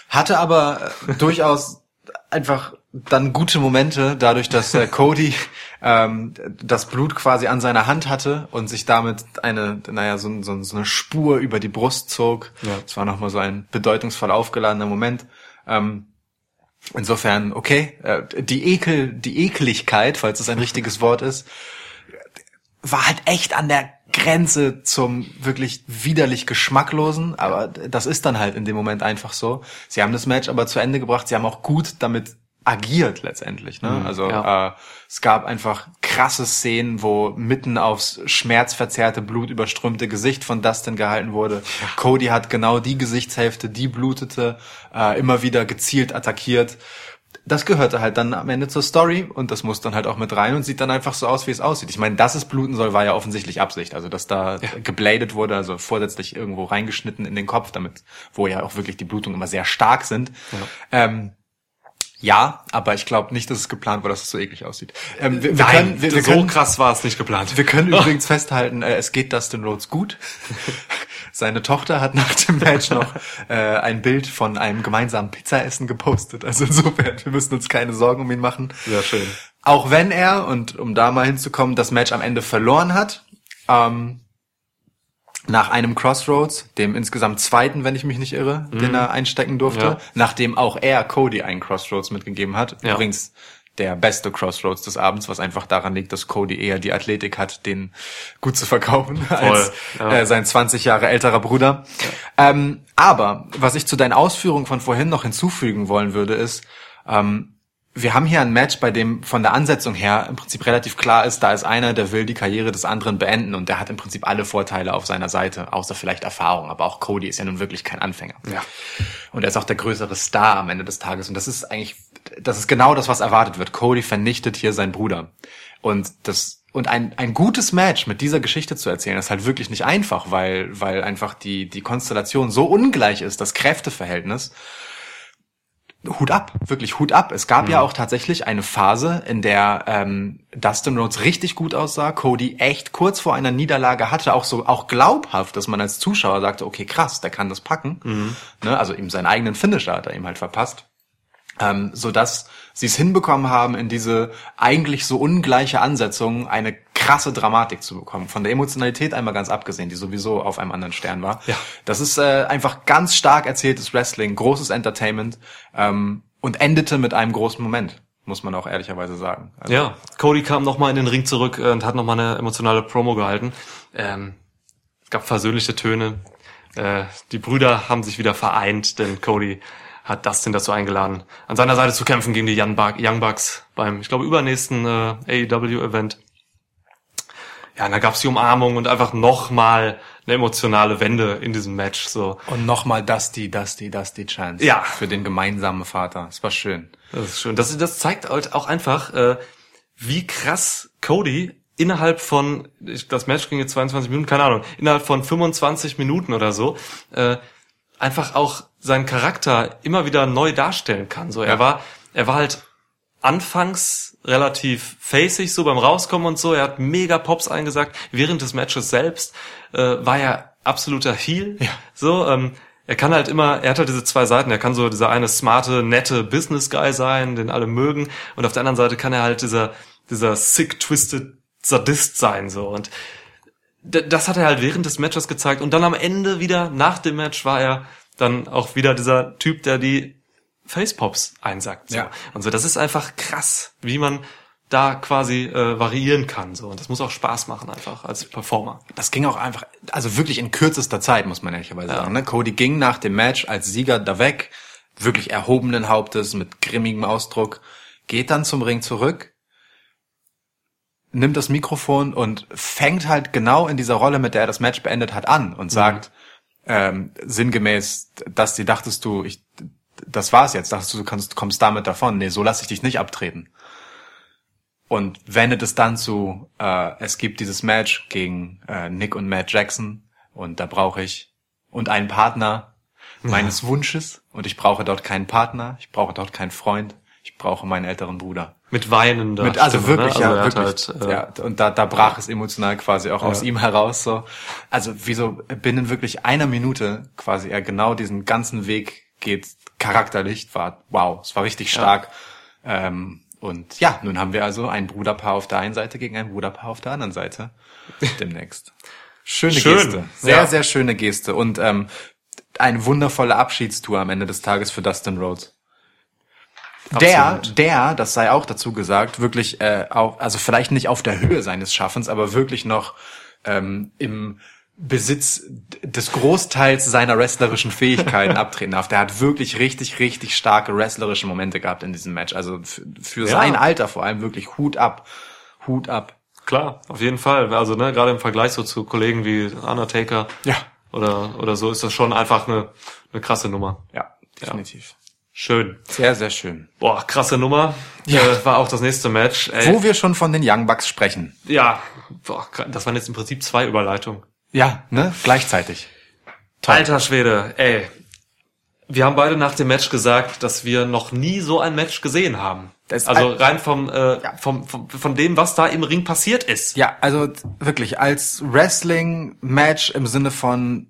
Hatte aber äh, durchaus einfach dann gute Momente, dadurch, dass äh, Cody ähm, das Blut quasi an seiner Hand hatte und sich damit eine, naja, so, so, so eine Spur über die Brust zog. Ja. Das war nochmal so ein bedeutungsvoll aufgeladener Moment. Ähm, insofern, okay, äh, die Ekel, die Ekeligkeit, falls es ein richtiges Wort ist, war halt echt an der Grenze zum wirklich widerlich geschmacklosen, aber das ist dann halt in dem Moment einfach so. Sie haben das Match aber zu Ende gebracht, sie haben auch gut damit agiert letztendlich. Ne? Also ja. äh, es gab einfach krasse Szenen, wo mitten aufs schmerzverzerrte, blutüberströmte Gesicht von Dustin gehalten wurde. Cody hat genau die Gesichtshälfte, die blutete, äh, immer wieder gezielt attackiert. Das gehörte halt dann am Ende zur Story und das muss dann halt auch mit rein und sieht dann einfach so aus, wie es aussieht. Ich meine, dass es bluten soll, war ja offensichtlich Absicht. Also, dass da gebladet wurde, also vorsätzlich irgendwo reingeschnitten in den Kopf, damit, wo ja auch wirklich die Blutungen immer sehr stark sind. Ähm, ja, aber ich glaube nicht, dass es geplant war, dass es so eklig aussieht. Ähm, wir, wir Nein, können, wir, wir so können, krass war es nicht geplant. wir können übrigens festhalten, äh, es geht Dustin Rhodes gut. Seine Tochter hat nach dem Match noch äh, ein Bild von einem gemeinsamen Pizzaessen gepostet. Also insofern, wir müssen uns keine Sorgen um ihn machen. Sehr schön. Auch wenn er, und um da mal hinzukommen, das Match am Ende verloren hat, ähm, nach einem Crossroads, dem insgesamt zweiten, wenn ich mich nicht irre, den er einstecken durfte, Ja. nachdem auch er Cody einen Crossroads mitgegeben hat. Ja. Übrigens der beste Crossroads des Abends, was einfach daran liegt, dass Cody eher die Athletik hat, den gut zu verkaufen, als ja. äh, sein 20 Jahre älterer Bruder. Ähm, aber was ich zu deinen Ausführungen von vorhin noch hinzufügen wollen würde, ist, ähm, wir haben hier ein Match, bei dem von der Ansetzung her im Prinzip relativ klar ist, da ist einer, der will die Karriere des anderen beenden und der hat im Prinzip alle Vorteile auf seiner Seite, außer vielleicht Erfahrung. Aber auch Cody ist ja nun wirklich kein Anfänger. Ja. Und er ist auch der größere Star am Ende des Tages. Und das ist eigentlich, das ist genau das, was erwartet wird. Cody vernichtet hier seinen Bruder. Und das, und ein, ein gutes Match mit dieser Geschichte zu erzählen, ist halt wirklich nicht einfach, weil, weil einfach die, die Konstellation so ungleich ist, das Kräfteverhältnis. Hut ab, wirklich Hut ab. Es gab ja auch tatsächlich eine Phase, in der ähm, Dustin Rhodes richtig gut aussah, Cody echt kurz vor einer Niederlage hatte, auch so auch glaubhaft, dass man als Zuschauer sagte, okay, krass, der kann das packen. Ne? Also ihm seinen eigenen Finisher hat er ihm halt verpasst ähm, so dass sie es hinbekommen haben, in diese eigentlich so ungleiche Ansetzung eine krasse Dramatik zu bekommen. Von der Emotionalität einmal ganz abgesehen, die sowieso auf einem anderen Stern war. Ja. Das ist äh, einfach ganz stark erzähltes Wrestling, großes Entertainment ähm, und endete mit einem großen Moment, muss man auch ehrlicherweise sagen. Also, Ja, Cody kam nochmal in den Ring zurück äh, und hat nochmal eine emotionale Promo gehalten. Ähm, es gab versöhnliche Töne. Äh, die Brüder haben sich wieder vereint, denn Cody hat Dustin dazu eingeladen, an seiner Seite zu kämpfen gegen die Young, Buck, Young Bucks beim, ich glaube, übernächsten äh, AEW-Event. Ja, und da gab's die Umarmung und einfach nochmal eine emotionale Wende in diesem Match. So, Und nochmal Dusty, Dusty, Dusty Chance. Ja. Für den gemeinsamen Vater. Es war schön. Das ist schön. Das, das zeigt halt auch einfach, äh, wie krass Cody innerhalb von, ich, das Match ging jetzt 22 Minuten, keine Ahnung, innerhalb von 25 Minuten oder so, äh, einfach auch seinen Charakter immer wieder neu darstellen kann. So, er war, er war halt anfangs relativ facig so beim Rauskommen und so. Er hat mega Pops eingesagt. Während des Matches selbst äh, war er absoluter Heel. Ja. So, ähm, er kann halt immer, er hat halt diese zwei Seiten. Er kann so dieser eine smarte, nette Business Guy sein, den alle mögen. Und auf der anderen Seite kann er halt dieser, dieser sick, twisted Sadist sein, so. Und das hat er halt während des Matches gezeigt. Und dann am Ende wieder, nach dem Match, war er dann auch wieder dieser Typ, der die Facepops einsackt. So. Ja. Und so, das ist einfach krass, wie man da quasi äh, variieren kann. So. Und das muss auch Spaß machen, einfach als Performer. das ging auch einfach, also wirklich in kürzester Zeit, muss man ehrlicherweise sagen. Ne? Cody ging nach dem Match als Sieger da weg, wirklich erhobenen Hauptes, mit grimmigem Ausdruck, geht dann zum Ring zurück, nimmt das Mikrofon und fängt halt genau in dieser Rolle, mit der er das Match beendet hat, an und sagt, ähm, sinngemäß, dass die dachtest du, ich, das war's jetzt, dachtest du, du kannst, kommst damit davon. Nee, so lasse ich dich nicht abtreten und wendet es dann zu, äh, es gibt dieses Match gegen äh, Nick und Matt Jackson und da brauche ich und einen Partner meines Wunsches und ich brauche dort keinen Partner, ich brauche dort keinen Freund, ich brauche meinen älteren Bruder. Mit weinender Mit, also Stimme, wirklich, ne? ja, Also hat wirklich. Halt, äh, ja, und da, da brach es emotional quasi auch aus Ja. ihm heraus. So. Also wie so binnen wirklich einer Minute quasi er genau diesen ganzen Weg geht, charakterlich war wow, es war richtig stark. Ähm, und ja, nun haben wir also ein Bruderpaar auf der einen Seite gegen ein Bruderpaar auf der anderen Seite demnächst. Schöne Schön, Geste, sehr ja. sehr schöne Geste und ähm, eine wundervolle Abschiedstour am Ende des Tages für Dustin Rhodes. Der, Absolut. der, das sei auch dazu gesagt, wirklich äh, auch, also vielleicht nicht auf der Höhe seines Schaffens, aber wirklich noch ähm, im Besitz des Großteils seiner wrestlerischen Fähigkeiten abtreten darf. Der hat wirklich richtig, richtig starke wrestlerische Momente gehabt in diesem Match. Also für, Ja. sein Alter vor allem wirklich Hut ab, Hut ab. Klar, auf jeden Fall. Also ne, gerade im Vergleich so zu Kollegen wie Undertaker Ja, oder oder so ist das schon einfach eine eine krasse Nummer. ja, definitiv. Schön. Sehr, sehr schön. Boah, krasse Nummer. Ja. Äh, war auch das nächste Match. Ey, Wo wir schon von den Young Bucks sprechen. ja, boah, das waren jetzt im Prinzip zwei Überleitungen. Ja, ne? Gleichzeitig. Alter Schwede, ey. Wir haben beide nach dem Match gesagt, dass wir noch nie so ein Match gesehen haben. Also ein- rein vom, äh, vom, vom von dem, was da im Ring passiert ist. Ja, also wirklich als Wrestling-Match im Sinne von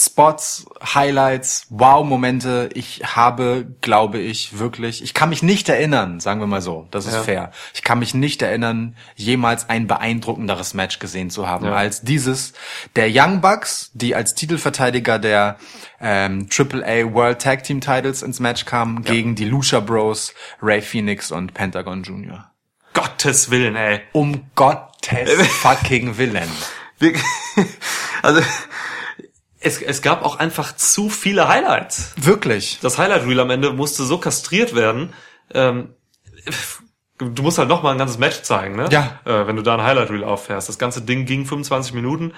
Spots, Highlights, Wow-Momente. Ich habe, glaube ich, wirklich, ich kann mich nicht erinnern, sagen wir mal so, das ist Ja. fair. Ich kann mich nicht erinnern, jemals ein beeindruckenderes Match gesehen zu haben Ja. als dieses der Young Bucks, die als Titelverteidiger der ähm, AAA World Tag Team Titles ins Match kamen gegen die Lucha Bros, Ray Phoenix und Pentagon Jr. Gottes Willen, ey. Um Gottes fucking Willen. Wir- also es, es gab auch einfach zu viele Highlights. Wirklich. Das Highlight Reel am Ende musste so kastriert werden. Ähm, du musst halt noch mal ein ganzes Match zeigen, ne? Ja. Äh, wenn du da ein Highlight Reel auffährst. Das ganze Ding ging 25 Minuten.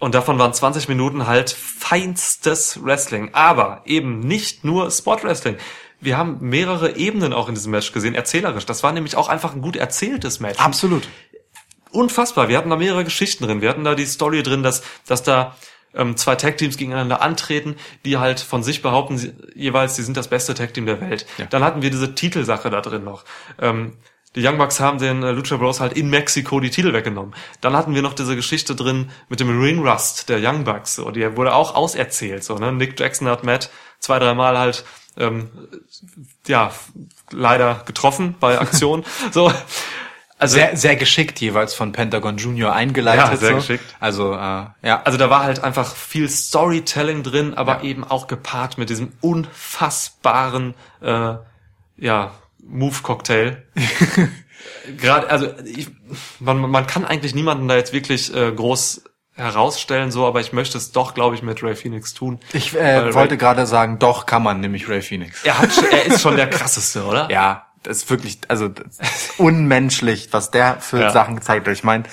Und davon waren 20 Minuten halt feinstes Wrestling. Aber eben nicht nur Spot Wrestling. Wir haben mehrere Ebenen auch in diesem Match gesehen, erzählerisch. Das war nämlich auch einfach ein gut erzähltes Match Absolut. unfassbar. Wir hatten da mehrere Geschichten drin. Wir hatten da die Story drin, dass, dass da ähm, zwei Tag-Teams gegeneinander antreten, die halt von sich behaupten, sie, jeweils, sie sind das beste Tag-Team der Welt. Ja. Dann hatten wir diese Titelsache da drin noch. Ähm, die Young Bucks haben den äh, Lucha Bros halt in Mexiko die Titel weggenommen. Dann hatten wir noch diese Geschichte drin mit dem Ring Rust der Young Bucks. So, die wurde auch auserzählt. So, ne? Nick Jackson hat Matt zwei, dreimal halt ähm, ja leider getroffen bei Aktion. so, also Sehr, sehr geschickt jeweils von Pentagon Junior eingeleitet. Ja, sehr so. geschickt. Also, äh, ja. Also da war halt einfach viel Storytelling drin, aber eben auch gepaart mit diesem unfassbaren äh, ja, Move-Cocktail. Gerade, also ich, man, man kann eigentlich niemanden da jetzt wirklich äh, groß herausstellen, so, aber ich möchte es doch, glaube ich, mit Ray Phoenix tun. ich Weil äh, wollte gerade sagen, doch kann man, nämlich Ray Phoenix. er, hat, er ist schon der krasseste, oder? Ja, das ist wirklich, also ist unmenschlich, was der für Ja. Sachen gezeigt hat. Ich meine,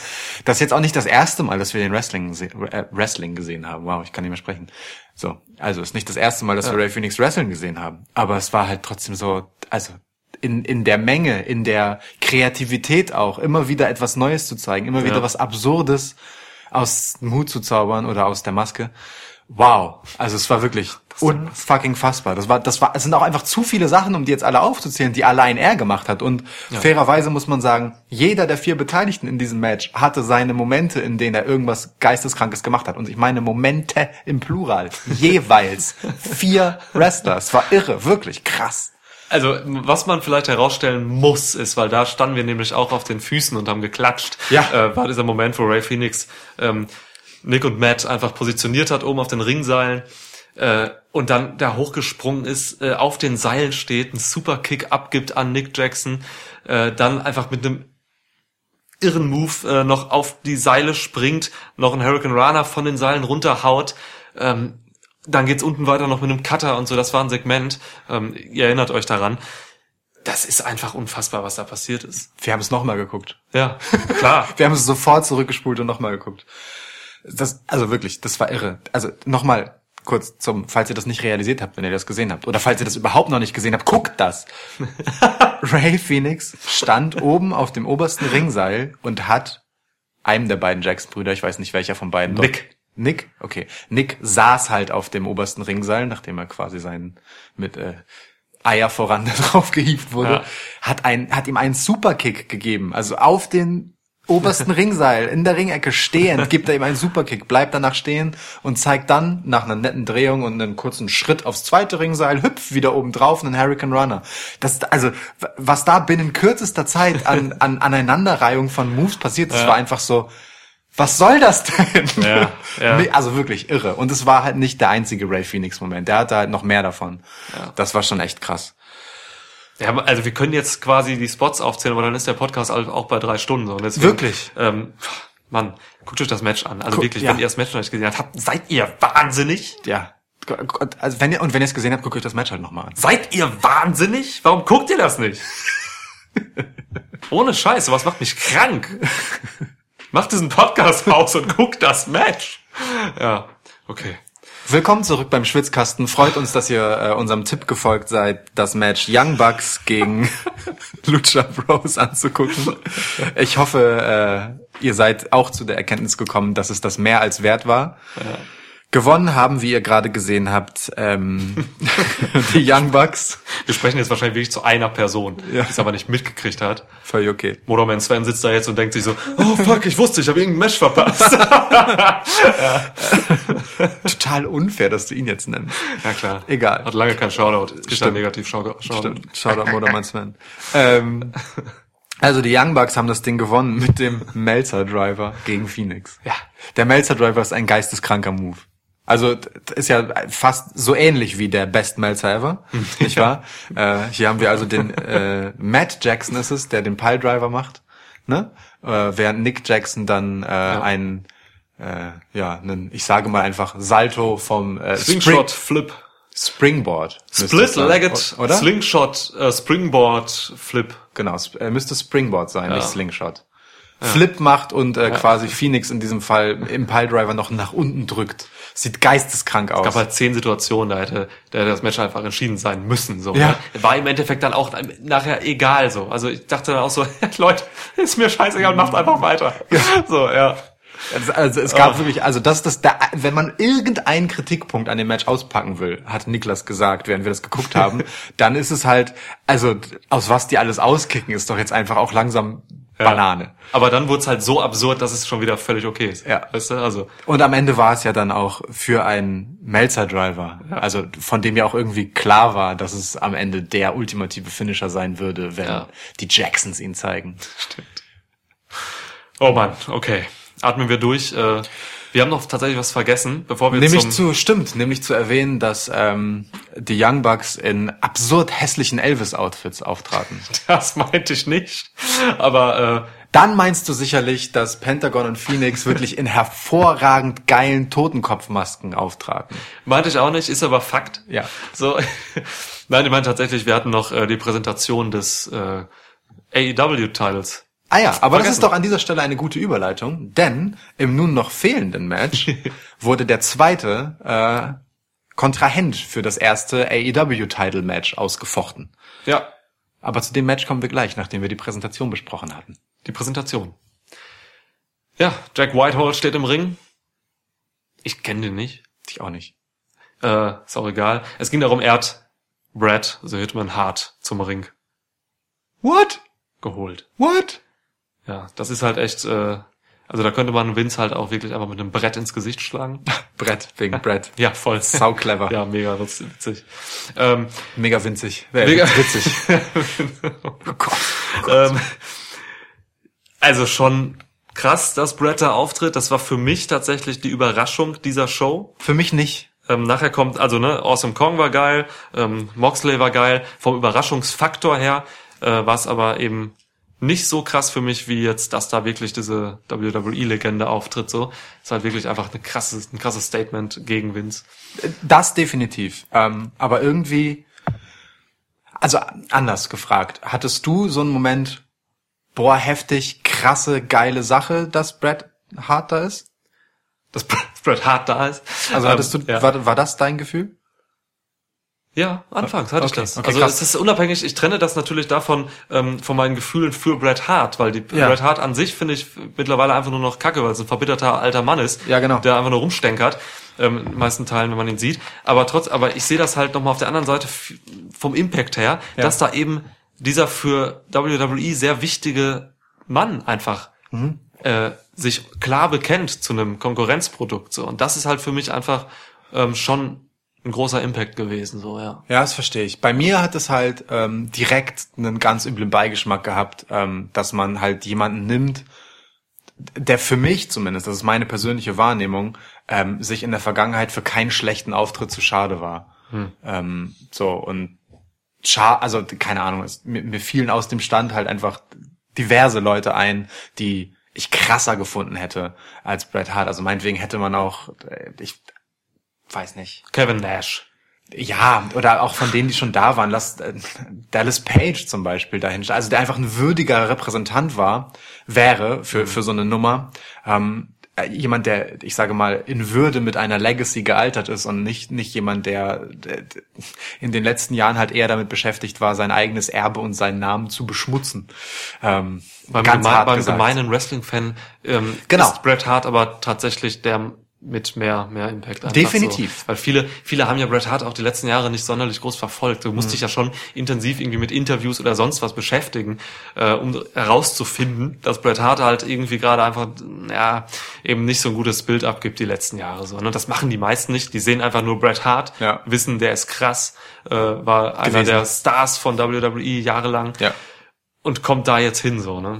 das ist jetzt auch nicht das erste Mal, dass wir den Wrestling, äh, Wrestling gesehen haben. Wow, ich kann nicht mehr sprechen. So, also ist nicht das erste Mal, dass wir Ray Phoenix Wrestling gesehen haben. Aber es war halt trotzdem so, also in, in der Menge, in der Kreativität auch, immer wieder etwas Neues zu zeigen, immer wieder Ja. was Absurdes aus dem Hut zu zaubern oder aus der Maske. Wow. Also es war wirklich unfucking fassbar. Das war, das war, es sind auch einfach zu viele Sachen, um die jetzt alle aufzuzählen, die allein er gemacht hat. Und fairerweise muss man sagen, jeder der vier Beteiligten in diesem Match hatte seine Momente, in denen er irgendwas Geisteskrankes gemacht hat. Und ich meine Momente im Plural. Jeweils vier Wrestler. Es war irre, wirklich krass. Also, was man vielleicht herausstellen muss, ist, weil da standen wir nämlich auch auf den Füßen und haben geklatscht, Ja. äh, war dieser Moment, wo Ray Phoenix ähm, Nick und Matt einfach positioniert hat, oben auf den Ringseilen äh, und dann da hochgesprungen ist, äh, auf den Seilen steht, einen Superkick abgibt an Nick Jackson, äh, dann einfach mit einem irren Move äh, noch auf die Seile springt, noch einen Hurricane Rana von den Seilen runterhaut. Ähm, dann geht's unten weiter noch mit einem Cutter und so. Das war ein Segment. Ähm, ihr erinnert euch daran. Das ist einfach unfassbar, was da passiert ist. Wir haben es nochmal geguckt. Ja, klar. Wir haben es sofort zurückgespult und nochmal geguckt. Das, also wirklich, das war irre. Also nochmal kurz zum, falls ihr das nicht realisiert habt, wenn ihr das gesehen habt, oder falls ihr das überhaupt noch nicht gesehen habt, guckt das. Ray Phoenix stand oben auf dem obersten Ringseil und hat einem der beiden Jackson-Brüder, ich weiß nicht welcher von beiden, Nick. Nick, okay. Nick saß halt auf dem obersten Ringseil, nachdem er quasi seinen mit äh, Eier voran da drauf gehievt wurde, Ja. hat ein, hat ihm einen Superkick gegeben, also auf den obersten Ringseil in der Ringecke stehend, gibt er ihm einen Superkick, bleibt danach stehen und zeigt dann nach einer netten Drehung und einem kurzen Schritt aufs zweite Ringseil, hüpft wieder oben drauf einen Hurricane Runner. Das, also, was da binnen kürzester Zeit an, an Aneinanderreihung von Moves passiert, das Ja. war einfach so, was soll das denn? Ja, ja. Also wirklich irre. Und es war halt nicht der einzige Ray Phoenix Moment. Der hatte halt noch mehr davon. Das war schon echt krass. Ja, also wir können jetzt quasi die Spots aufzählen, aber dann ist der Podcast halt auch bei drei Stunden. So. Deswegen, Wirklich? Ähm, Mann, guckt euch das Match an. Also Guck, wirklich, ja. wenn ihr das Match noch nicht gesehen habt, seid ihr wahnsinnig? Ja. Also wenn ihr, und wenn ihr es gesehen habt, guckt euch das Match halt nochmal an. Seid ihr wahnsinnig? Warum guckt ihr das nicht? Ohne Scheiße, was macht mich krank? Macht diesen Podcast aus und guckt das Match. Ja, okay. Willkommen zurück beim Schwitzkasten. Freut uns, dass ihr äh, unserem Tipp gefolgt seid, das Match Young Bucks gegen Lucha Bros anzugucken. Ich hoffe, äh, ihr seid auch zu der Erkenntnis gekommen, dass es das mehr als wert war. Gewonnen haben, wie ihr gerade gesehen habt, ähm, die Young Bucks. Wir sprechen jetzt wahrscheinlich wirklich zu einer Person, Ja. die es aber nicht mitgekriegt hat. Völlig okay. Motorman Sven sitzt da jetzt und denkt sich so, oh fuck, ich wusste, ich habe irgendein Match verpasst. Total unfair, dass du ihn jetzt nennst. ja klar. Egal. Hat lange kein Shoutout. Ist dann negativ Shoutout. Stimmt. Shoutout Motormann Sven. ähm, also die Young Bucks haben das Ding gewonnen mit dem Melzer Driver gegen Phoenix. Ja. Der Melzer Driver ist ein geisteskranker Move. Also ist ja fast so ähnlich wie der Best Melzer ever, nicht wahr? äh, hier haben wir also den äh, Matt Jackson ist es, der den Pile Driver macht, ne? Äh, während Nick Jackson dann äh, einen äh, ja, einen, ich sage mal einfach Salto vom äh, Slingshot, Flip. Spring, Springboard. es sein, Split-Legged, oder? Slingshot, äh, Springboard, Flip. Genau, sp- äh, müsste Springboard sein, Ja. nicht Slingshot. Flip macht und äh, quasi Phoenix in diesem Fall im Piledriver noch nach unten drückt. Sieht geisteskrank aus. gab halt zehn Situationen, da hätte, da hätte das Match einfach entschieden sein müssen. So, Ja. ne? War im Endeffekt dann auch nachher egal so. Also ich dachte dann auch so, Leute, ist mir scheißegal, macht einfach weiter. So, ja. Also, es gab Ah. wirklich, also das das, der, wenn man irgendeinen Kritikpunkt an dem Match auspacken will, hat Niklas gesagt, während wir das geguckt haben, dann ist es halt, also aus was die alles auskicken, ist doch jetzt einfach auch langsam Banane. Aber dann wurde es halt so absurd, dass es schon wieder völlig okay ist. Ja. Weißt du, also. Und am Ende war es ja dann auch für einen Melzer-Driver, also von dem ja auch irgendwie klar war, dass es am Ende der ultimative Finisher sein würde, wenn Ja. die Jacksons ihn zeigen. Oh Mann, okay. Atmen wir durch. Äh, wir haben noch tatsächlich was vergessen, bevor wir Nämlich zu, stimmt, nämlich zu erwähnen, dass ähm, die Young Bucks in absurd hässlichen Elvis-Outfits auftraten. Das meinte ich nicht. Aber äh, Dann meinst du sicherlich, dass Pentagon und Phoenix wirklich in hervorragend geilen Totenkopfmasken auftraten. meinte ich auch nicht, ist aber Fakt. Ja. So. Nein, ich meine tatsächlich, wir hatten noch äh, die Präsentation des äh, AEW-Titles. Ah ja, aber das Vergessen. ist doch an dieser Stelle eine gute Überleitung, denn im nun noch fehlenden Match wurde der zweite äh, Kontrahent für das erste AEW-Title-Match ausgefochten. Ja. Aber zu dem Match kommen wir gleich, nachdem wir die Präsentation besprochen hatten. Die Präsentation. Ja, Jack Whitehall steht im Ring. Ich kenne den nicht. Ich auch nicht. Äh, ist auch egal. Es ging darum, er hat Brad, also Hitman Hart, zum Ring What? geholt. What? Ja, das ist halt echt, äh, also da könnte man Vince halt auch wirklich einfach mit einem Brett ins Gesicht schlagen. Brett, wegen Brett. Ja, voll. Sau clever. Ja, mega witz- witzig. Ähm, Mega winzig. Äh, Mega- witzig. oh Gott. ähm, also schon krass, dass Brett da auftritt. Das war für mich tatsächlich die Überraschung dieser Show. Für mich nicht. Ähm, nachher kommt, also ne, Awesome Kong war geil, ähm, Moxley war geil. Vom Überraschungsfaktor her äh, war es aber eben nicht so krass für mich, wie jetzt, dass da wirklich diese WWE-Legende auftritt. So ist halt wirklich einfach eine krasse, ein krasses Statement gegen Vince. Das definitiv. Ähm, aber irgendwie, also anders gefragt, hattest du so einen Moment, boah, heftig, krasse, geile Sache, dass Brad Hart da ist? Dass Bret Hart da ist. Also Ähm, hattest du, ja. war, war das dein Gefühl? Ja, anfangs hatte ich Okay, das. okay, also krass. es ist unabhängig, ich trenne das natürlich davon, ähm, von meinen Gefühlen für Bret Hart, weil die Ja. Bret Hart an sich finde ich mittlerweile einfach nur noch kacke, weil es ein verbitterter alter Mann ist, Ja, genau. der einfach nur rumstenkert, ähm, in den meisten Teilen, wenn man ihn sieht. Aber trotz, aber ich sehe das halt nochmal auf der anderen Seite vom Impact her, Ja. dass da eben dieser für WWE sehr wichtige Mann einfach äh, sich klar bekennt zu einem Konkurrenzprodukt so und das ist halt für mich einfach ähm, schon ein großer Impact gewesen so ja Ja, das verstehe ich. Bei mir hat es halt ähm, direkt einen ganz üblen Beigeschmack gehabt, ähm, dass man halt jemanden nimmt, der für mich zumindest, das ist meine persönliche Wahrnehmung, ähm, sich in der Vergangenheit für keinen schlechten Auftritt zu schade war. Ähm, so und scha also keine Ahnung, es, mir, mir fielen aus dem Stand halt einfach diverse Leute ein, die ich krasser gefunden hätte als Bret Hart. Also meinetwegen hätte man auch, äh, ich weiß nicht, Kevin Nash ja, oder auch von denen, die schon da waren. Lass äh, Dallas Page zum Beispiel dahin. Also der einfach ein würdiger Repräsentant war, wäre für, für so eine Nummer. Ähm, äh, jemand, der, ich sage mal, in Würde mit einer Legacy gealtert ist und nicht, nicht jemand, der, der in den letzten Jahren halt eher damit beschäftigt war, sein eigenes Erbe und seinen Namen zu beschmutzen. Ähm, beim, ganz geme hart beim gemeinen Wrestling-Fan ähm, Genau. ist Bret Hart aber tatsächlich der mit mehr mehr Impact. Definitiv. So. Weil viele viele haben ja Bret Hart auch die letzten Jahre nicht sonderlich groß verfolgt. Du musst Mhm. dich ja schon intensiv irgendwie mit Interviews oder sonst was beschäftigen, äh, um herauszufinden, dass Bret Hart halt irgendwie gerade einfach ja eben nicht so ein gutes Bild abgibt die letzten Jahre so. Ne? Das machen die meisten nicht. Die sehen einfach nur Bret Hart, Ja. wissen, der ist krass, äh, war einer Gewesen. der Stars von WWE jahrelang Ja. und kommt da jetzt hin so. Ne?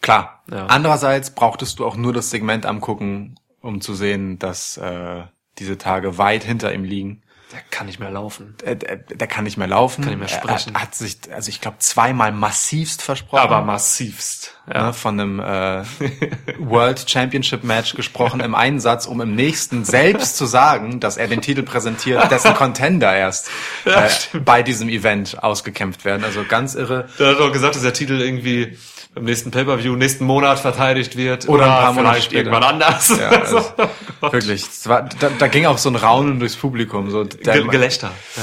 Klar. Ja. Andererseits brauchtest du auch nur das Segment angucken, um zu sehen, dass äh, diese Tage weit hinter ihm liegen. Der kann nicht mehr laufen. Der, der, der kann nicht mehr laufen. Kann nicht mehr sprechen. Er hat sich, also ich glaube, zweimal massivst versprochen. Aber massivst. Ja. ne, von einem äh, World Championship Match gesprochen im einen Satz, um im nächsten selbst zu sagen, dass er den Titel präsentiert, dessen Contender erst äh, bei diesem Event ausgekämpft werden. Also ganz irre. Der hat auch gesagt, dass der Titel irgendwie im nächsten Pay-Per-View nächsten Monat verteidigt wird. Oder ein paar Monate später. irgendwann anders. Ja, also, wirklich. Es war, da, da ging auch so ein Raunen durchs Publikum. So der, Ge Gelächter. Ja.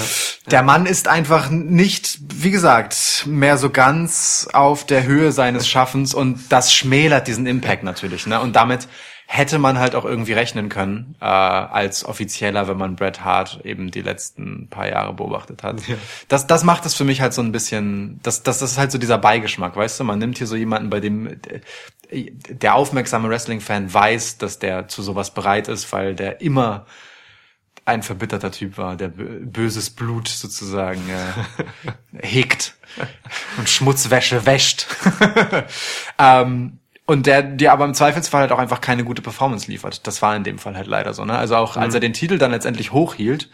der Mann ist einfach nicht, wie gesagt, mehr so ganz auf der Höhe seines Schaffens und das schmälert diesen Impact natürlich. Ne? Und damit hätte man halt auch irgendwie rechnen können äh, als Offizieller, wenn man Bret Hart eben die letzten paar Jahre beobachtet hat. Das, das macht es für mich halt so ein bisschen, das, das ist halt so dieser Beigeschmack, weißt du? Man nimmt hier so jemanden, bei dem äh, der aufmerksame Wrestling-Fan weiß, dass der zu sowas bereit ist, weil der immer ein verbitterter Typ war, der bö- böses Blut sozusagen äh, hegt und Schmutzwäsche wäscht. ähm, und der dir aber im Zweifelsfall halt auch einfach keine gute Performance liefert. Das war in dem Fall halt leider so. Ne? Also auch als er den Titel dann letztendlich hochhielt,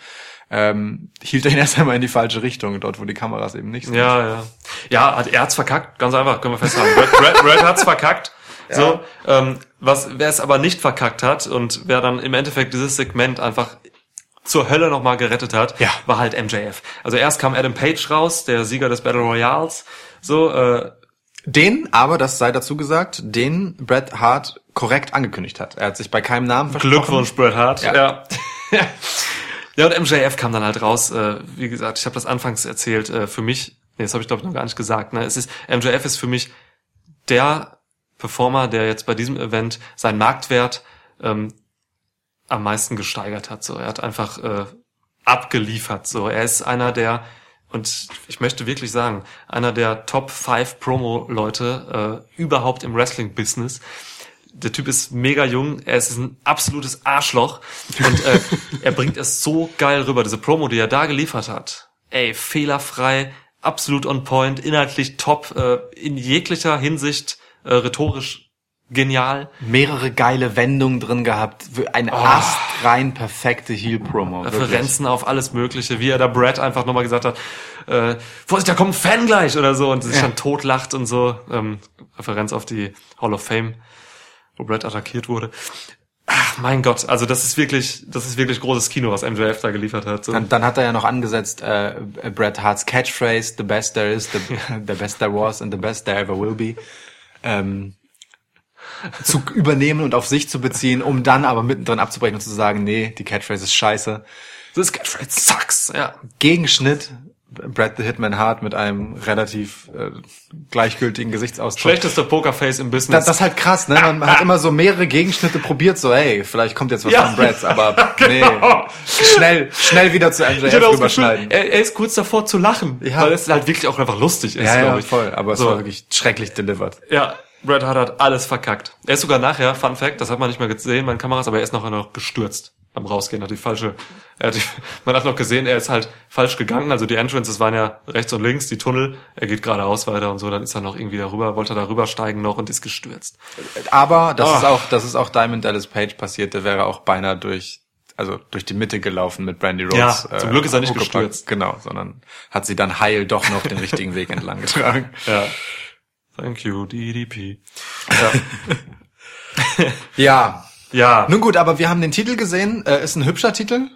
ähm, hielt er ihn erst einmal in die falsche Richtung, dort wo die Kameras eben nicht sind. Ja, ja. Ja, hat, er hat's verkackt, ganz einfach, können wir festhalten. Brad, Brad, Brad hat's verkackt. So, ähm, was, wer es aber nicht verkackt hat und wer dann im Endeffekt dieses Segment einfach zur Hölle nochmal gerettet hat, Ja. war halt MJF. Also erst kam Adam Page raus, der Sieger des Battle Royals, so, äh, Den, aber das sei dazu gesagt, den Bret Hart korrekt angekündigt hat. Er hat sich bei keinem Namen versprochen. Glückwunsch, Bret Hart. Ja. Ja. ja, und MJF kam dann halt raus. Äh, wie gesagt, ich habe das anfangs erzählt. Äh, für mich, nee, das habe ich glaube ich noch gar nicht gesagt. Ne? Es ist MJF ist für mich der Performer, der jetzt bei diesem Event seinen Marktwert ähm, am meisten gesteigert hat. So, er hat einfach äh, abgeliefert. So, er ist einer der und ich möchte wirklich sagen, einer der Top 5 Promo-Leute äh, überhaupt im Wrestling-Business. Der Typ ist mega jung, er ist ein absolutes Arschloch und äh, er bringt es so geil rüber. Diese Promo, die er da geliefert hat, ey, fehlerfrei, absolut on point, inhaltlich top, äh, in jeglicher Hinsicht äh, rhetorisch genial. mehrere geile Wendungen drin gehabt. Eine astrein perfekte Heel-Promo. wirklich. Referenzen auf alles Mögliche, wie er da Brad einfach nochmal gesagt hat, äh, Vorsicht, da kommt ein Fan gleich oder so und sich Ja. dann totlacht und so. Ähm, Referenz auf die Hall of Fame, wo Brad attackiert wurde. Ach, mein Gott, also das ist wirklich, das ist wirklich großes Kino, was MJF da geliefert hat. So. Dann, dann hat er ja noch angesetzt, äh, Bret Harts Catchphrase, the best there is, the, the best there was and the best there ever will be, ähm, zu übernehmen und auf sich zu beziehen, um dann aber mittendrin abzubrechen und zu sagen, nee, die Catchphrase ist scheiße. Das Catchphrase sucks, ja. Gegenschnitt, Brad the Hitman Hart mit einem relativ äh, gleichgültigen Gesichtsausdruck. Schlechtester Pokerface im Business. Das, das ist halt krass, ne? Man hat immer so mehrere Gegenschnitte probiert, so, ey, vielleicht kommt jetzt was Ja. von Brad, aber nee. Schnell, schnell wieder zu MJF rüberschneiden. er, er ist kurz davor zu lachen, Ja. weil es halt wirklich auch einfach lustig ist, Ja, ja, glaube ich. voll, aber es So. war wirklich schrecklich delivered. Ja, Bret Hart hat alles verkackt. Er ist sogar nachher, Fun Fact, das hat man nicht mehr gesehen bei den Kameras, aber er ist nachher noch gestürzt beim Rausgehen. Hat die falsche, er hat die, man hat noch gesehen, er ist halt falsch gegangen. Also die Entrances waren ja rechts und links, die Tunnel. Er geht geradeaus weiter und so. Dann ist er noch irgendwie darüber, wollte darüber steigen noch und ist gestürzt. Aber das Oh. ist auch, das ist auch Diamond Dallas Page passiert. Der wäre auch beinahe durch, also durch die Mitte gelaufen mit Brandy Rhodes. Ja, zum Glück ist er nicht gestürzt. Genau, sondern hat sie dann heil doch noch den richtigen Weg entlang getragen. Ja. Thank you, DDP. Ja. Ja, ja. nun gut, aber wir haben den Titel gesehen. Äh, ist ein hübscher Titel,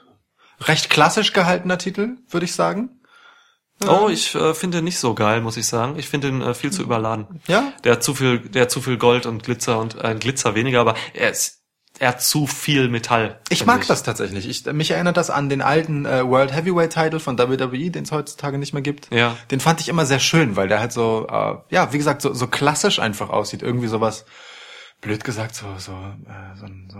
recht klassisch gehaltener Titel, würde ich sagen. Oh, ich äh, finde nicht so geil, muss ich sagen. Ich finde ihn äh, viel zu überladen. Ja? Der hat zu viel, der hat zu viel Gold und Glitzer und äh, Glitzer weniger, aber er ist, er hat zu viel Metall. Ich mag das tatsächlich. Ich, mich erinnert das an den alten äh, World Heavyweight Title von WWE, den es heutzutage nicht mehr gibt. Ja. Den fand ich immer sehr schön, weil der halt so, äh, ja, wie gesagt, so, so klassisch einfach aussieht. Irgendwie sowas, blöd gesagt, so, so, äh, so, so,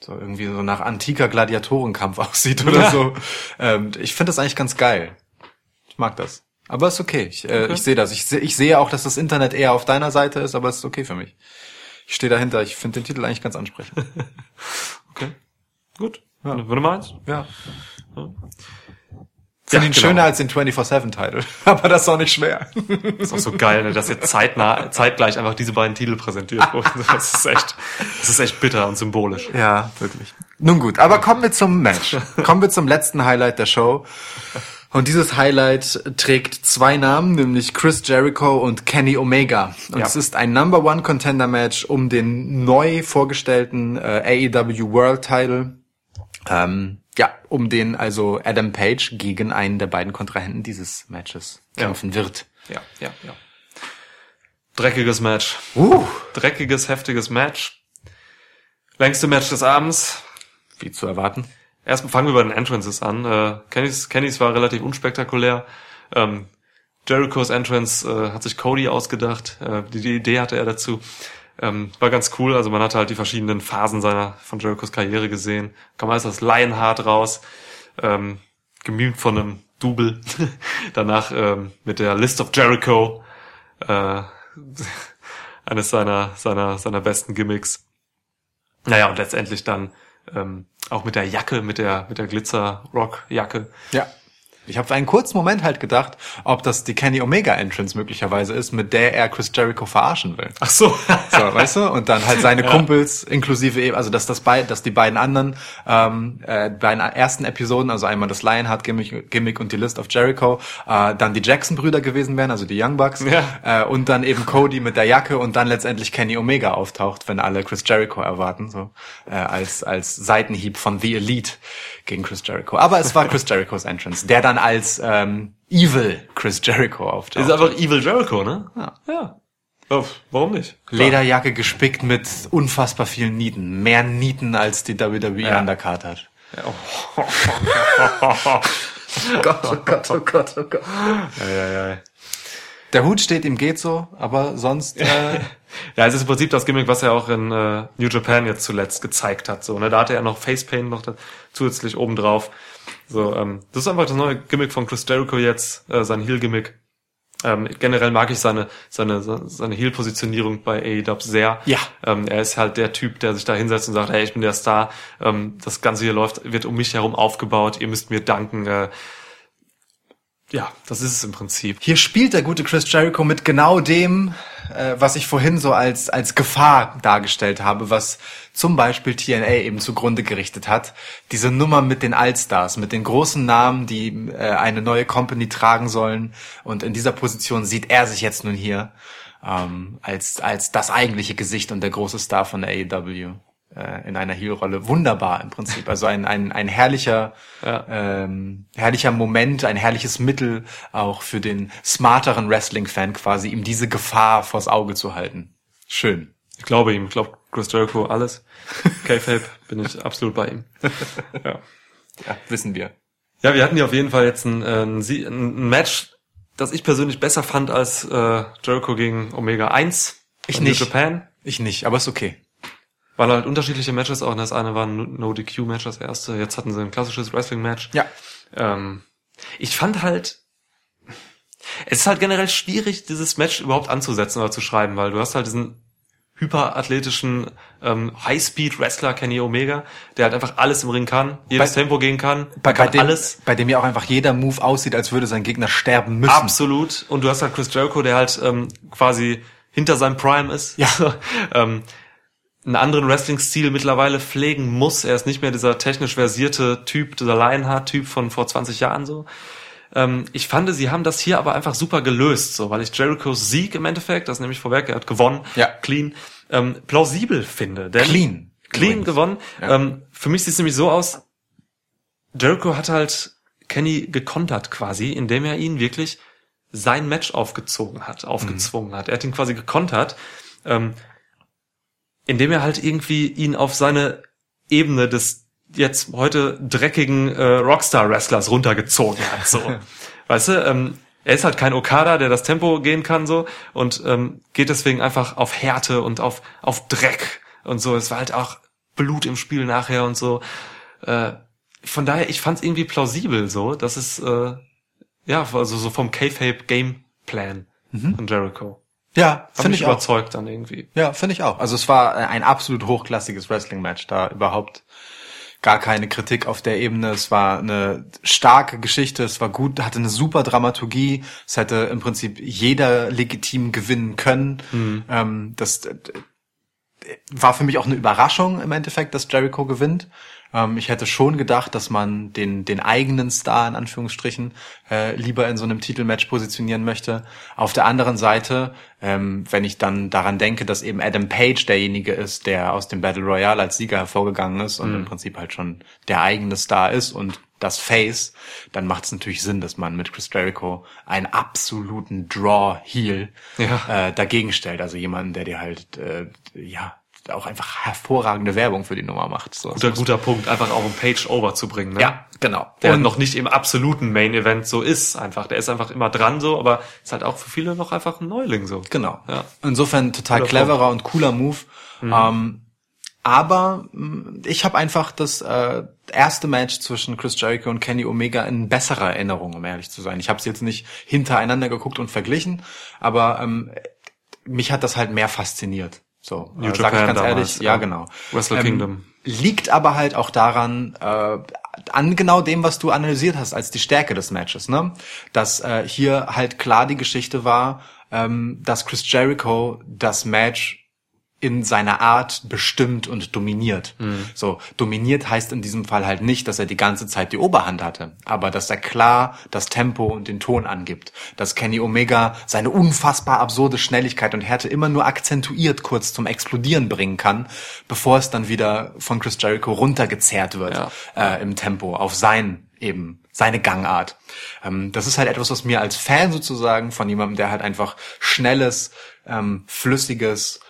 so irgendwie so nach antiker Gladiatorenkampf aussieht oder Ja. so. Ähm, ich finde das eigentlich ganz geil. Ich mag das. Aber ist okay. Ich, äh, Okay. ich sehe das. Ich, seh, ich sehe auch, dass das Internet eher auf deiner Seite ist, aber es ist okay für mich. Ich stehe dahinter. Ich finde den Titel eigentlich ganz ansprechend. Okay. Gut. Ja. Wenn du meinst. Ja. Ja, Finde ihn genau. schöner als den 24-7-Title. Aber das ist auch nicht schwer. Ist auch so geil, ne, dass jetzt zeitnah, zeitgleich einfach diese beiden Titel präsentiert wurden. Das ist echt, das ist echt bitter und symbolisch. Ja, wirklich. Nun gut, aber kommen wir zum Match. Kommen wir zum letzten Highlight der Show. Und dieses Highlight trägt zwei Namen, nämlich Chris Jericho und Kenny Omega. Und Ja. es ist ein Number One Contender Match um den neu vorgestellten äh, AEW World Title. Ähm, ja, um den also Adam Page gegen einen der beiden Kontrahenten dieses Matches Ja. kämpfen wird. Ja, ja, ja. Dreckiges Match. Uh, Dreckiges, heftiges Match. Längste Match des Abends. wie zu erwarten. Erstmal fangen wir bei den Entrances an. Äh, Kennys, Kennys war relativ unspektakulär. Ähm, Jerichos Entrance äh, hat sich Cody ausgedacht. Äh, die, die Idee hatte er dazu. Ähm, war ganz cool. Also man hatte halt die verschiedenen Phasen seiner von Jerichos Karriere gesehen. Kam erst das Lionheart raus, ähm, gemimt von einem Double. Danach ähm, mit der List of Jericho. Äh, eines seiner, seiner, seiner besten Gimmicks. Naja, und letztendlich dann ähm, auch mit der Jacke, mit der, mit der Glitzer-Rock-Jacke. Ja. Ich habe für einen kurzen Moment halt gedacht, ob das die Kenny Omega Entrance möglicherweise ist, mit der er Chris Jericho verarschen will. Ach so. So, weißt du? Und dann halt seine Kumpels inklusive eben, also dass das bei, dass die beiden anderen ähm, äh, bei den ersten Episoden, also einmal das Lionheart Gimmick, Gimmick und die List of Jericho, äh, dann die Jackson Brüder gewesen wären, also die Young Bucks, Ja. äh, und dann eben Cody mit der Jacke und dann letztendlich Kenny Omega auftaucht, wenn alle Chris Jericho erwarten, so äh, als als Seitenhieb von The Elite gegen Chris Jericho. Aber es war Chris Jerichos Entrance, der dann als ähm, Evil Chris Jericho auftaucht. Ist einfach Evil Jericho, ne? Ja. Ja. Oh, warum nicht? Lederjacke gespickt mit unfassbar vielen Nieten. Mehr Nieten als die WWE Ja. Undercard hat. Ja. Gott, oh Gott, oh Gott, oh Gott. ja, ja. Der Hut steht ihm geht so, aber sonst äh, Ja, es ist im Prinzip das Gimmick, was er auch in äh, New Japan jetzt zuletzt gezeigt hat. So, ne? Da hatte er noch Facepaint noch da, zusätzlich obendrauf. So, ähm, das ist einfach das neue Gimmick von Chris Jericho jetzt, äh, sein Heel-Gimmick. Ähm, generell mag ich seine seine seine Heel-Positionierung bei AEW sehr. Ja. Ähm, er ist halt der Typ, der sich da hinsetzt und sagt, hey, ich bin der Star. Ähm, das Ganze hier läuft, wird um mich herum aufgebaut. Ihr müsst mir danken. Äh, ja, das ist es im Prinzip. hier spielt der gute Chris Jericho mit genau dem, äh, was ich vorhin so als als Gefahr dargestellt habe, was zum Beispiel TNA eben zugrunde gerichtet hat. Diese Nummer mit den Allstars, mit den großen Namen, die äh, eine neue Company tragen sollen. Und in dieser Position sieht er sich jetzt nun hier ähm, als als das eigentliche Gesicht und der große Star von der AEW äh, in einer Heel-Rolle. Wunderbar im Prinzip. Also ein, ein, ein herrlicher, Ja. ähm, herrlicher Moment, ein herrliches Mittel auch für den smarteren Wrestling-Fan quasi, ihm diese Gefahr vors Auge zu halten. Schön. Ich glaube ihm. Ich glaube Chris Jericho alles. K-Fape bin ich absolut bei ihm. Ja. Ja, wissen wir. Ja, wir hatten ja auf jeden Fall jetzt ein, äh, ein, ein Match, das ich persönlich besser fand als äh, Jericho gegen Omega 1. Ich nicht. Japan. Ich nicht, aber ist okay. Waren halt unterschiedliche Matches auch. Das eine war ein No-DQ-Match, das erste. Jetzt hatten sie ein klassisches Wrestling-Match. Ja. Ähm, ich fand halt, es ist halt generell schwierig, dieses Match überhaupt anzusetzen oder zu schreiben, weil du hast halt diesen hyperathletischen ähm, High-Speed-Wrestler Kenny Omega, der halt einfach alles im Ring kann, jedes Bei- Tempo gehen kann, Bei, kann bei, dem, alles. bei dem ja auch einfach jeder Move aussieht, als würde sein Gegner sterben müssen. Absolut. Und du hast halt Chris Jericho, der halt ähm, quasi hinter seinem Prime ist. Ja. Ähm, einen anderen Wrestling-Stil mittlerweile pflegen muss. Er ist nicht mehr dieser technisch versierte Typ, dieser Lionheart-Typ von vor 20 Jahren so. Ähm, ich fand, sie haben das hier aber einfach super gelöst, so, weil ich Jerichos Sieg im Endeffekt, das nehme ich vorweg, er hat gewonnen, Ja. clean, ähm, plausibel finde. Denn Clean. Clean Übrigens. gewonnen. Ja. Ähm, für mich sieht es nämlich so aus, Jericho hat halt Kenny gekontert quasi, indem er ihn wirklich sein Match aufgezogen hat, aufgezwungen hat. Er hat ihn quasi gekontert, ähm, indem er halt irgendwie ihn auf seine Ebene des jetzt heute dreckigen äh, Rockstar-Wrestlers runtergezogen hat. So. weißt du, ähm, er ist halt kein Okada, der das Tempo gehen kann so und ähm, geht deswegen einfach auf Härte und auf, auf Dreck und so. Es war halt auch Blut im Spiel nachher und so. Äh, von daher, ich fand es irgendwie plausibel so, dass es äh, ja, also so vom K-Fape Gameplan von Jericho. Ja, finde ich auch. überzeugt dann irgendwie. Ja, finde ich auch. Also es war äh, ein absolut hochklassiges Wrestling-Match. Da überhaupt gar keine Kritik auf der Ebene. Es war eine starke Geschichte. Es war gut, hatte eine super Dramaturgie. Es hätte im Prinzip jeder legitim gewinnen können. Ähm, das äh, war für mich auch eine Überraschung im Endeffekt, dass Jericho gewinnt. Ähm, ich hätte schon gedacht, dass man den, den eigenen Star in Anführungsstrichen äh, lieber in so einem Titelmatch positionieren möchte. Auf der anderen Seite, ähm, wenn ich dann daran denke, dass eben Adam Page derjenige ist, der aus dem Battle Royale als Sieger hervorgegangen ist und im Prinzip halt schon der eigene Star ist und das Face, dann macht es natürlich Sinn, dass man mit Chris Jericho einen absoluten Draw-Heel Ja. äh, dagegen stellt. Also jemanden, der dir halt, äh, ja, auch einfach hervorragende Werbung für die Nummer macht. So. Guter, guter Punkt, einfach auch um Page over zu bringen. Ne? Ja, genau. Der Und- noch nicht im absoluten Main Event so ist, einfach. Der ist einfach immer dran so, aber ist halt auch für viele noch einfach ein Neuling so. Genau. Ja. Insofern total Guter cleverer und cooler Move. Ähm, aber mh, ich habe einfach das äh, erste Match zwischen Chris Jericho und Kenny Omega in besserer Erinnerung, um ehrlich zu sein. Ich habe es jetzt nicht hintereinander geguckt und verglichen, aber ähm, mich hat das halt mehr fasziniert. So, New äh, sag ich Japan ganz damals, ehrlich. Ja, genau. Wrestle Kingdom. Liegt aber halt auch daran, äh, an genau dem, was du analysiert hast, als die Stärke des Matches, ne? Dass äh, hier halt klar die Geschichte war, ähm, dass Chris Jericho das Match in seiner Art bestimmt und dominiert. So, dominiert heißt in diesem Fall halt nicht, dass er die ganze Zeit die Oberhand hatte, aber dass er klar das Tempo und den Ton angibt. Dass Kenny Omega seine unfassbar absurde Schnelligkeit und Härte immer nur akzentuiert kurz zum Explodieren bringen kann, bevor es dann wieder von Chris Jericho runtergezerrt wird Ja. äh, im Tempo auf sein eben seine Gangart. Ähm, das ist halt etwas, was mir als Fan sozusagen von jemandem, der halt einfach schnelles, ähm, flüssiges,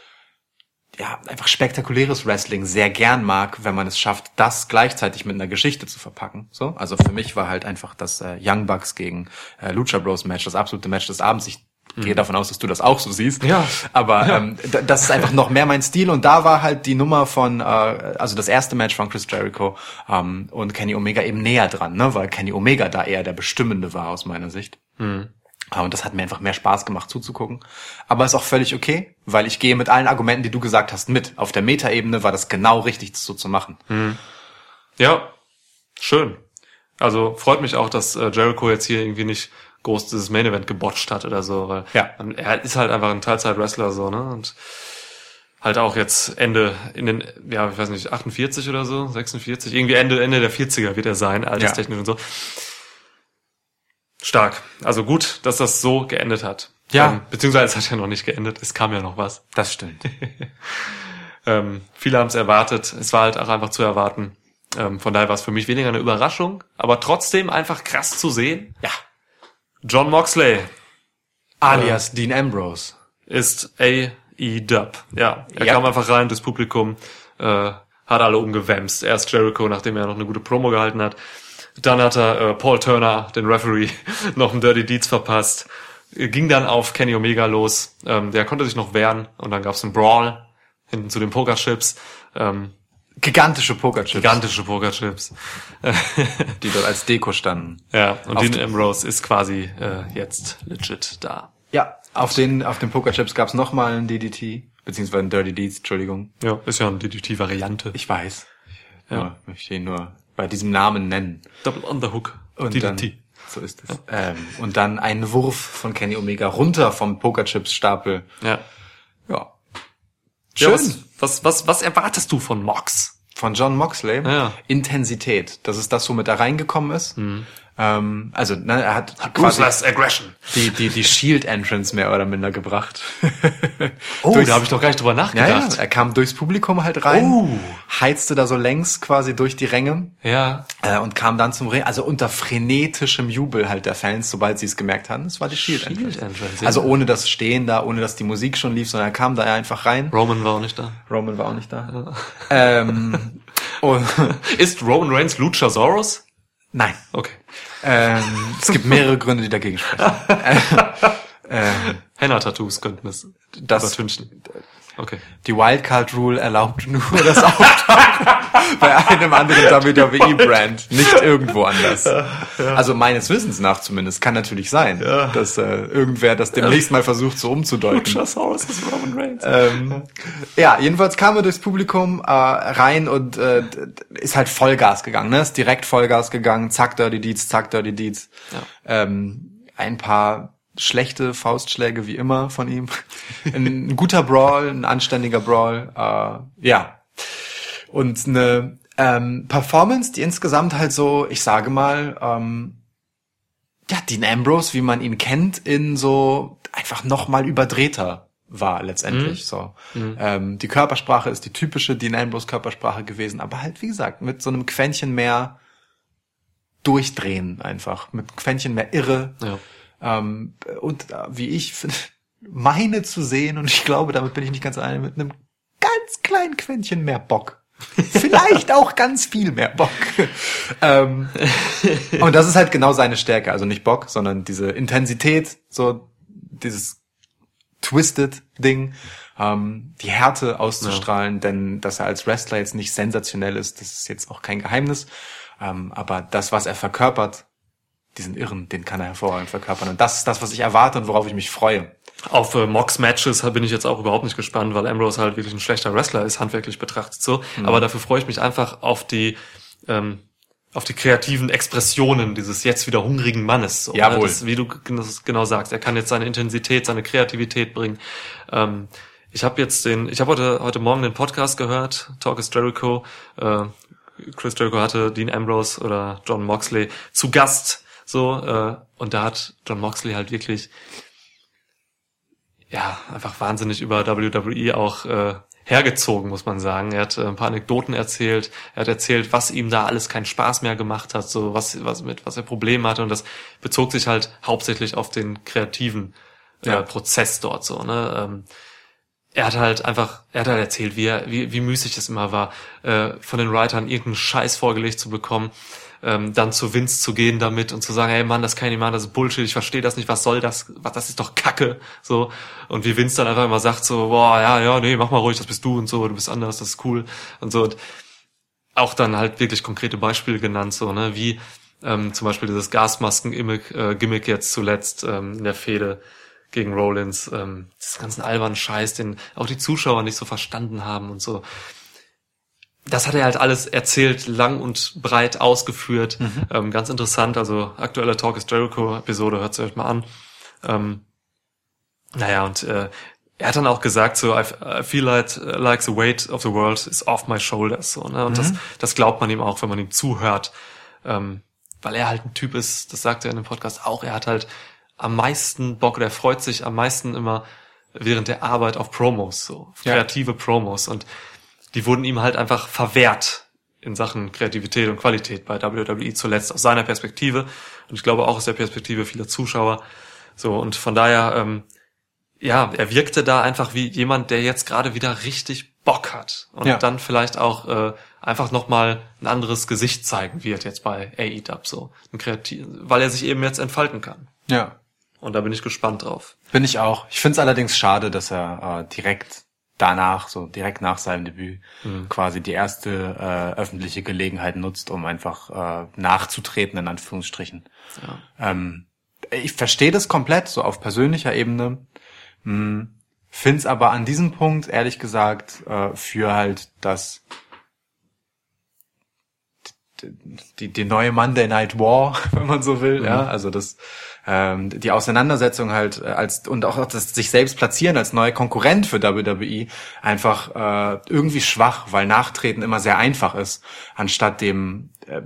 ja, einfach spektakuläres Wrestling sehr gern mag, wenn man es schafft, das gleichzeitig mit einer Geschichte zu verpacken. So, also für mich war halt einfach das äh, Young Bucks gegen äh, Lucha Bros Match das absolute Match des Abends. Ich gehe davon aus, dass du das auch so siehst. Ja. Aber Ähm, das ist einfach noch mehr mein Stil und da war halt die Nummer von, äh, also das erste Match von Chris Jericho ähm, und Kenny Omega eben näher dran, ne, weil Kenny Omega da eher der Bestimmende war aus meiner Sicht. Ah, Und das hat mir einfach mehr Spaß gemacht zuzugucken. Aber ist auch völlig okay, weil ich gehe mit allen Argumenten, die du gesagt hast, mit. Auf der Metaebene war das genau richtig, das so zu machen. Ja, schön. Also freut mich auch, dass äh, Jericho jetzt hier irgendwie nicht groß dieses Main Event gebotcht hat oder so, weil Ja. er ist halt einfach ein Teilzeit-Wrestler so, ne? Und halt auch jetzt Ende in den, ja, ich weiß nicht, 48 oder so, 46, irgendwie Ende, Ende der 40er wird er sein, alterstechnisch und so. Stark. Also gut, dass das so geendet hat. Ja. Ähm, beziehungsweise es hat ja noch nicht geendet, es kam ja noch was. Das stimmt. Ähm, viele haben es erwartet. Es war halt auch einfach zu erwarten. Ähm, von daher war es für mich weniger eine Überraschung, aber trotzdem einfach krass zu sehen. Ja. John Moxley Alias Dean Ambrose. ist AE-Dub. Ja, er Ja. kam einfach rein, das Publikum äh, hat alle umgewämst. Erst Jericho, nachdem er noch eine gute Promo gehalten hat. Dann hat er äh, Paul Turner, den Referee, noch einen Dirty Deeds verpasst. Äh, Ging dann auf Kenny Omega los. Ähm, der konnte sich noch wehren und dann gab's einen Brawl hinten zu den Pokerchips. Ähm, Gigantische Pokerchips, gigantische Pokerchips. die dort als Deko standen. Ja, und Auf Dean Ambrose ist quasi äh, jetzt legit da. Ja, auf den, auf den Pokerchips gab's nochmal einen DDT. beziehungsweise in Dirty Deeds, Entschuldigung. Ja, ist ja eine DDT-Variante. Ich weiß. Ja. Ja. möchte ihn nur bei diesem Namen nennen. Double Underhook. Und DDT. dann, so ist es. Ähm, und dann ein Wurf von Kenny Omega runter vom Pokerchips-Stapel. ja. Ja. Ja, Schön. was, was, was, was erwartest du von Mox? Von John Moxley. Ja. Intensität. Das ist das, womit er reingekommen ist. Ähm, also, ne, er hat quasi Ruthless Aggression. die, die, die Shield Entrance mehr oder minder gebracht. Oh, Durchs- da habe ich doch gar nicht drüber ja, ja, nachgedacht. er kam durchs Publikum halt rein, Oh. heizte da so längs quasi durch die Ränge Ja. äh, und kam dann zum Ring, also unter frenetischem Jubel halt der Fans, sobald sie es gemerkt haben. Es war die Shield, Shield Entrance. Entrance, ja. Also ohne das Stehen da, ohne dass die Musik schon lief, sondern er kam da einfach rein. Roman war auch nicht da. Roman war auch nicht da. ähm, und, Ist Roman Reigns Luchasaurus? Nein. Okay. Ähm, es gibt mehrere Gründe, die dagegen sprechen. ähm, Henna-Tattoos könnten es Das- übertünchen. Okay. die Wildcard Rule erlaubt nur das Auftauchen bei einem anderen WWE-Brand, nicht irgendwo anders. Also meines Wissens nach zumindest. Kann natürlich sein, dass äh, irgendwer das demnächst mal versucht, so umzudeuten. Luchasaurus ist Roman Reigns. Ähm, ja, jedenfalls kam er durchs Publikum äh, rein und äh, ist halt Vollgas gegangen, ne? Ist direkt Vollgas gegangen, zack, Dirty Deeds, zack, Dirty Deeds. Ähm, ein paar schlechte Faustschläge wie immer von ihm. Ein, ein guter Brawl, ein anständiger Brawl, äh, ja. Und eine ähm, Performance, die insgesamt halt so, ich sage mal, ähm, ja, Dean Ambrose, wie man ihn kennt, in so einfach noch mal überdrehter war letztendlich. So, ähm, die Körpersprache ist die typische Dean Ambrose Körpersprache gewesen, aber halt wie gesagt mit so einem Quäntchen mehr durchdrehen einfach, mit Quäntchen mehr Irre Ja. ähm, und äh, wie ich meine zu sehen und ich glaube, damit bin ich nicht ganz alleine mit einem ganz kleinen Quäntchen mehr Bock. Vielleicht auch ganz viel mehr Bock. ähm, und das ist halt genau seine Stärke. Also nicht Bock, sondern diese Intensität, so dieses Twisted Ding, ähm, die Härte auszustrahlen, denn dass er als Wrestler jetzt nicht sensationell ist, das ist jetzt auch kein Geheimnis. Ähm, aber das, was er verkörpert, diesen Irren, den kann er hervorragend verkörpern. Und das ist das, was ich erwarte und worauf ich mich freue. Auf äh, Mox-Matches bin ich jetzt auch überhaupt nicht gespannt, weil Ambrose halt wirklich ein schlechter Wrestler ist, handwerklich betrachtet so. Mhm. Aber dafür freue ich mich einfach auf die ähm, auf die kreativen Expressionen dieses jetzt wieder hungrigen Mannes. So, Jawohl. Ne? Das, wie du g- das genau sagst, er kann jetzt seine Intensität, seine Kreativität bringen. Ähm, ich habe jetzt den, ich habe heute heute Morgen den Podcast gehört, Talk is Jericho. Äh, Chris Jericho hatte Dean Ambrose oder John Moxley zu Gast, so äh, und da hat John Moxley halt wirklich ja, einfach wahnsinnig über WWE auch äh, hergezogen, muss man sagen. Er hat äh, ein paar Anekdoten erzählt. Er hat erzählt, was ihm da alles keinen Spaß mehr gemacht hat, so was, was mit was er Probleme hatte. Und das bezog sich halt hauptsächlich auf den kreativen äh, Ja. Prozess dort so. Ne? Ähm, er hat halt einfach, er hat halt erzählt, wie, er, wie, wie müßig es immer war, äh, von den Writern irgendeinen Scheiß vorgelegt zu bekommen, ähm, dann zu Vince zu gehen damit und zu sagen, hey Mann, das kann ich nicht machen, das ist Bullshit, ich verstehe das nicht, was soll das, was, das ist doch Kacke, so. Und wie Vince dann einfach immer sagt so, boah, ja, ja, nee, mach mal ruhig, das bist du und so, du bist anders, das ist cool und so. Und auch dann halt wirklich konkrete Beispiele genannt, so, ne, wie ähm, zum Beispiel dieses Gasmasken-Gimmick äh, Gimmick jetzt zuletzt ähm, in der Fehde gegen Rollins, ähm, das ganzen albernen Scheiß, den auch die Zuschauer nicht so verstanden haben und so. Das hat er halt alles erzählt, lang und breit ausgeführt. Ähm, ganz interessant, also aktuelle Talk is Jericho-Episode, hört euch mal an. Ähm, naja, und äh, er hat dann auch gesagt, so, I, I feel like, like the weight of the world is off my shoulders. So, ne? Und das, das glaubt man ihm auch, wenn man ihm zuhört. Ähm, weil er halt ein Typ ist, das sagt er in dem Podcast auch, er hat halt am meisten Bock oder er freut sich am meisten immer während der Arbeit auf Promos, so Ja. kreative Promos. Und die wurden ihm halt einfach verwehrt in Sachen Kreativität und Qualität bei WWE zuletzt aus seiner Perspektive und ich glaube auch aus der Perspektive vieler Zuschauer. So und von daher, ähm, ja, er wirkte da einfach wie jemand, der jetzt gerade wieder richtig Bock hat und Ja. dann vielleicht auch äh, einfach noch mal ein anderes Gesicht zeigen wird jetzt bei AEW so, ein kreativ, weil er sich eben jetzt entfalten kann. Ja. Und da bin ich gespannt drauf. Bin ich auch. Ich finde es allerdings schade, dass er äh, direkt danach, so direkt nach seinem Debüt, quasi die erste äh, öffentliche Gelegenheit nutzt, um einfach äh, nachzutreten, in Anführungsstrichen. Ähm, ich verstehe das komplett, so auf persönlicher Ebene. Hm, Find's aber an diesem Punkt, ehrlich gesagt, äh, für halt das die, die neue Monday Night War, wenn man so will, ja, also das ähm, die Auseinandersetzung halt äh, als und auch das sich selbst platzieren als neuer Konkurrent für WWE einfach äh, irgendwie schwach, weil Nachtreten immer sehr einfach ist, anstatt dem äh,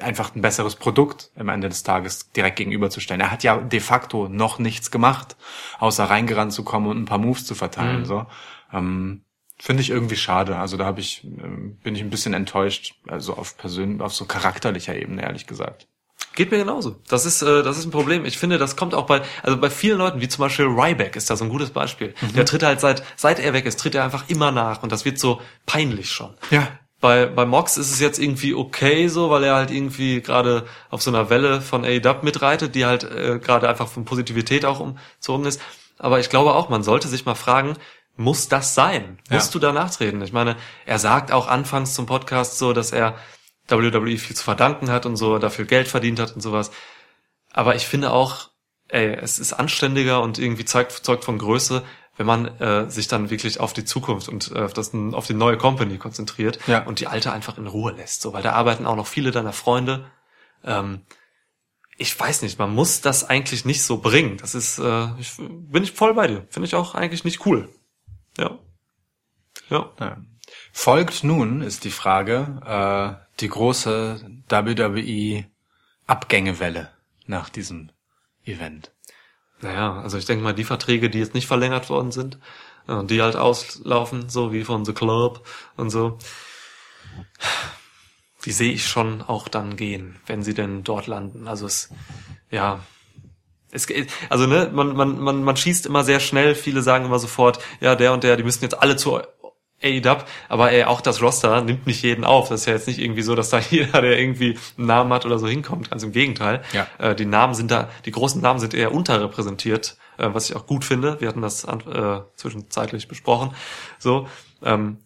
einfach ein besseres Produkt am Ende des Tages direkt gegenüberzustellen. Er hat ja de facto noch nichts gemacht, außer reingerannt zu kommen und ein paar Moves zu verteilen. Mhm. So. Ähm, Finde ich irgendwie schade. Also da habe ich, ähm, bin ich ein bisschen enttäuscht, also auf persönlich, auf so charakterlicher Ebene, ehrlich gesagt. Geht mir genauso. Das ist, äh, das ist ein Problem. Ich finde, das kommt auch bei, also bei vielen Leuten, wie zum Beispiel Ryback ist da so ein gutes Beispiel. Der tritt halt seit, seit er weg ist, tritt er einfach immer nach und das wird so peinlich schon. Ja. Bei, bei Mox ist es jetzt irgendwie okay so, weil er halt irgendwie gerade auf so einer Welle von AEW mitreitet, die halt äh, gerade einfach von Positivität auch umzogen ist. Aber ich glaube auch, man sollte sich mal fragen, muss das sein? Ja. Musst du da nachtreten? Ich meine, er sagt auch anfangs zum Podcast so, dass er WWE viel zu verdanken hat und so, dafür Geld verdient hat und sowas. Aber ich finde auch, ey, es ist anständiger und irgendwie zeugt, zeugt von Größe, wenn man äh, sich dann wirklich auf die Zukunft und äh, auf, das, auf die neue Company konzentriert Ja. und die alte einfach in Ruhe lässt. So, weil da arbeiten auch noch viele deiner Freunde. Ähm, ich weiß nicht, man muss das eigentlich nicht so bringen. Das ist, äh, ich, bin ich voll bei dir. Finde ich auch eigentlich nicht cool. Ja. Ja. Ja. Folgt nun, ist die Frage, äh, die große WWE Abgängewelle nach diesem Event. Naja, also ich denke mal, die Verträge, die jetzt nicht verlängert worden sind, äh, die halt auslaufen, so wie von The Club und so, die sehe ich schon auch dann gehen, wenn sie denn dort landen. Also es, ja, es geht, also ne, man, man, man, man schießt immer sehr schnell, viele sagen immer sofort, ja, der und der, die müssen jetzt alle zu AEW, aber ey, auch das Roster nimmt nicht jeden auf. Das ist ja jetzt nicht irgendwie so, dass da jeder, der irgendwie einen Namen hat oder so hinkommt. Ganz im Gegenteil. Ja. Äh, die Namen sind da, die großen Namen sind eher unterrepräsentiert, äh, was ich auch gut finde. Wir hatten das äh, zwischenzeitlich besprochen. So, ähm,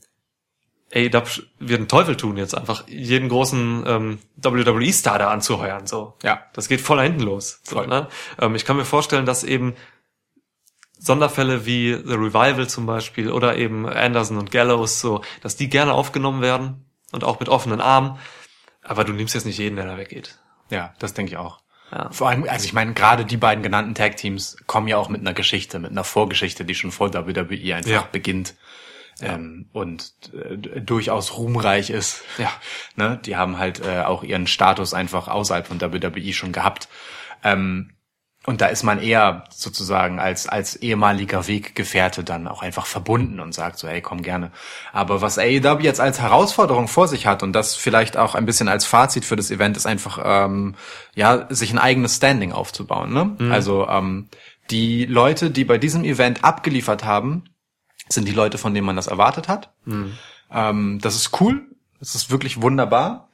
AEW wird einen Teufel tun, jetzt einfach jeden großen ähm, WWE-Star da anzuheuern. So, Ja. das geht voll nach hinten los. So, ne? ähm, ich kann mir vorstellen, dass eben Sonderfälle wie The Revival zum Beispiel oder eben Anderson und Gallows, so, dass die gerne aufgenommen werden und auch mit offenen Armen. Aber du nimmst jetzt nicht jeden, der da weggeht. Ja, das denke ich auch. Ja. Vor allem, also ich meine, gerade die beiden genannten Tag-Teams kommen ja auch mit einer Geschichte, mit einer Vorgeschichte, die schon vor WWE einfach Ja. beginnt. Ähm, und äh, durchaus ruhmreich ist. Ja. Ne? Die haben halt äh, auch ihren Status einfach außerhalb von WWE schon gehabt. Ähm, und da ist man eher sozusagen als, als ehemaliger Weggefährte dann auch einfach verbunden und sagt so, hey, komm gerne. Aber was AEW jetzt als Herausforderung vor sich hat und das vielleicht auch ein bisschen als Fazit für das Event ist einfach, ähm, ja, sich ein eigenes Standing aufzubauen. Ne? Also ähm, die Leute, die bei diesem Event abgeliefert haben, sind die Leute, von denen man das erwartet hat. Ähm, das ist cool, das ist wirklich wunderbar.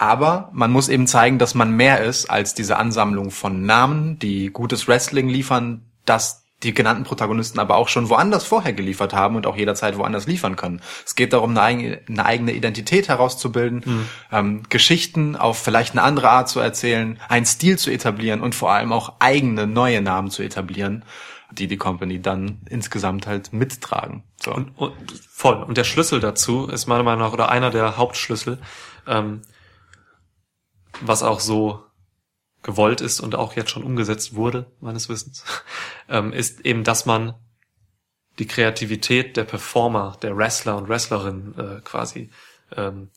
Aber man muss eben zeigen, dass man mehr ist als diese Ansammlung von Namen, die gutes Wrestling liefern, dass die genannten Protagonisten aber auch schon woanders vorher geliefert haben und auch jederzeit woanders liefern können. Es geht darum, eine eigene, eine eigene Identität herauszubilden, ähm, Geschichten auf vielleicht eine andere Art zu erzählen, einen Stil zu etablieren und vor allem auch eigene neue Namen zu etablieren, die die Company dann insgesamt halt mittragen. So. Und, und voll. Und der Schlüssel dazu ist meiner Meinung nach, oder einer der Hauptschlüssel, ähm, was auch so gewollt ist und auch jetzt schon umgesetzt wurde, meines Wissens, ähm, ist eben, dass man die Kreativität der Performer, der Wrestler und Wrestlerinnen äh, quasi ähm,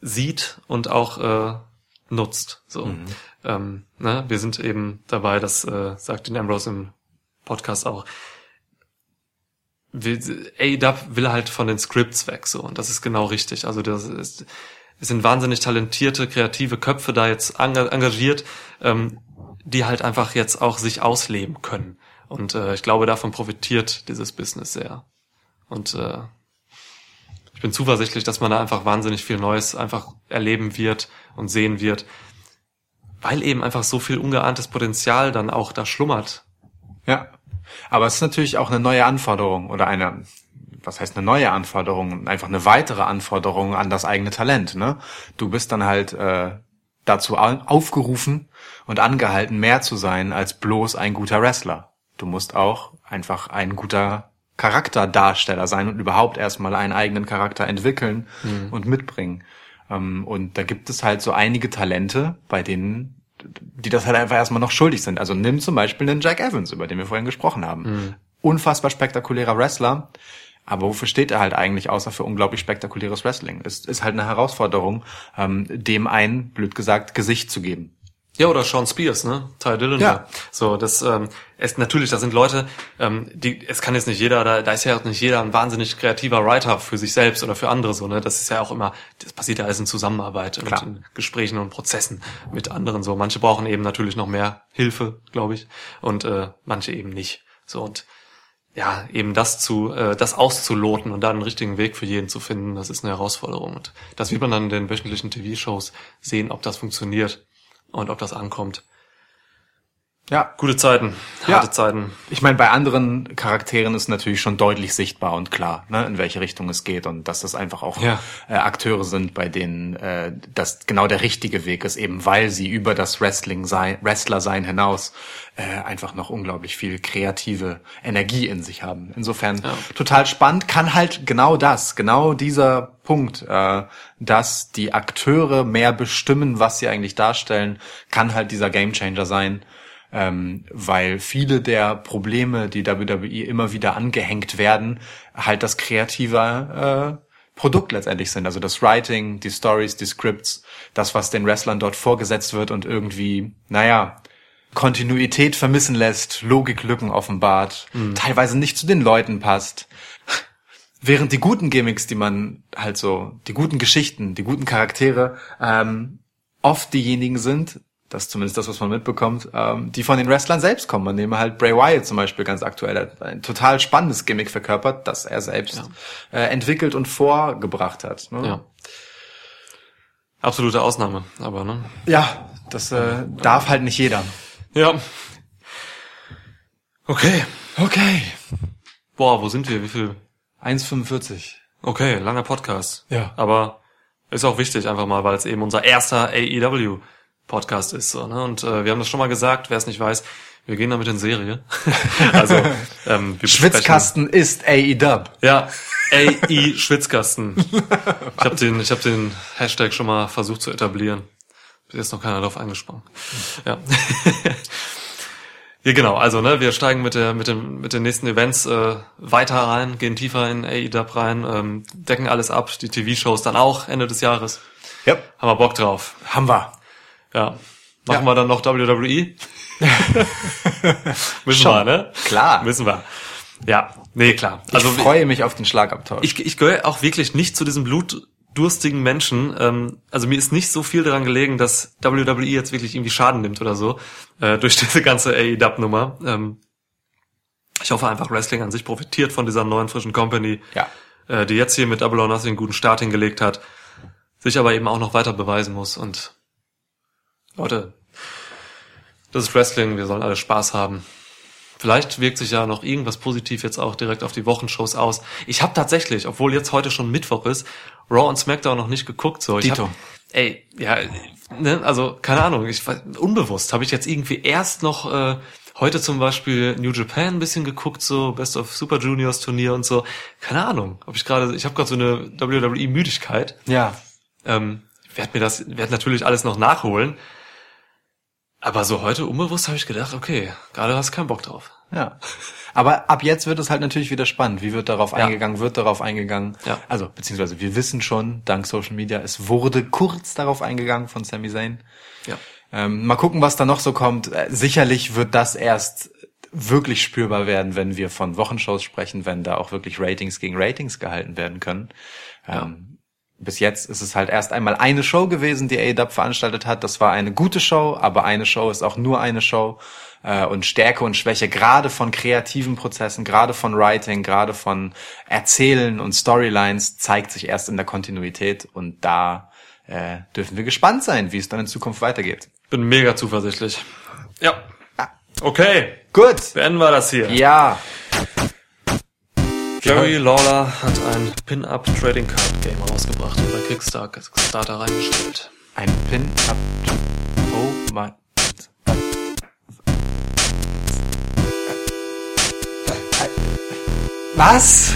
sieht und auch äh, nutzt. So, ähm, ne? wir sind eben dabei, das äh, sagt den Ambrose im Podcast auch. Will- AEW will halt von den Scripts weg, so und das ist genau richtig. Also das ist, es sind wahnsinnig talentierte, kreative Köpfe da jetzt enga- engagiert, ähm, die halt einfach jetzt auch sich ausleben können. Und äh, ich glaube, davon profitiert dieses Business sehr. Und äh, ich bin zuversichtlich, dass man da einfach wahnsinnig viel Neues einfach erleben wird und sehen wird, weil eben einfach so viel ungeahntes Potenzial dann auch da schlummert. Ja. Aber es ist natürlich auch eine neue Anforderung oder eine, was heißt eine neue Anforderung? Einfach eine weitere Anforderung an das eigene Talent, ne? Du bist dann halt äh, dazu au- aufgerufen und angehalten, mehr zu sein als bloß ein guter Wrestler. du musst auch einfach ein guter Charakterdarsteller sein und überhaupt erstmal einen eigenen Charakter entwickeln und mitbringen. Ähm, und da gibt es halt so einige Talente, bei denen, die das halt einfach erstmal noch schuldig sind. Also nimm zum Beispiel den Jack Evans, über den wir vorhin gesprochen haben. Unfassbar spektakulärer Wrestler. Aber wofür steht er halt eigentlich, außer für unglaublich spektakuläres Wrestling? Es ist halt eine Herausforderung, ähm, dem ein, blöd gesagt, Gesicht zu geben. Ja, oder Sean Spears, ne? Ty Dillinger. Ja. So, das ähm, ist natürlich, das sind Leute, ähm, die, es kann jetzt nicht jeder, da, da ist ja auch nicht jeder ein wahnsinnig kreativer Writer für sich selbst oder für andere so, ne? Das ist ja auch immer, das passiert ja alles in Zusammenarbeit Klar. und in Gesprächen und Prozessen mit anderen so. Manche brauchen eben natürlich noch mehr Hilfe, glaube ich, und äh, manche eben nicht. So und ja, eben das zu, äh, das auszuloten und da einen richtigen Weg für jeden zu finden, das ist eine Herausforderung. Und das wird man dann in den wöchentlichen TV-Shows sehen, ob das funktioniert und ob das ankommt. Ja, Gute Zeiten, Ja. harte Zeiten. Ich meine, bei anderen Charakteren ist natürlich schon deutlich sichtbar und klar, ne, in welche Richtung es geht und dass das einfach auch Ja. äh, Akteure sind, bei denen äh, das genau der richtige Weg ist, eben weil sie über das Wrestling sein, Wrestler sein hinaus äh, einfach noch unglaublich viel kreative Energie in sich haben. Insofern total spannend, kann halt genau das, genau dieser Punkt, äh, dass die Akteure mehr bestimmen, was sie eigentlich darstellen, kann halt dieser Gamechanger sein ähm, weil viele der Probleme, die WWE immer wieder angehängt werden, halt das kreative äh, Produkt letztendlich sind. Also das Writing, die Stories, die Scripts, das, was den Wrestlern dort vorgesetzt wird und irgendwie, naja, Kontinuität vermissen lässt, Logiklücken offenbart, teilweise nicht zu den Leuten passt. Während die guten Gimmicks, die man halt so, die guten Geschichten, die guten Charaktere, ähm, oft diejenigen sind, das ist zumindest das, was man mitbekommt, ähm, die von den Wrestlern selbst kommen. Man nehme halt Bray Wyatt zum Beispiel ganz aktuell, hat ein total spannendes Gimmick verkörpert, das er selbst äh, entwickelt und vorgebracht hat. Ne? Ja. Absolute Ausnahme, aber ne? ja das äh, darf halt nicht jeder. Ja. Okay. Okay. Boah, wo sind wir? Wie viel? 1,45. Okay, langer Podcast. Ja. Aber ist auch wichtig, einfach mal, weil es eben unser erster AEW Podcast ist. So, ne? Und äh, wir haben das schon mal gesagt, wer es nicht weiß, wir gehen damit in Serie. also ähm, wir Schwitzkasten ist AEW. Ja, AE Schwitzkasten. Ich habe den, ich habe den Hashtag schon mal versucht zu etablieren. Bis jetzt noch keiner drauf angesprochen. Ja. Ja, genau. Also, ne, wir steigen mit der, mit dem, mit den nächsten Events äh, weiter rein, gehen tiefer in AEW rein, ähm, decken alles ab, die TV-Shows dann auch Ende des Jahres. Ja. Haben wir Bock drauf. Haben wir. Ja. Machen Ja. wir dann noch WWE? Müssen Schon. wir, ne? Klar. Müssen wir. Ja, nee, klar. Also ich freue mich auf den Schlagabtausch. ich, ich gehöre auch wirklich nicht zu diesem blutdurstigen Menschen. Ähm, also mir ist nicht so viel daran gelegen, dass WWE jetzt wirklich irgendwie Schaden nimmt oder so äh, durch diese ganze AEW-Nummer. Ähm, ich hoffe einfach, Wrestling an sich profitiert von dieser neuen frischen Company, ja. äh, die jetzt hier mit Double or Nothing einen guten Start hingelegt hat, sich aber eben auch noch weiter beweisen muss. Und Leute, das ist Wrestling, wir sollen alle Spaß haben. Vielleicht wirkt sich ja noch irgendwas positiv jetzt auch direkt auf die Wochenshows aus. Ich habe tatsächlich, obwohl jetzt heute schon Mittwoch ist, Raw und SmackDown noch nicht geguckt. So, ich Dito. Hab, ey, ja, ne, also keine Ahnung, ich unbewusst habe ich jetzt irgendwie erst noch äh, heute zum Beispiel New Japan ein bisschen geguckt, so Best of Super Juniors Turnier und so. Keine Ahnung, ob ich gerade, ich habe gerade so eine WWE Müdigkeit. Ja. Ähm, werde mir das, werde natürlich alles noch nachholen. Aber so heute unbewusst habe ich gedacht, okay, gerade hast du keinen Bock drauf. Ja. Aber ab jetzt wird es halt natürlich wieder spannend. Wie wird darauf Ja. eingegangen? Wird darauf eingegangen? Ja. Also, beziehungsweise wir wissen schon, dank Social Media, es wurde kurz darauf eingegangen von Sami Zayn. Ja. Ähm, mal gucken, was da noch so kommt. Äh, sicherlich wird das erst wirklich spürbar werden, wenn wir von Wochenshows sprechen, wenn da auch wirklich Ratings gegen Ratings gehalten werden können. Ähm, bis jetzt ist es halt erst einmal eine Show gewesen, die AEW veranstaltet hat. Das war eine gute Show, aber eine Show ist auch nur eine Show. Äh, Und Stärke und Schwäche gerade von kreativen Prozessen, gerade von Writing, gerade von Erzählen und Storylines zeigt sich erst in der Kontinuität. Und da äh, dürfen wir gespannt sein, wie es dann in Zukunft weitergeht. Bin mega zuversichtlich. Ja. Okay, Gut. beenden wir das hier. Ja. Jerry Lawler hat ein Pin-Up Trading Card Game rausgebracht und bei Kickstarter reingestellt. Ein Pin-Up. Oh mein. Was?